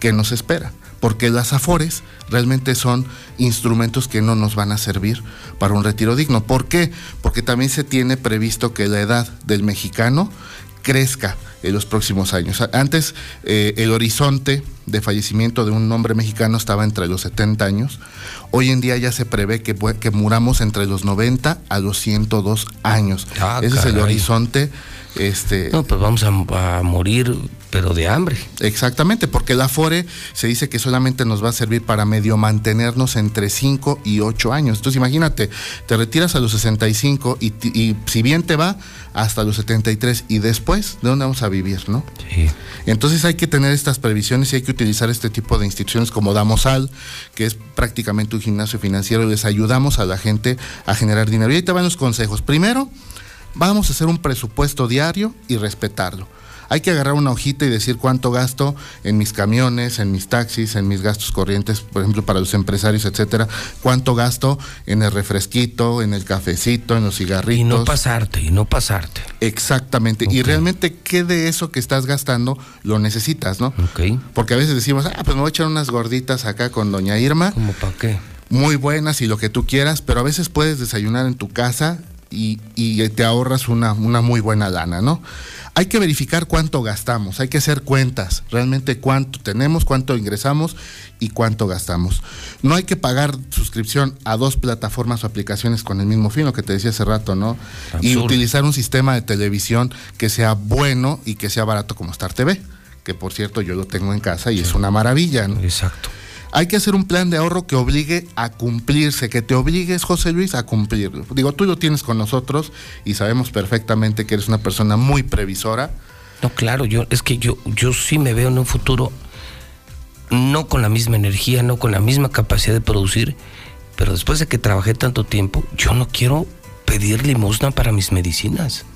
¿qué nos espera? Porque las afores realmente son instrumentos que no nos van a servir para un retiro digno. ¿Por qué? Porque también se tiene previsto que la edad del mexicano crezca en los próximos años. Antes eh, el horizonte de fallecimiento de un hombre mexicano estaba entre los 70 años. Hoy en día ya se prevé que, que muramos entre los 90 a los 102 años. Ah, Ese es el horizonte. Este, No, pues vamos a, a morir, pero de hambre. Exactamente, porque el Afore se dice que solamente nos va a servir para medio mantenernos entre 5 y 8 años. Entonces imagínate, te retiras a los 65 y, y si bien te va, hasta los 73 y después, ¿de dónde vamos a vivir, no? Sí. Entonces hay que tener estas previsiones y hay que utilizar este tipo de instituciones como Damosal, que es prácticamente un gimnasio financiero, y les ayudamos a la gente a generar dinero. Y ahí te van los consejos. Primero, vamos a hacer un presupuesto diario y respetarlo. Hay que agarrar una hojita y decir cuánto gasto en mis camiones, en mis taxis, en mis gastos corrientes, por ejemplo, para los empresarios, etcétera. Cuánto gasto en el refresquito, en el cafecito, en los cigarritos. Y no pasarte, y no pasarte. Exactamente. Y realmente, ¿qué de eso que estás gastando lo necesitas, no? Porque a veces decimos, ah, pues me voy a echar unas gorditas acá con doña Irma. ¿Cómo para qué? Muy buenas y lo que tú quieras, pero a veces puedes desayunar en tu casa y, y te ahorras una, una muy buena lana, ¿no? Hay que verificar cuánto gastamos, hay que hacer cuentas, realmente cuánto tenemos, cuánto ingresamos y cuánto gastamos. No hay que pagar suscripción a dos plataformas o aplicaciones con el mismo fin, lo que te decía hace rato, ¿no? Y utilizar un sistema de televisión que sea bueno y que sea barato como Star TV, que por cierto yo lo tengo en casa y es una maravilla, ¿no? Exacto. Hay que hacer un plan de ahorro que obligue a cumplirse, que te obligues, José Luis, a cumplirlo. Digo, tú lo tienes con nosotros y sabemos perfectamente que eres una persona muy previsora. No, claro, yo es que yo, yo sí me veo en un futuro no con la misma energía, no con la misma capacidad de producir, pero después de que trabajé tanto tiempo, yo no quiero pedir limosna para mis medicinas.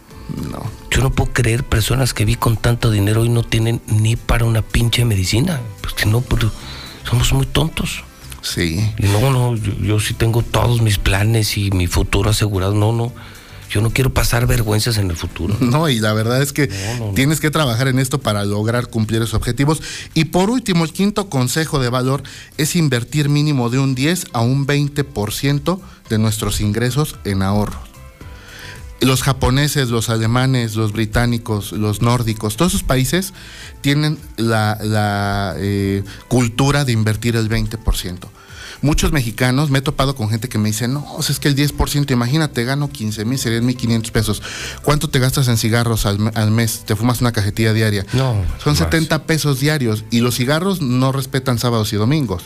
No. Yo no puedo creer personas que vi con tanto dinero y no tienen ni para una pinche medicina. Pues que no, pero somos muy tontos. Sí. No, no, yo, yo sí tengo todos mis planes y mi futuro asegurado. No, no. Yo no quiero pasar vergüenzas en el futuro. No, y la verdad es que tienes que trabajar en esto para lograr cumplir esos objetivos. Y por último, el quinto consejo de valor es invertir mínimo de un 10 a un 20% de nuestros ingresos en ahorros. Los japoneses, los alemanes, los británicos, los nórdicos, todos esos países tienen la, la, eh, cultura de invertir el 20%. Muchos mexicanos, me he topado con gente que me dice, no, es que el 10%, imagínate, gano 15 mil, serían 1.500 pesos. ¿Cuánto te gastas en cigarros al, me- al mes? ¿Te fumas una cajetilla diaria? No. Son más. 70 pesos diarios y los cigarros no respetan sábados y domingos.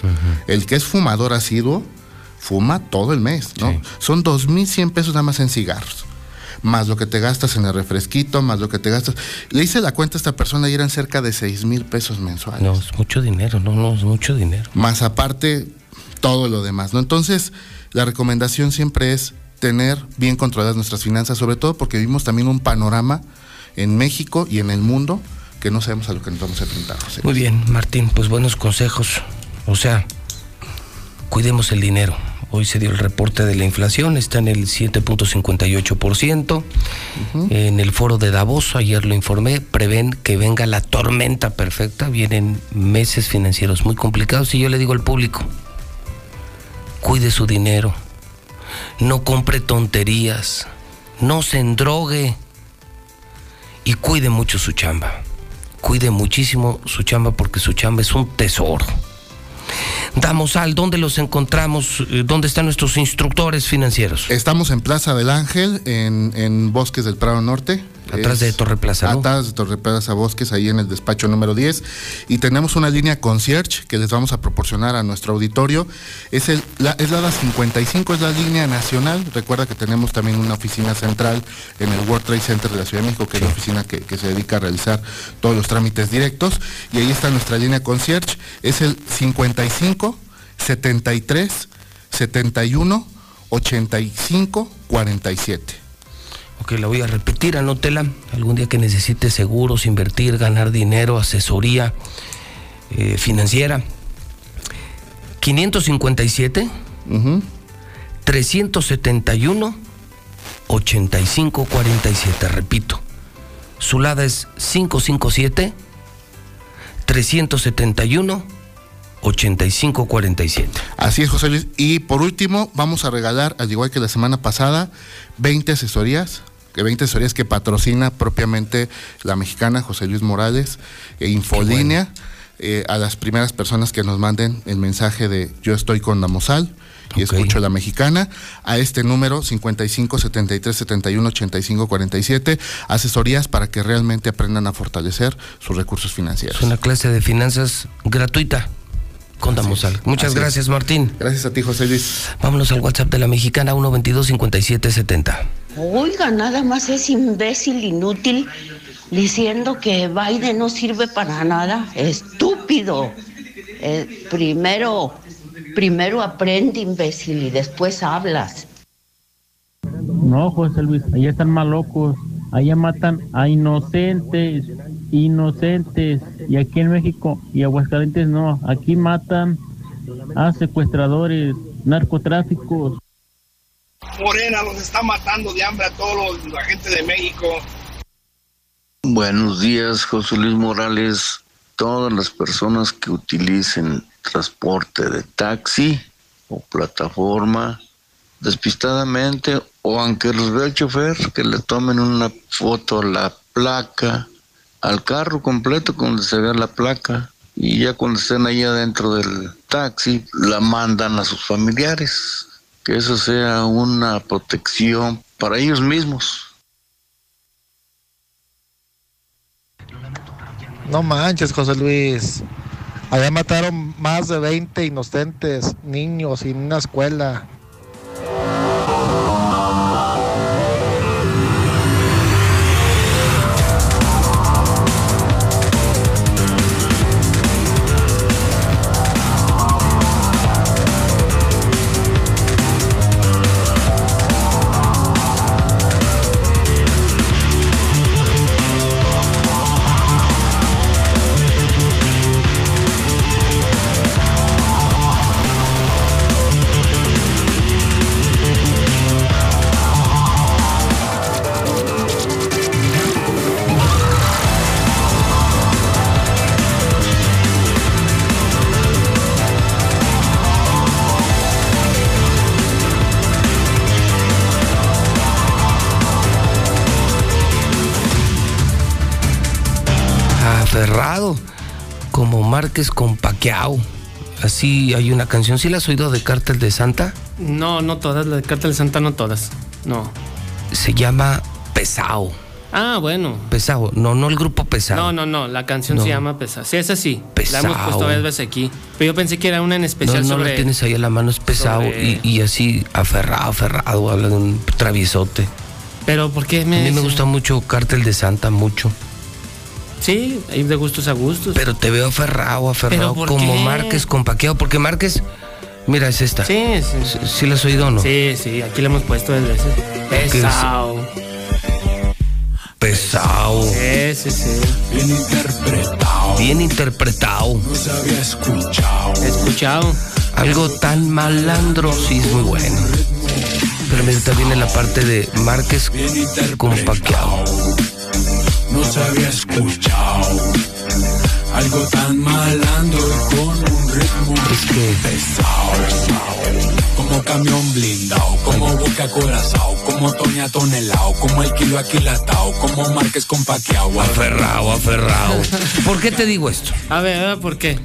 El que es fumador asiduo, fuma todo el mes, ¿no? Son 2.100 pesos nada más en cigarros. Más lo que te gastas en el refresquito, más lo que te gastas. Le hice la cuenta a esta persona y eran cerca de 6 mil pesos mensuales. No, es mucho dinero, no, no, es mucho dinero. Más aparte, todo lo demás, ¿no? Entonces, la recomendación siempre es tener bien controladas nuestras finanzas, sobre todo porque vivimos también un panorama en México y en el mundo que no sabemos a lo que nos vamos a enfrentar. José. Muy bien, Martín, pues buenos consejos. O sea, cuidemos el dinero. Hoy se dio el reporte de la inflación, está en el 7.58%. En el foro de Davos, ayer lo informé, prevén que venga la tormenta perfecta, vienen meses financieros muy complicados y yo le digo al público, cuide su dinero, no compre tonterías, no se endrogue y cuide mucho su chamba. Cuide muchísimo su chamba porque su chamba es un tesoro. Damos al, ¿dónde los encontramos? Eh, ¿Dónde están nuestros instructores financieros? Estamos en Plaza del Ángel, en, en Bosques del Prado Norte. Atrás de Torre Plaza, ¿no? Atrás de Torre Plaza Bosques, ahí en el despacho número 10. Y tenemos una línea concierge que les vamos a proporcionar a nuestro auditorio. Es, el, la, es la 55, es la línea nacional. Recuerda que tenemos también una oficina central en el World Trade Center de la Ciudad de México, que es la oficina que, que se dedica a realizar todos los trámites directos. Y ahí está nuestra línea concierge. Es el 55 73 71 85 47. Ok, la voy a repetir, anótela. Algún día que necesite seguros, invertir, ganar dinero, asesoría eh, financiera. 557 371 8547. Repito, su lada es 557 371 8547. Así es, José Luis. Y por último, vamos a regalar, al igual que la semana pasada, 20 asesorías, que 20 asesorías que patrocina propiamente la mexicana José Luis Morales e Infolínea. eh, a las primeras personas que nos manden el mensaje de yo estoy con Damosal y escucho la mexicana a este número 55 73 71 85 47 asesorías para que realmente aprendan a fortalecer sus recursos financieros. Es una clase de finanzas gratuita con Damosal. Muchas Así gracias, es. Martín. Gracias a ti, José Luis. Vámonos al WhatsApp de la mexicana 122 5770. Oiga, nada más es imbécil, inútil, diciendo que Biden no sirve para nada. Estúpido. Eh, primero, primero aprende, imbécil, y después hablas. No, José Luis, allá están más locos. Allá matan a inocentes, inocentes. Y aquí en México y Aguascalientes no. Aquí matan a secuestradores, narcotráficos. Morena los está matando de hambre a todos los, la gente de México. Buenos días, José Luis Morales. Todas las personas que utilicen transporte de taxi o plataforma, despistadamente, o aunque los vea el chofer, que le tomen una foto a la placa, al carro completo donde se vea la placa, y ya cuando estén ahí adentro del taxi, la mandan a sus familiares. Que eso sea una protección para ellos mismos. No manches, José Luis. Allá mataron más de 20 inocentes niños en una escuela. Márquez con Paquiao. Así hay una canción. ¿Sí la has oído de Cártel de Santa? No, no todas, la de Cártel de Santa no todas. No. Se llama Pesao. Ah, bueno. Pesao, no, no el grupo Pesao. No, no, no, la canción No. se llama Pesado. Sí, esa sí. La hemos Pesao. puesto varias veces aquí. Pero yo pensé que era una en No, especial no sobre. la tienes ahí a la mano, es sobre- y, y así aferrado, aferrado, habla de un traviesote. Pero ¿por qué A me.? mí me gusta mucho Cártel de Santa, mucho. Sí, hay de gustos a gustos. Pero te veo aferrado, aferrado, ¿por como qué? Márquez con Paquiao, porque Márquez, mira, es esta. Sí, sí. ¿Sí la has oído o no? Sí, sí, aquí la hemos puesto varias veces. Pesado. Pesado. Sí, sí, sí. Bien interpretado. Bien interpretado. No se había escuchado. Escuchado. Algo tan malandro, sí, es muy bueno. Pero mira, también en la parte de Márquez con Paquiao. No se había escuchado. Algo tan malandro y con un ritmo pesado. Como camión blindado, como boca corazao, como Toña tonelao, como el kilo aquilatao, como Márquez con paqueao. Aferrado, aferrado. ¿Por qué te digo esto? A ver, a ver, ¿por qué?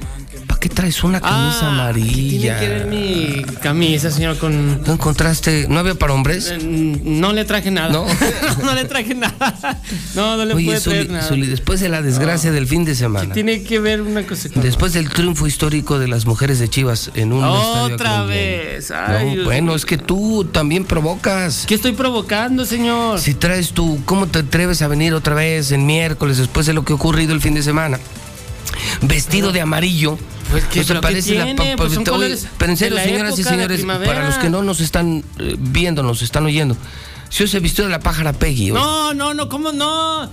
¿Para qué traes una camisa amarilla? Tiene que ver mi camisa, señor, con. ¿No encontraste? ¿No había para hombres? Eh, No le traje nada. No. no, le traje nada. No, no le Oye, pude traer Zuli, nada. Zuli, después de la desgracia del fin de semana, Tiene que ver una cosa con. después del triunfo histórico de las mujeres de Chivas en un Otra vez. Ay, Dios bueno, es que tú también provocas. ¿Qué estoy provocando, señor? Si traes tú, ¿cómo te atreves a venir otra vez en miércoles después de lo que ha ocurrido el fin de semana? Vestido de amarillo. Pues, ¿qué- ¿No se parece la tiene? Pues oye, Pero en serio, señoras y señores, para los que no nos están eh, viendo, nos están oyendo, si se vistió de la pájara Peggy. oye. No, no, no, ¿cómo no?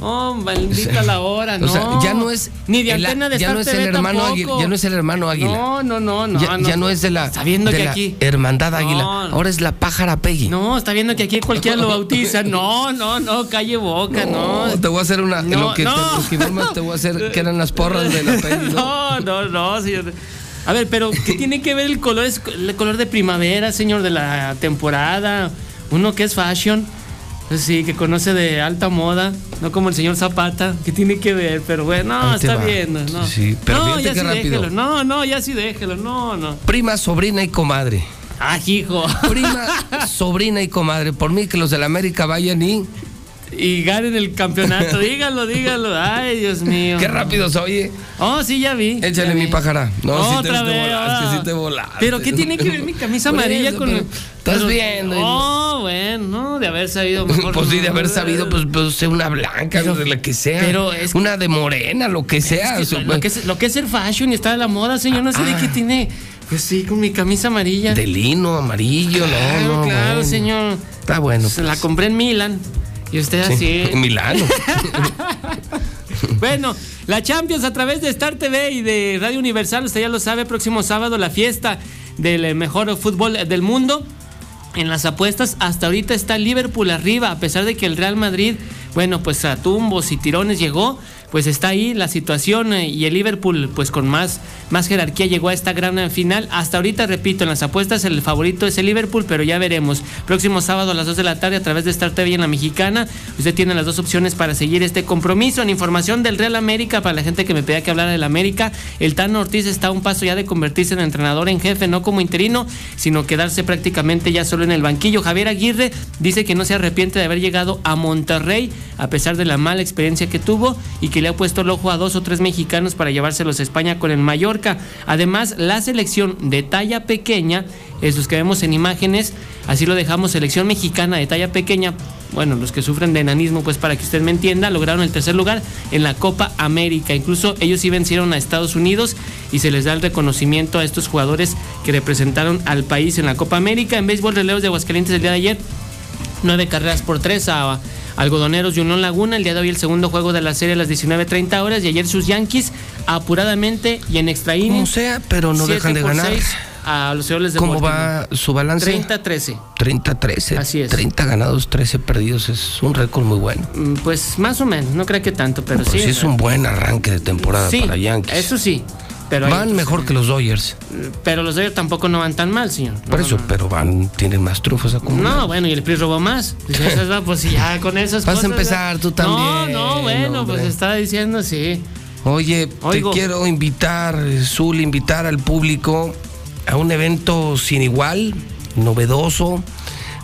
Oh, maldita la hora, no. O sea, ya no es Ni de el- antena de ya Star no es el hermano tampoco. Águila, ya no es el hermano Águila. No, no, no, no. ya, ya no es de la, Está viendo de que la aquí. hermandad No. Águila. Ahora es la pájara Peggy. No, está viendo que aquí cualquiera lo bautiza. No, no, no, calle boca, no. Te voy a hacer una. No, lo que no. te, lo que informas te voy a hacer que eran las porras de la Peggy. ¿no? No, no, señor. A ver, pero ¿qué tiene que ver el color? Es el color de primavera, señor, de la temporada. Uno que es fashion. Pues sí, que conoce de alta moda, no como el señor Zapata, que tiene que ver, pero bueno, no, está va. bien, no. Sí, pero no, ya qué sí rápido. déjelo, no, no, ya sí déjelo, no, no. Prima, sobrina y comadre. Ah, hijo. Prima, sobrina y comadre. Por mí que los de la América vayan y. Y ganen el campeonato, dígalo, dígalo. Ay, Dios mío. Qué rápido se oye. Oh, sí, ya vi. Échale ya mi pájara. No, sí te, Otra te vez. volaste, ah. sí te volaste. Pero ¿qué tiene que ver mi camisa amarilla eso, con pero el- Estás pero- viendo. y- Oh, bueno, no, de haber sabido mejor. Pues sí, de no. haber sabido, pues, pues sé una blanca, de la que sea. pero es- una de morena, lo que sea. Es que Su- lo, que es, lo que es el fashion y está de la moda, señor, no sé de Ah. qué tiene. Pues sí, con mi camisa amarilla. De lino, amarillo, Claro, no, no. claro, bueno. señor. Está bueno. Se la compré en Milan. Y usted Sí, así. en Milano. Bueno, la Champions a través de Star TV y de Radio Universal, usted ya lo sabe, próximo sábado la fiesta del eh, mejor fútbol del mundo. En las apuestas, hasta ahorita está Liverpool arriba, a pesar de que el Real Madrid, bueno, pues a tumbos y tirones llegó, pues está ahí la situación eh, y el Liverpool, pues con más, más jerarquía llegó a esta gran eh, final. Hasta ahorita, repito, en las apuestas el favorito es el Liverpool, pero ya veremos. Próximo sábado a las 2 de la tarde a través de Star TV en la Mexicana, usted tiene las dos opciones para seguir este compromiso. En información del Real América, para la gente que me pedía que hablara del América, el Tano Ortiz está a un paso ya de convertirse en entrenador en jefe, no como interino, sino quedarse prácticamente ya solo en el banquillo. Javier Aguirre dice que no se arrepiente de haber llegado a Monterrey, a pesar de la mala experiencia que tuvo y que le ha puesto el ojo a dos o tres mexicanos para llevárselos a España con el Mallorca. Además, la selección de talla pequeña, esos que vemos en imágenes, así lo dejamos, selección mexicana de talla pequeña, bueno, los que sufren de enanismo, pues para que usted me entienda, lograron el tercer lugar en la Copa América. Incluso ellos sí vencieron a Estados Unidos y se les da el reconocimiento a estos jugadores que representaron al país en la Copa América. En béisbol, relevos de Aguascalientes el día de ayer, nueve carreras por tres a Algodoneros y Unión Laguna. El día de hoy el segundo juego de la serie a las 19.30 horas y ayer sus Yankees apuradamente y en extra. Como sea, pero no dejan de ganar. A los de ¿Cómo va su balance? 30-13. 30-13. Así es. 30 ganados, 13 perdidos. Es un récord muy bueno. Mm, Pues más o menos, no creo que tanto, pero Pues sí. sí, es un buen arranque de temporada Sí, para Yankees. Eso sí. Pero van mejor que los Dodgers. Pero los Dodgers tampoco no van tan mal, señor. Por eso, pero van, tienen más trufas acumuladas. No, bueno, y el PRI robó más. Pues, esas pues ya con esas Vas a empezar tú también, No, no, bueno, hombre. pues estaba diciendo sí. Oye, Oigo. te quiero invitar, Zul, invitar al público a un evento sin igual, novedoso,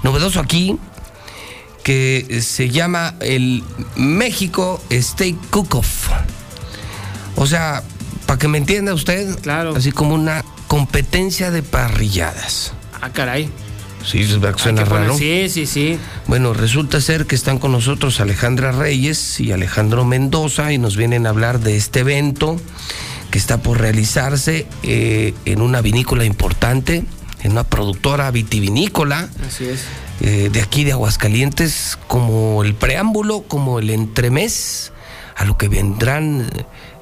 novedoso aquí, que se llama el México Steak Cook-Off. O sea, para que me entienda usted, claro. así como una competencia de parrilladas. Ah, caray. Sí, suena raro. Sí, sí, sí. Bueno, resulta ser que están con nosotros Alejandra Reyes y Alejandro Mendoza y nos vienen a hablar de este evento que está por realizarse eh, en una vinícola importante, en una productora vitivinícola Así es. eh, de aquí de Aguascalientes, como el preámbulo, como el entremés a lo que vendrán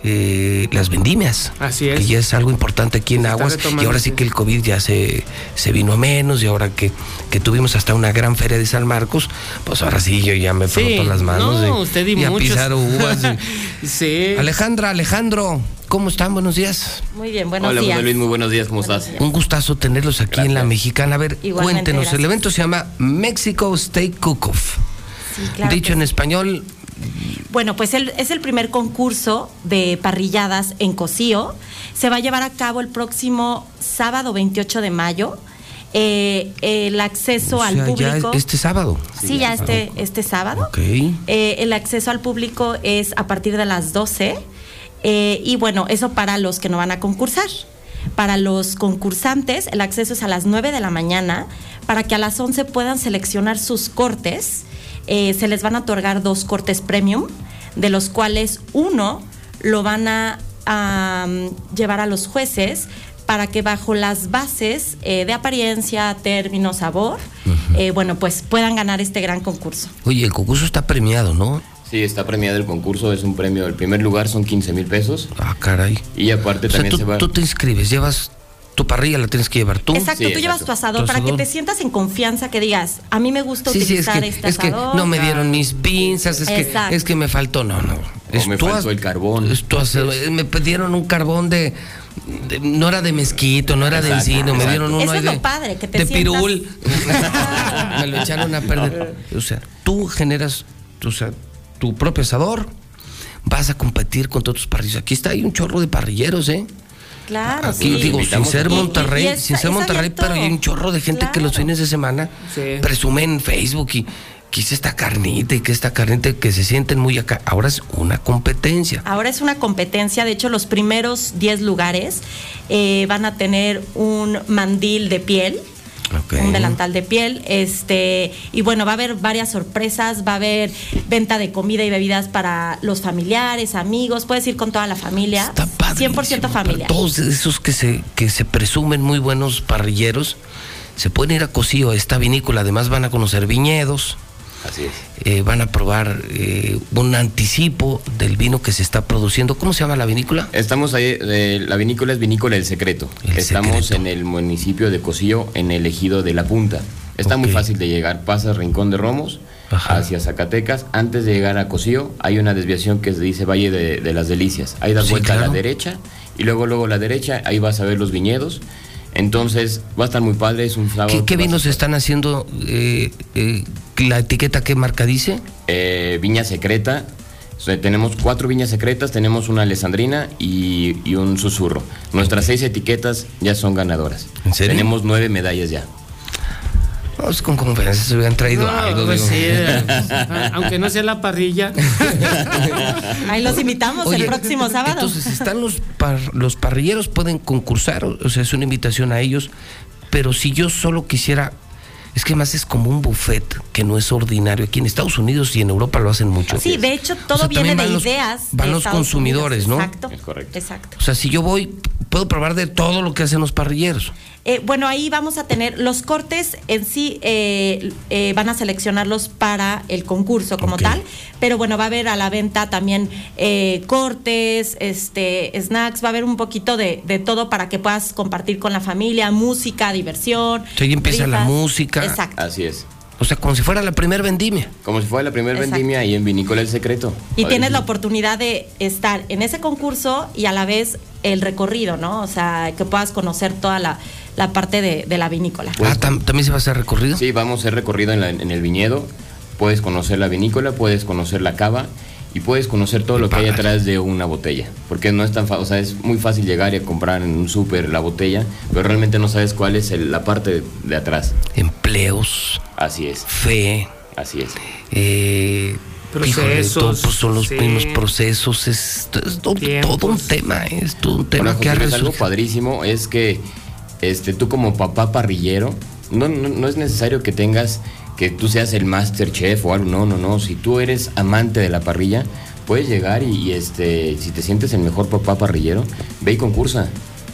eh, las vendimias. Así es. Que ya es algo importante aquí en Se Aguas. Y ahora sí que el COVID ya se, se vino a menos y ahora que, que tuvimos hasta una gran feria de San Marcos, pues ahora sí yo ya me Sí, froto las manos no, y, usted y y a pisar uvas. y- sí. Alejandra, Alejandro, ¿cómo están? Buenos días. Muy bien, buenos Hola, días. José Luis, muy buenos días, ¿cómo estás? Un gustazo tenerlos aquí en la mexicana. A ver, Igualmente, cuéntenos, el evento se llama Mexico Steak Cook-Off. Sí, claro Dicho en sí. español, Bueno, pues el- es el primer concurso de parrilladas en Cocío. Se va a llevar a cabo el próximo sábado 28 de mayo. Eh, el acceso o al ya público. este sábado. Sí, ya este, este sábado. Eh, el acceso al público es a partir de las 12. eh, y bueno, eso para los que no van a concursar. Para los concursantes, el acceso es a las 9 de la mañana para que a las 11 puedan seleccionar sus cortes. Eh, se les van a otorgar dos cortes premium, de los cuales uno lo van a, a, mm, llevar a los jueces para que bajo las bases eh, de apariencia, término, sabor, eh, bueno, pues puedan ganar este gran concurso. Oye, el concurso está premiado, ¿no? Sí, está premiado el concurso, es un premio, el primer lugar son 15 mil pesos Ah, caray. y aparte O sea, también tú, se va... tú te inscribes, llevas Tu parrilla la tienes que llevar tú. Exacto, tú llevas tu asador Tu para que te sientas en confianza, que digas, a mí me gusta Sí, sí, es utilizar que, este es que asador. no me dieron mis pinzas, es que, es que me faltó, no, no. Es me tu faltó el carbón. es tu asador. me pidieron un carbón de, de- no era de mezquito, no era de Exacto, encino, me dieron uno Eso es de, lo padre, que te de sientas- pirul. me lo echaron a perder. O sea, tú generas o sea, tu propio asador, vas a competir con todos tus parrilleros. Aquí está, hay un chorro de parrilleros, ¿eh? Claro, Aquí sí. digo, sin ser Y- y- Monterrey, sin ser Monterrey, abierto. pero hay un chorro de gente que los fines de semana Sí. presume en Facebook y que esta carnita y que esta carnita que se sienten muy acá. Ahora es una competencia. Ahora es una competencia, de hecho los primeros 10 lugares eh, van a tener un mandil de piel, un delantal de piel, este y bueno va a haber varias sorpresas, va a haber venta de comida y bebidas para los familiares, amigos, puedes ir con toda la familia, 100% familiar. Todos esos que se, que se presumen muy buenos parrilleros se pueden ir a Cocío, a esta vinícola. Además van a conocer viñedos. Así es. eh, van a probar eh, un anticipo del vino que se está produciendo. ¿Cómo se llama la vinícola? Estamos ahí, eh, la vinícola es Vinícola El Secreto. Estamos en el municipio de Cocío, en el ejido de La Punta. Está muy fácil de llegar. Pasas Rincón de Romos hacia Zacatecas. Antes de llegar a Cocío hay una desviación que se dice Valle de, de las Delicias. Ahí das Sí, vuelta a la derecha y luego luego a la derecha. Ahí vas a ver los viñedos. Entonces va a estar muy padre. Es un sábado. ¿Qué, qué vinos están haciendo? eh, eh, ¿La etiqueta qué marca dice? eh, viña secreta. O sea, tenemos cuatro viñas secretas, tenemos una alessandrina y, y un susurro. Nuestras seis etiquetas ya son ganadoras. ¿En serio? Tenemos nueve medallas ya. No, es con conferencias se hubieran traído No, algo. pues sí, eh, aunque no sea la parrilla. Ahí los invitamos Oye, el próximo sábado. Entonces están los par- los parrilleros pueden concursar, o sea, es una invitación a ellos, pero si yo solo quisiera es que más es como un buffet que no es ordinario. Aquí en Estados Unidos y en Europa lo hacen mucho. Sí, de hecho todo O sea, viene de los- ideas. van de los Estados consumidores, Unidos. ¿no? Exacto. Es correcto. Exacto. O sea, si yo voy, puedo probar de todo lo que hacen los parrilleros. Eh, bueno, ahí vamos a tener los cortes en sí, eh, eh, van a seleccionarlos para el concurso como tal, pero bueno, va a haber a la venta también eh, cortes, este, snacks, va a haber un poquito de, de todo para que puedas compartir con la familia, música, diversión. Sea, ahí empieza la rifas. música. Exacto. Así es. O sea, como si fuera la primer vendimia. Como si fuera la primera Exacto. vendimia ahí en Vinícola El Secreto. Y tienes la oportunidad de estar en ese concurso y a la vez el recorrido, ¿no? O sea, que puedas conocer toda la, la parte de, de la vinícola. ah, tam- también se va a hacer recorrido. Sí, vamos a hacer recorrido en, la- en el viñedo. Puedes conocer la vinícola, puedes conocer la cava y puedes conocer todo lo que hay atrás de una botella. Porque no es tan fácil, o sea, es muy fácil llegar y comprar en un súper la botella, pero realmente no sabes cuál es el- la parte de, de atrás. Empleos, Así es, fe, así es. eh, Procesos, todo, pues, son los sí. mismos procesos, es, es todo, todo un tema, es todo un tema Bueno, que ha José Luis, algo padrísimo es que este, tú como papá parrillero, no, no, no es necesario que tengas, que tú seas el master chef o algo, no, no, no. Si tú eres amante de la parrilla, puedes llegar y, y, este, si te sientes el mejor papá parrillero, ve y concursa,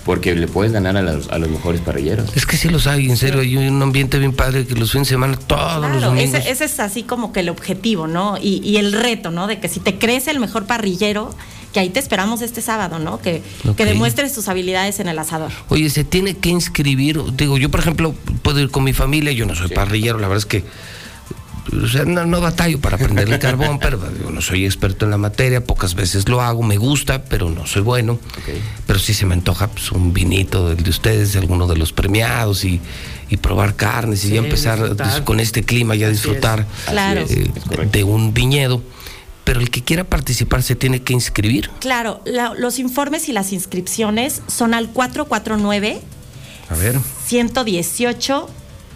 porque le puedes ganar a los, a los mejores parrilleros. Es que sí los hay, en serio, hay un ambiente bien padre que los fines de semana, todos los Claro, domingos. ese, ese es así como que el objetivo, ¿no? Y, y el reto, ¿no? De que si te crees el mejor parrillero, que ahí te esperamos este sábado, ¿no? Que, que demuestres tus habilidades en el asador. Oye, se tiene que inscribir. Digo, yo por ejemplo puedo ir con mi familia, yo no soy parrillero, la verdad es que o sea, no, no batallo para prender el carbón, pero digo, no soy experto en la materia, pocas veces lo hago, me gusta, pero no soy bueno. Pero sí se me antoja pues, un vinito del de ustedes, de alguno de los premiados y, y probar carnes y Sí, ya empezar disfrutar. pues, con este clima ya disfrutar es. Claro. eh, de un viñedo. Pero el que quiera participar se tiene que inscribir. Claro, la- los informes y las inscripciones son al 449 A ver. 118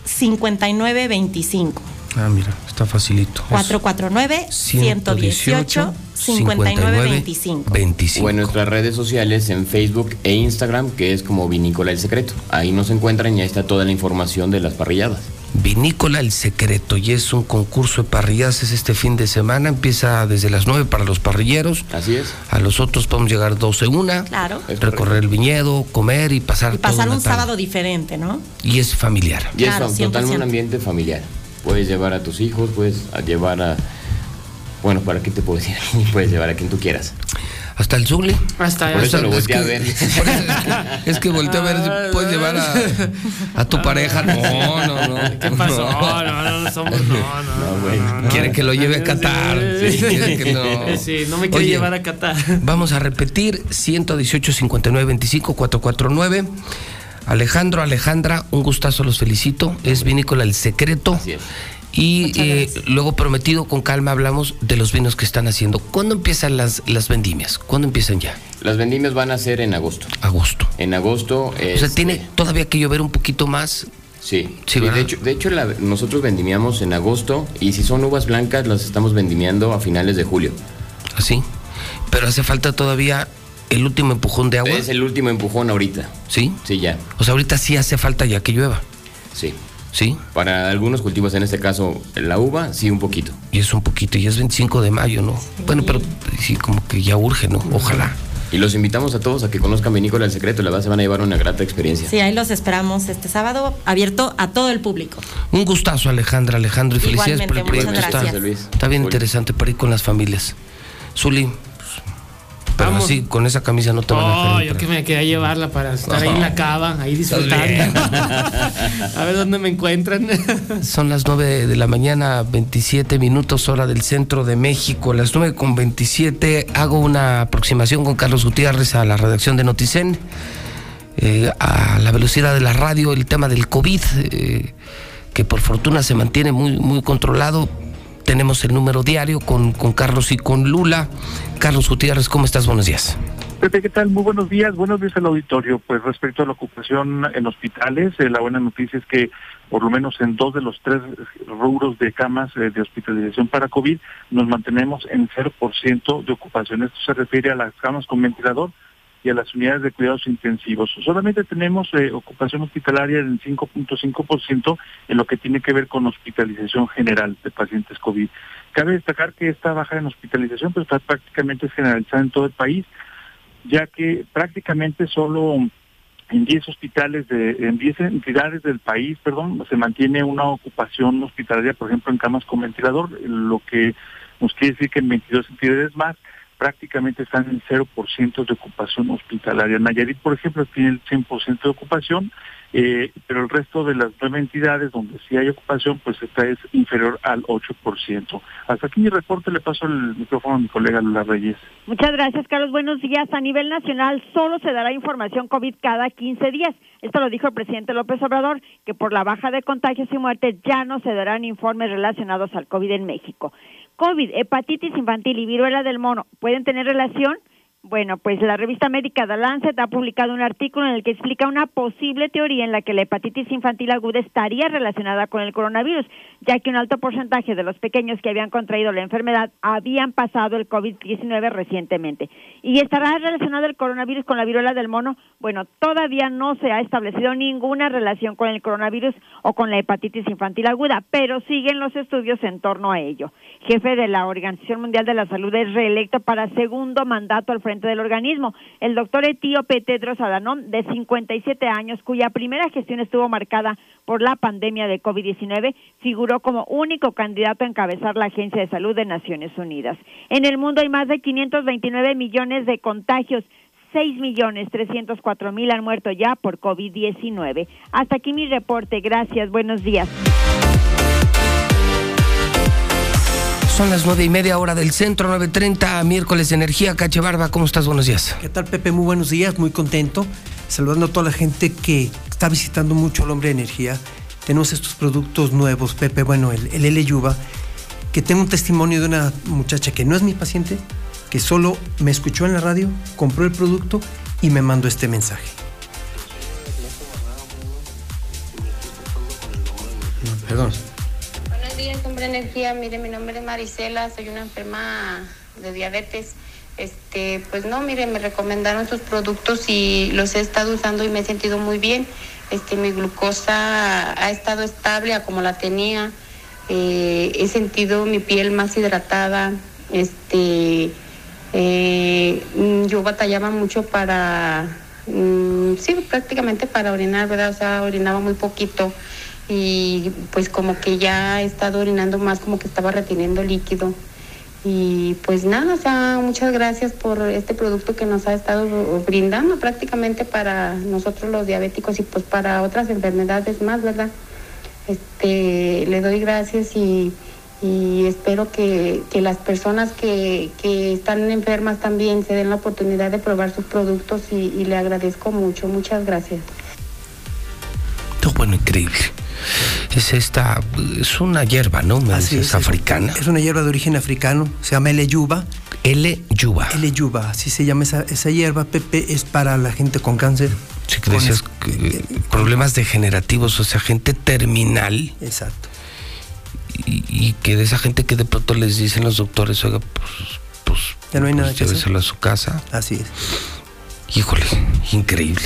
5925. Ah, mira, está facilito. 449 118 5925. 25. O en nuestras redes sociales, en Facebook e Instagram, que es como Vinícola El Secreto. Ahí nos encuentran y ahí está toda la información de las parrilladas. Vinícola El Secreto y es un concurso de parrilladas es este fin de semana, empieza desde las 9 para los parrilleros. Así es. A los otros podemos llegar 12 una, Claro. recorrer el viñedo, comer y pasar Y pasar un tarde. sábado diferente, ¿no? Y es familiar. Y Claro, es totalmente 100%. un ambiente familiar. Puedes llevar a tus hijos, puedes llevar a... Bueno, ¿para qué te puedo decir? puedes llevar a quien tú quieras. Hasta el Zuli. Hasta Por eso lo es volteé a que- ver. por eso es que- Es volteé a ver si puedes llevar a, a tu pareja. No, no, no. ¿Qué pasó? No. No, no, somos. No, no. no, no. Quiere que lo lleve a Qatar. Sí. No. Sí, no me quiere llevar a Qatar. Vamos a repetir 118 59 25 449. Alejandro, Alejandra, un gustazo, los felicito. Es vinícola El Secreto. Y eh, luego prometido con calma hablamos de los vinos que están haciendo. ¿Cuándo empiezan las, las vendimias? ¿Cuándo empiezan ya? Las vendimias van a ser en agosto. Agosto. En agosto. O sea, este, tiene todavía que llover un poquito más. Sí, Sí, de hecho, de hecho la- nosotros vendimiamos en agosto y si son uvas blancas las estamos vendimiando a finales de julio. Así. Pero hace falta todavía el último empujón de agua. Es el último empujón ahorita. ¿Sí? Sí, ya. O sea, ahorita sí hace falta ya que llueva. Sí. ¿Sí? Para algunos cultivos, en este caso la uva, sí un poquito. Y es un poquito, y es 25 de mayo, ¿no? Bueno, pero sí, como que ya urge, ¿no? Ojalá. Y los invitamos a todos a que conozcan Vinícola El Secreto, la verdad se van a llevar una grata experiencia. Sí, ahí los esperamos este sábado, abierto a todo el público. Un gustazo, Alejandra, Alejandro, y felicidades por el proyecto. Está, gracias. está bien interesante para ir con las familias. Zuli, pero Vamos. así, con esa camisa no te van a dejar Oh, yo que me quería llevarla para estar ahí en la cava, ahí disfrutando. a ver dónde me encuentran. Son las 9 de la mañana, 27 minutos, hora del centro de México. Las 9 con 27 hago una aproximación con Carlos Gutiérrez a la redacción de Noticen. Eh, a la velocidad de la radio, el tema del COVID, eh, que por fortuna se mantiene muy, muy controlado. Tenemos el número diario con, con Carlos y con Lula. Carlos Gutiérrez, ¿cómo estás? Buenos días. Pepe, ¿qué tal? Muy buenos días. Buenos días al auditorio. Pues respecto a la ocupación en hospitales, eh, la buena noticia es que por lo menos en dos de los tres rubros de camas eh, de hospitalización para COVID nos mantenemos en 0% de ocupación. Esto se refiere a las camas con ventilador y a las unidades de cuidados intensivos. Solamente tenemos eh, ocupación hospitalaria en 5.5% en lo que tiene que ver con hospitalización general de pacientes COVID. Cabe destacar que esta baja en hospitalización pues, está prácticamente generalizada en todo el país ya que prácticamente solo en 10 hospitales, de, en 10 entidades del país, perdón, se mantiene una ocupación hospitalaria, por ejemplo, en camas con ventilador, lo que nos quiere decir que en 22 entidades más prácticamente están en 0% de ocupación hospitalaria. Nayarit, por ejemplo, tiene el 100% de ocupación, eh, pero el resto de las nueve entidades donde sí hay ocupación, pues esta es inferior al 8%. Hasta aquí mi reporte, le paso el micrófono a mi colega Lula Reyes. Muchas gracias, Carlos. Buenos días. A nivel nacional solo se dará información COVID cada 15 días. Esto lo dijo el presidente López Obrador, que por la baja de contagios y muertes ya no se darán informes relacionados al COVID en México. COVID, hepatitis infantil y viruela del mono, ¿pueden tener relación? Bueno, pues la revista médica The Lancet ha publicado un artículo en el que explica una posible teoría en la que la hepatitis infantil aguda estaría relacionada con el coronavirus, ya que un alto porcentaje de los pequeños que habían contraído la enfermedad habían pasado el COVID-19 recientemente. ¿Y estará relacionado el coronavirus con la viruela del mono? Bueno, todavía no se ha establecido ninguna relación con el coronavirus o con la hepatitis infantil aguda, pero siguen los estudios en torno a ello. Jefe de la Organización Mundial de la Salud es reelecto para segundo mandato al frente del organismo. El doctor etíope Tedros Adhanom, de 57 años, cuya primera gestión estuvo marcada por la pandemia de COVID-19, figuró como único candidato a encabezar la Agencia de Salud de Naciones Unidas. En el mundo hay más de 529 millones de contagios. 6 millones 304 mil han muerto ya por COVID-19. Hasta aquí mi reporte. Gracias. Buenos días. Son las nueve y media hora del centro, 9.30, miércoles de energía. Cache Barba, ¿cómo estás? Buenos días. ¿Qué tal, Pepe? Muy buenos días, muy contento. Saludando a toda la gente que está visitando mucho el hombre de energía. Tenemos estos productos nuevos, Pepe. Bueno, el, el L Yuba, que tengo un testimonio de una muchacha que no es mi paciente, que solo me escuchó en la radio, compró el producto y me mandó este mensaje. Perdón. Buenos días, hombre energía. Mire, mi nombre es Marisela, soy una enferma de diabetes. Este, pues no, mire, me recomendaron sus productos y los he estado usando y me he sentido muy bien. Este, mi glucosa ha estado estable a como la tenía. Eh, he sentido mi piel más hidratada. Este, eh, mm, yo batallaba mucho para, mm, sí, prácticamente para orinar, ¿verdad? O sea, orinaba muy poquito y pues como que ya he estado orinando más, como que estaba reteniendo líquido. Y pues nada, o sea, muchas gracias por este producto que nos ha estado brindando prácticamente para nosotros los diabéticos y pues para otras enfermedades más, ¿verdad? Este, le doy gracias y, y espero que, que las personas que, que están enfermas también se den la oportunidad de probar sus productos y, le agradezco mucho. Muchas gracias. No, bueno, increíble. Es esta, es una hierba, ¿no? Me Así dices, es, africana. Es una hierba de origen africano, se llama L. yuba. L. yuba. L. yuba, así se llama esa, esa hierba, Pepe, es para la gente con cáncer. Sí, que decías problemas degenerativos, o sea, gente terminal. Exacto. Y, y que de esa gente que de pronto les dicen los doctores, oiga, pues, pues, Ya no hay nada pues que hacer. a su casa. Así es. Híjole, increíble,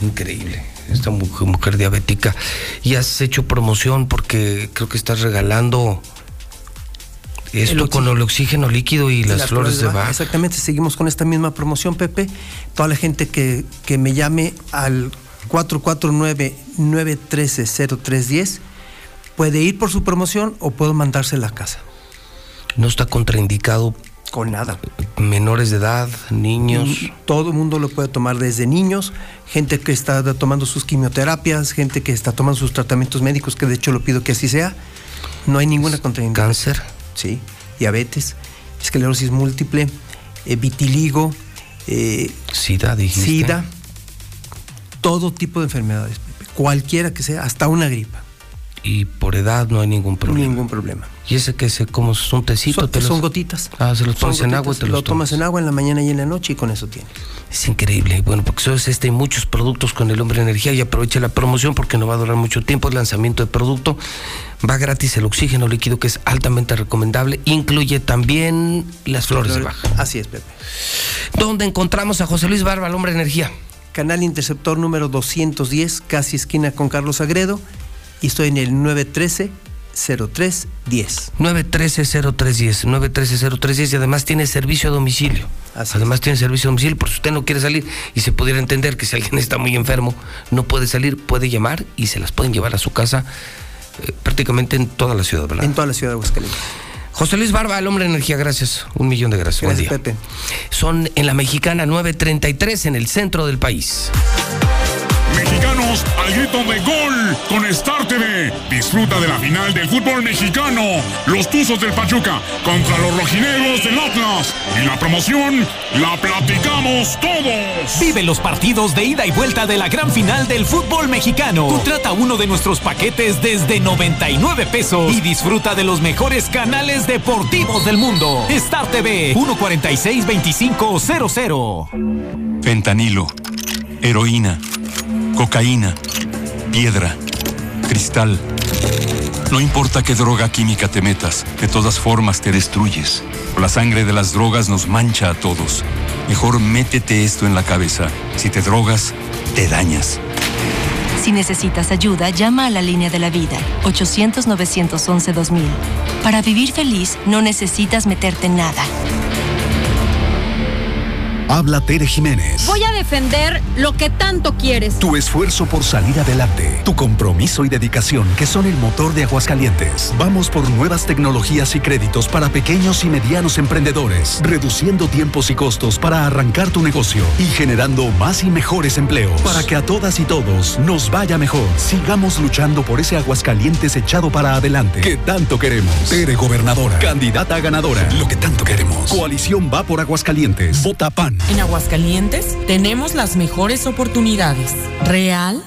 increíble. Esta mujer, mujer diabética. Y has hecho promoción porque creo que estás regalando esto con el oxígeno líquido y las, flores, de Bach. Exactamente, seguimos con esta misma promoción, Pepe. Toda la gente que, que me llame al 449-913-0310 puede ir por su promoción o puedo mandársela a casa. No está contraindicado. Con nada. Menores de edad, niños. Todo el mundo lo puede tomar desde niños, gente que está tomando sus quimioterapias, gente que está tomando sus tratamientos médicos, que de hecho lo pido que así sea. No hay ninguna contraindicación. Cáncer. Sí, diabetes, esclerosis múltiple, eh, vitiligo, eh, SIDA, dijiste. SIDA, todo tipo de enfermedades, cualquiera que sea, hasta una gripa. Y por edad no hay ningún problema. Ningún problema. ¿Y ese que se como un tecito? Son, te los- son gotitas. Ah, se los pones en agua y te Lo los tomas tomas. en agua en la mañana y en la noche y con eso tienes. Es increíble. Bueno, porque eso es este y muchos productos con el hombre energía y aproveche la promoción porque no va a durar mucho tiempo el lanzamiento de producto. Va gratis el oxígeno líquido que es altamente recomendable. Incluye también las flores de baja. Así es, Pepe. ¿Dónde encontramos a José Luis Barba, el hombre energía? Canal Interceptor número 210, casi esquina con Carlos Agredo. Y estoy en el 913-0310. 913-0310, 913-0310 y además tiene servicio a domicilio. además tiene servicio a domicilio, por si usted no quiere salir y se pudiera entender que si alguien está muy enfermo, no puede salir, puede llamar y se las pueden llevar a su casa eh, prácticamente en toda la ciudad, ¿verdad? En toda la ciudad de Aguascalientes. José Luis Barba, el hombre de energía, gracias. Un millón de gracias. Buen Gracias, día. Pepe. Son en la mexicana 933 en el centro del país. Mexicanos al grito de gol con Star TV. Disfruta de la final del fútbol mexicano. Los Tuzos del Pachuca contra los Rojinegros del Atlas. Y la promoción la platicamos todos. Vive los partidos de ida y vuelta de la gran final del fútbol mexicano. Contrata uno de nuestros paquetes desde 99 pesos y disfruta de los mejores canales deportivos del mundo. Star TV 146-2500. Fentanilo, heroína, cocaína, piedra, cristal. No importa qué droga química te metas, de todas formas te destruyes. La sangre de las drogas nos mancha a todos. Mejor métete esto en la cabeza. Si te drogas, te dañas. Si necesitas ayuda, llama a la línea de la vida, 800-911-2000. Para vivir feliz, no necesitas meterte en nada. Habla Tere Jiménez. Voy a defender lo que tanto quieres. Tu esfuerzo por salir adelante, tu compromiso y dedicación que son el motor de Aguascalientes. Vamos por nuevas tecnologías y créditos para pequeños y medianos emprendedores, reduciendo tiempos y costos para arrancar tu negocio y generando más y mejores empleos para que a todas y todos nos vaya mejor. Sigamos luchando por ese Aguascalientes echado para adelante que tanto queremos. Tere gobernadora, candidata ganadora, lo que tanto queremos. Coalición va por Aguascalientes. Vota PAN. En Aguascalientes tenemos las mejores oportunidades. ¿Real?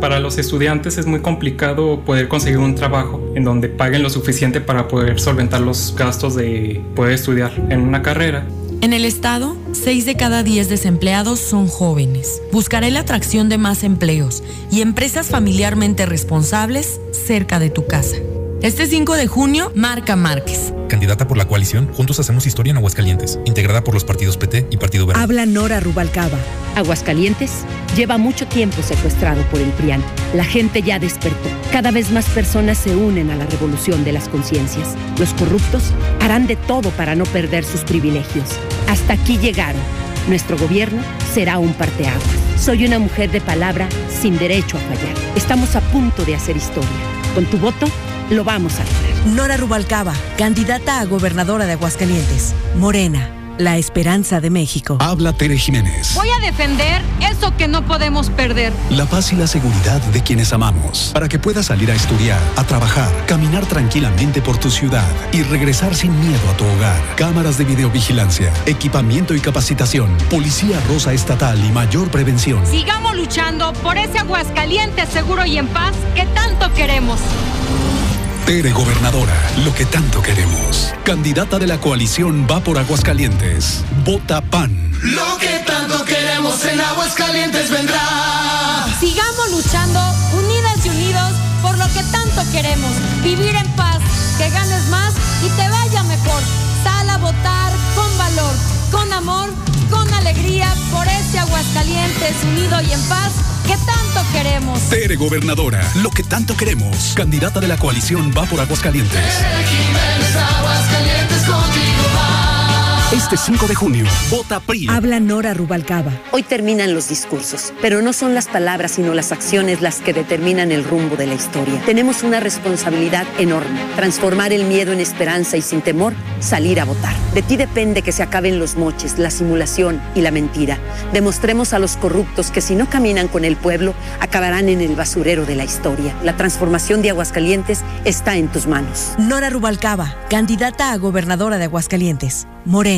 Para los estudiantes es muy complicado poder conseguir un trabajo en donde paguen lo suficiente para poder solventar los gastos de poder estudiar en una carrera. En el estado, 6 de cada 10 desempleados son jóvenes. Buscaré la atracción de más empleos y empresas familiarmente responsables cerca de tu casa. Este 5 de junio, marca Márquez. Candidata por la coalición Juntos Hacemos Historia en Aguascalientes, integrada por los partidos PT y Partido Verde. Habla Nora Rubalcaba. Aguascalientes lleva mucho tiempo secuestrado por el PRIAN. La gente ya despertó. Cada vez más personas se unen a la revolución de las conciencias. Los corruptos harán de todo para no perder sus privilegios. Hasta aquí llegaron. Nuestro gobierno será un parteaguas. Soy una mujer de palabra sin derecho a fallar. Estamos a punto de hacer historia. Con tu voto, lo vamos a lograr. Nora Rubalcaba, candidata a gobernadora de Aguascalientes. Morena, la esperanza de México. Habla Tere Jiménez. Voy a defender eso que no podemos perder. La paz y la seguridad de quienes amamos. Para que puedas salir a estudiar, a trabajar, caminar tranquilamente por tu ciudad y regresar sin miedo a tu hogar. Cámaras de videovigilancia, equipamiento y capacitación, policía rosa estatal y mayor prevención. Sigamos luchando por ese Aguascalientes seguro y en paz que tanto queremos. Tere Gobernadora, lo que tanto queremos. Candidata de la coalición Va por Aguascalientes. Vota PAN. Lo que tanto queremos en Aguascalientes vendrá. Sigamos luchando unidas y unidos por lo que tanto queremos. Vivir en paz, que ganes más y te vaya mejor. Sal a votar con valor, con amor, con alegría por este Aguascalientes unido y en paz que tanto queremos. Tere Gobernadora, lo que tanto queremos. Candidata de la coalición Va por Aguascalientes. Aguascalientes contigo va. Este 5 de junio, vota PRI. Habla Nora Rubalcaba. Hoy terminan los discursos, pero no son las palabras sino las acciones las que determinan el rumbo de la historia. Tenemos una responsabilidad enorme, transformar el miedo en esperanza y sin temor salir a votar. De ti depende que se acaben los moches, la simulación y la mentira. Demostremos a los corruptos que si no caminan con el pueblo, acabarán en el basurero de la historia. La transformación de Aguascalientes está en tus manos. Nora Rubalcaba, candidata a gobernadora de Aguascalientes. Morena,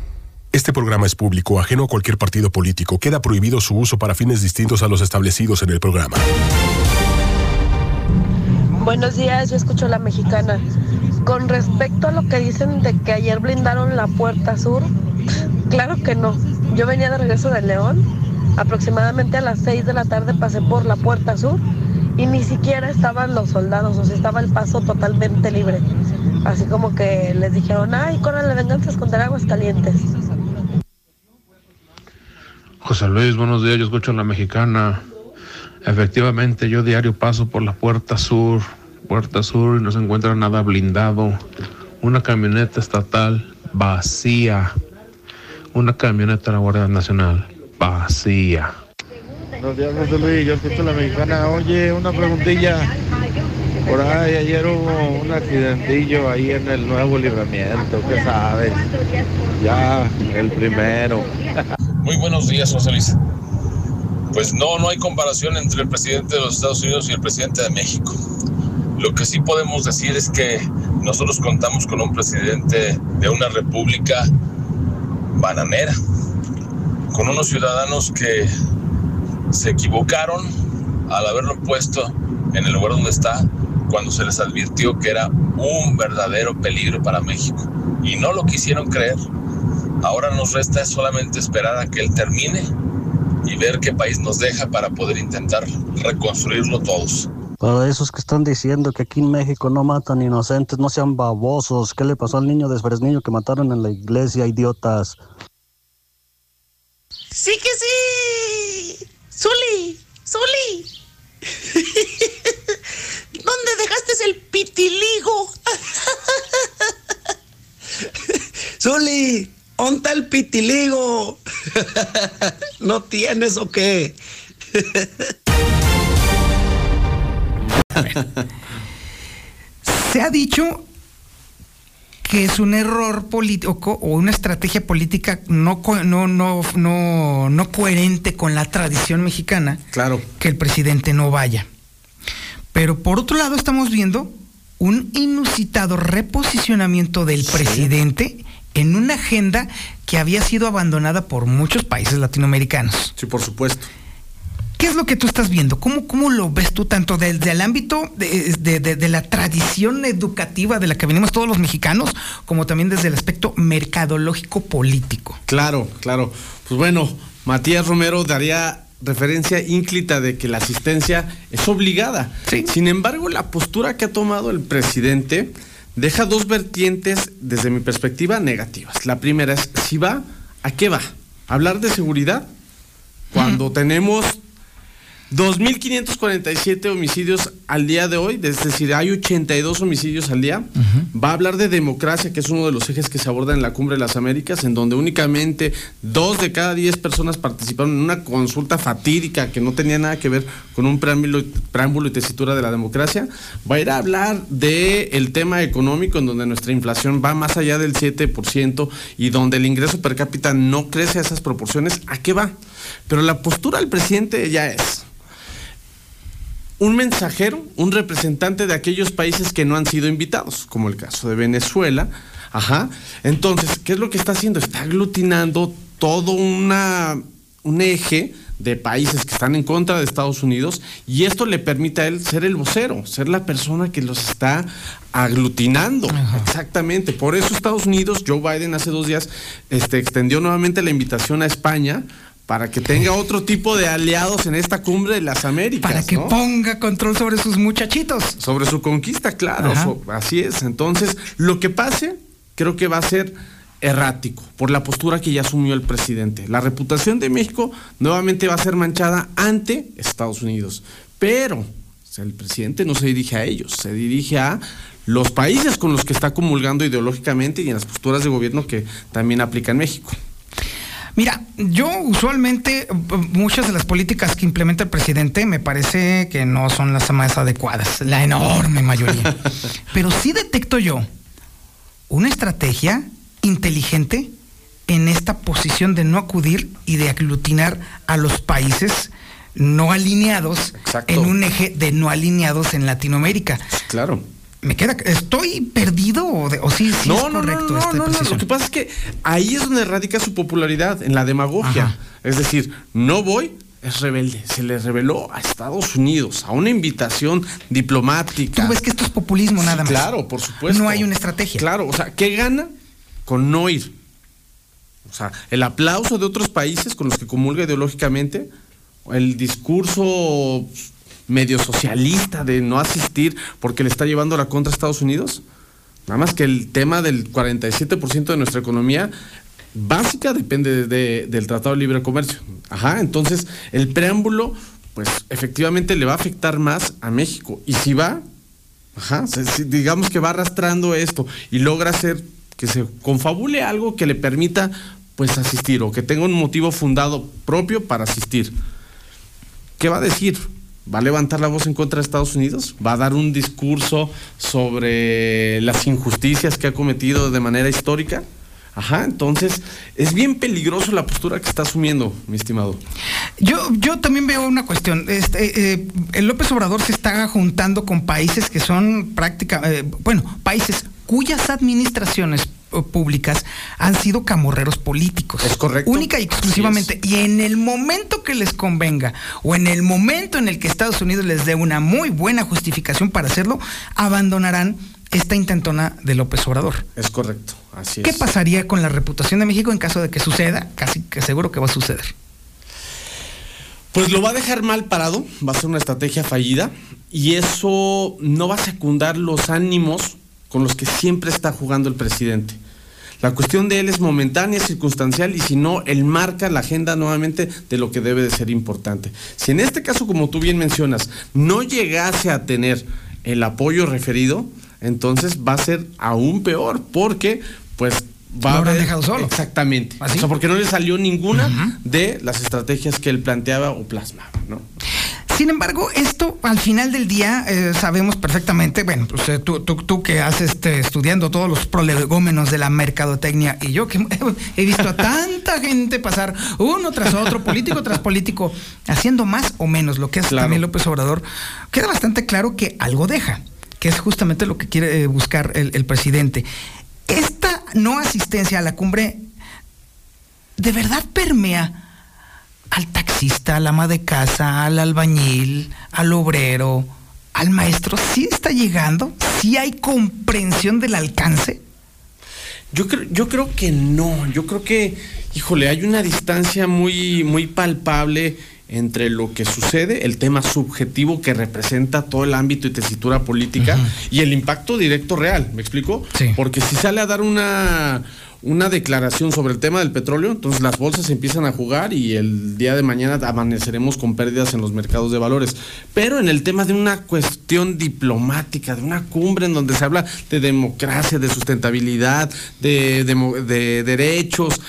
Este programa es público, ajeno a cualquier partido político. Queda prohibido su uso para fines distintos a los establecidos en el programa. Buenos días, yo escucho la mexicana. Con respecto a lo que dicen de que ayer blindaron la puerta sur, claro que no. Yo venía de regreso de León, aproximadamente a las 6 de la tarde pasé por la puerta sur y ni siquiera estaban los soldados, o sea, estaba el paso totalmente libre. Así como que les dijeron, ay, corran la venganza contra aguas calientes. José Luis, buenos días, yo escucho la mexicana. Efectivamente, yo diario paso por la puerta sur, puerta sur, y no se encuentra nada blindado. Una camioneta estatal vacía. Una camioneta de la Guardia Nacional vacía. Buenos días, José Luis, yo escucho la mexicana. Oye, una preguntilla. Por ahí ayer hubo un accidentillo ahí en el nuevo libramiento, ¿qué sabes? Ya, el primero. Muy buenos días, José Luis. Pues no, no hay comparación entre el presidente de los Estados Unidos y el presidente de México. Lo que sí podemos decir es que nosotros contamos con un presidente de una república bananera, con unos ciudadanos que se equivocaron al haberlo puesto en el lugar donde está cuando se les advirtió que era un verdadero peligro para México. Y no lo quisieron creer. Ahora nos resta solamente esperar a que él termine y ver qué país nos deja para poder intentar reconstruirlo todos. Para esos que están diciendo que aquí en México no matan inocentes, no sean babosos. ¿Qué le pasó al niño de Fresniño que mataron en la iglesia, idiotas? Sí que sí. Zuli, Zuli. ¿Dónde dejaste el pitiligo? Zuli, ¿dónde el pitiligo? ¿No tienes o qué? Se ha dicho que es un error político o una estrategia política no, no, no, no, no coherente con la tradición mexicana Claro. que el presidente no vaya. Pero por otro lado estamos viendo un inusitado reposicionamiento del presidente en una agenda que había sido abandonada por muchos países latinoamericanos. Sí, por supuesto. ¿Qué es lo que tú estás viendo? ¿Cómo, cómo lo ves tú tanto desde el ámbito de, de- de- de la tradición educativa de la que venimos todos los mexicanos, como también desde el aspecto mercadológico político? Claro, claro. Pues bueno, Matías Romero daría referencia ínclita de que la asistencia es obligada. Sin embargo, la postura que ha tomado el presidente deja dos vertientes desde mi perspectiva negativas. La primera es, si va, ¿a qué va? ¿Hablar de seguridad? Cuando tenemos 2.547 homicidios al día de hoy, es decir, hay 82 homicidios al día. Va a hablar de democracia, que es uno de los ejes que se aborda en la Cumbre de las Américas, en donde únicamente dos de cada diez personas participaron en una consulta fatídica que no tenía nada que ver con un preámbulo, preámbulo y tesitura de la democracia. Va a ir a hablar del el tema económico, en donde nuestra inflación va más allá del 7% y donde el ingreso per cápita no crece a esas proporciones. ¿A qué va? Pero la postura del presidente ya es un mensajero, un representante de aquellos países que no han sido invitados, como el caso de Venezuela. Ajá. Entonces, ¿qué es lo que está haciendo? Está aglutinando todo una, un eje de países que están en contra de Estados Unidos y esto le permite a él ser el vocero, ser la persona que los está aglutinando. Exactamente. Por eso Estados Unidos, Joe Biden hace dos días este, extendió nuevamente la invitación a España para que tenga otro tipo de aliados en esta cumbre de las Américas. Para que ponga control sobre sus muchachitos. Sobre su conquista, claro. así es. Entonces, lo que pase, creo que va a ser errático por la postura que ya asumió el presidente. La reputación de México nuevamente va a ser manchada ante Estados Unidos. Pero el presidente no se dirige a ellos, se dirige a los países con los que está comulgando ideológicamente y en las posturas de gobierno que también aplica en México. Mira, yo usualmente muchas de las políticas que implementa el presidente me parece que no son las más adecuadas, la enorme mayoría. Pero sí detecto yo una estrategia inteligente en esta posición de no acudir y de aglutinar a los países no alineados en un eje de no alineados en Latinoamérica. Claro me queda, estoy perdido o, sí, sí no, es correcto. No, no, no, Lo que pasa es que ahí es donde radica su popularidad, en la demagogia. Es decir, no voy, es rebelde. Se le reveló a Estados Unidos, a una invitación diplomática. Tú ves que esto es populismo nada más. Claro, por supuesto. No hay una estrategia. Claro, o sea, ¿qué gana con no ir? O sea, el aplauso de otros países con los que comulga ideológicamente, el discurso medio socialista de no asistir porque le está llevando la contra a Estados Unidos. Nada más que el tema del 47% de nuestra economía básica depende del Tratado de Libre Comercio. Ajá, entonces el preámbulo, pues efectivamente le va a afectar más a México. Y si va, ajá, digamos que va arrastrando esto y logra hacer que se confabule algo que le permita pues asistir o que tenga un motivo fundado propio para asistir. ¿Qué va a decir? Va a levantar la voz en contra de Estados Unidos, va a dar un discurso sobre las injusticias que ha cometido de manera histórica. Ajá, entonces es bien peligroso la postura que está asumiendo, mi estimado. Yo, yo también veo una cuestión. Este, eh, el López Obrador se está juntando con países que son prácticamente, eh, bueno, países cuyas administraciones públicas han sido camorreros políticos. Es correcto. Única y exclusivamente. Y en el momento que les convenga o en el momento en el que Estados Unidos les dé una muy buena justificación para hacerlo, abandonarán esta intentona de López Obrador. Es correcto, así ¿Qué pasaría con la reputación de México en caso de que suceda? Casi que seguro que va a suceder. Pues lo va a dejar mal parado, va a ser una estrategia fallida y eso no va a secundar los ánimos con los que siempre está jugando el presidente. La cuestión de él es momentánea, circunstancial y si no, él marca la agenda nuevamente de lo que debe de ser importante. Si en este caso, como tú bien mencionas, no llegase a tener el apoyo referido, entonces va a ser aún peor porque pues va a haber dejado solo. Exactamente. O sea, porque no le salió ninguna de las estrategias que él planteaba o plasmaba, ¿no? Sin embargo, esto al final del día eh, sabemos perfectamente, bueno, pues, eh, tú, tú, que has este, estudiando todos los prolegómenos de la mercadotecnia y yo que he visto a tanta gente pasar uno tras otro, político tras político, haciendo más o menos lo que hace también López Obrador, queda bastante claro que algo deja, que es justamente lo que quiere eh, buscar el, el presidente. Esta no asistencia a la cumbre de verdad permea al taxista, al ama de casa, al albañil, al obrero, al maestro, ¿sí está llegando? ¿Sí hay comprensión del alcance? Yo creo, yo creo que no, yo creo que, híjole, hay una distancia muy, muy palpable entre lo que sucede, el tema subjetivo que representa todo el ámbito y tesitura política y el impacto directo real, ¿me explico? Porque si sale a dar una una declaración sobre el tema del petróleo, entonces las bolsas empiezan a jugar y el día de mañana amaneceremos con pérdidas en los mercados de valores. Pero en el tema de una cuestión diplomática, de una cumbre en donde se habla de democracia, de sustentabilidad, de, de derechos,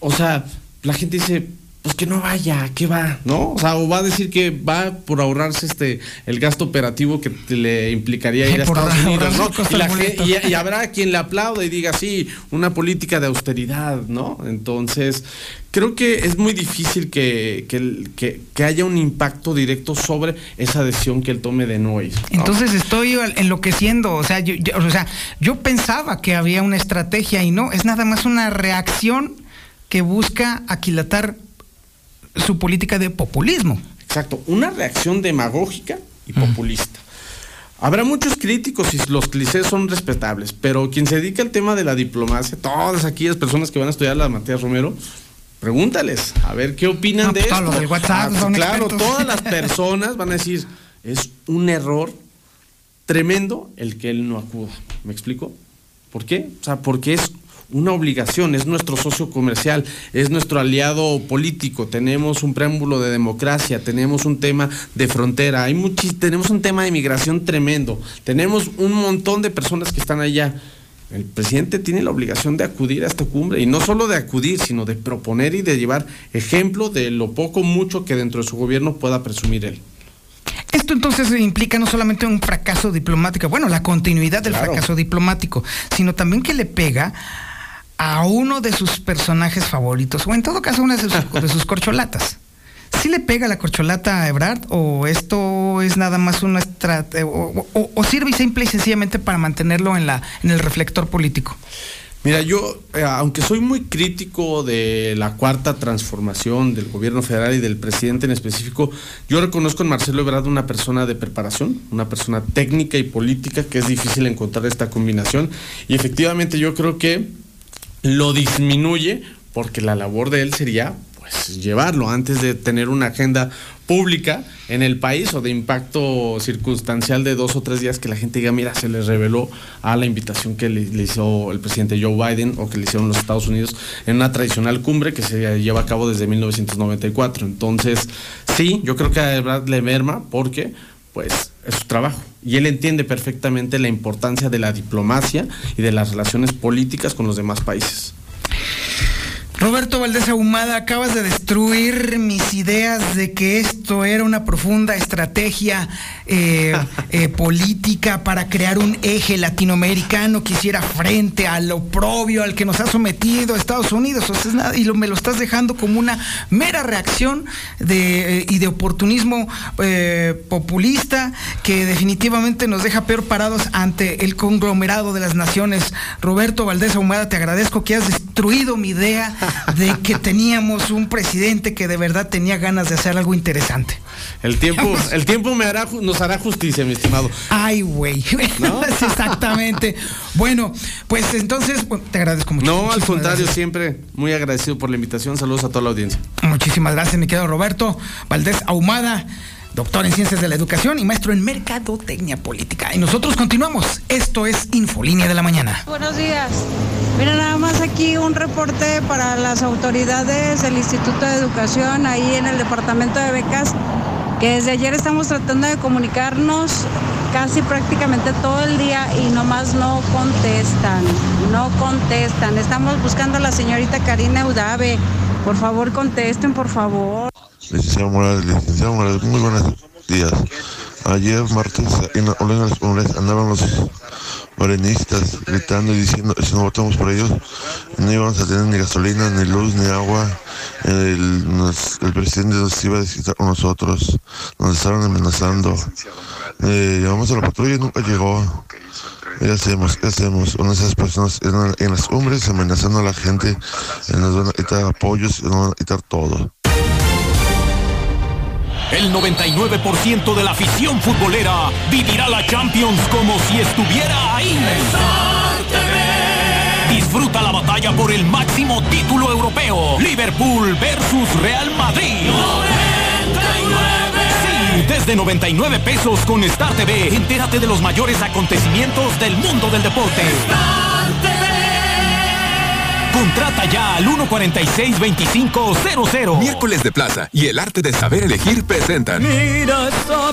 o sea, la gente dice, pues que no vaya, que va, ¿no? O sea, o va a decir que va por ahorrarse este el gasto operativo que le implicaría ir a Estados Unidos, ¿no? Y, habrá quien le aplaude y diga, sí, una política de austeridad, ¿no? Entonces, creo que es muy difícil que, que, haya un impacto directo sobre esa decisión que él tome de no ir. Entonces estoy enloqueciendo, o sea, yo, o sea, yo pensaba que había una estrategia y no, es nada más una reacción que busca aquilatar su política de populismo. Exacto, una reacción demagógica y populista. Habrá muchos críticos y los clichés son respetables, pero quien se dedica al tema de la diplomacia, todas aquellas personas que van a estudiar la Matías Romero, pregúntales, a ver qué opinan de esto. Los WhatsApp ah, claro, todas las personas van a decir, es un error tremendo el que él no acuda. ¿Me explico? ¿Por qué? O sea, porque es una obligación, es nuestro socio comercial, es nuestro aliado político, tenemos un preámbulo de democracia, tenemos un tema de frontera, hay tenemos un tema de migración tremendo, tenemos un montón de personas que están allá. El presidente tiene la obligación de acudir a esta cumbre y no solo de acudir, sino de proponer y de llevar ejemplo de lo poco mucho que dentro de su gobierno pueda presumir él. Esto entonces implica no solamente un fracaso diplomático, bueno, la continuidad del fracaso diplomático, sino también que le pega a uno de sus personajes favoritos, o en todo caso una de sus, corcholatas. ¿Sí le pega la corcholata a Ebrard o esto es nada más una estrategia o, o, sirve simple y sencillamente para mantenerlo en, la, en el reflector político? Mira, yo, eh, aunque soy muy crítico de la cuarta transformación del gobierno federal y del presidente en específico, yo reconozco en Marcelo Ebrard una persona de preparación, una persona técnica y política, que es difícil encontrar esta combinación. Y efectivamente yo creo que lo disminuye porque la labor de él sería pues llevarlo antes de tener una agenda pública en el país o de impacto circunstancial de dos o tres días que la gente diga, mira, se les reveló a la invitación que le, hizo el presidente Joe Biden o que le hicieron los Estados Unidos en una tradicional cumbre que se lleva a cabo desde 1994. Entonces, sí, yo creo que a verdad le merma porque pues es su trabajo. Y él entiende perfectamente la importancia de la diplomacia y de las relaciones políticas con los demás países. Roberto Valdés Ahumada, acabas de destruir mis ideas de que esto era una profunda estrategia eh, eh, política para crear un eje latinoamericano que hiciera frente a lo propio al que nos ha sometido Estados Unidos. y lo, me lo estás dejando como una mera reacción de, eh, y de oportunismo populista que definitivamente nos deja peor parados ante el conglomerado de las naciones. Roberto Valdés Ahumada, te agradezco que has destruido mi idea de que teníamos un presidente que de verdad tenía ganas de hacer algo interesante. El tiempo, el tiempo me hará, nos hará justicia, mi estimado. Ay, güey. Exactamente. bueno, pues entonces te agradezco mucho. No, al contrario, siempre muy agradecido por la invitación. Saludos a toda la audiencia. Muchísimas gracias, mi querido Roberto Valdés Ahumada doctor en Ciencias de la Educación y maestro en Mercadotecnia Política. Y nosotros continuamos. Esto es Infolínea de la Mañana. Buenos días. Mira, nada más aquí un reporte para las autoridades del Instituto de Educación ahí en el Departamento de Becas, que desde ayer estamos tratando de comunicarnos casi prácticamente todo el día y nomás no contestan, no contestan. Estamos buscando a la señorita Karina Udave. Por favor, contesten, por favor. Licenciado Morales, licenciado Morales, muy buenos días. Ayer, martes, en las andaban los morenistas gritando y diciendo si no votamos por ellos, no íbamos a tener ni gasolina, ni luz, ni agua. El, presidente nos iba a visitar con nosotros, nos estaban amenazando. Eh, llamamos a la patrulla y nunca llegó. ¿Qué hacemos? ¿Qué hacemos? Una esas personas en, las cumbres amenazando a la gente, nos van a quitar apoyos, nos van a quitar todo. El 99% de la afición futbolera vivirá la Champions como si estuviera ahí. Disfruta la batalla por el máximo título europeo. Liverpool versus Real Madrid. de 99 pesos con Star TV. Entérate de los mayores acontecimientos del mundo del deporte. Contrata ya al 146-2500. Miércoles de Plaza y el arte de saber elegir presentan. Mira esa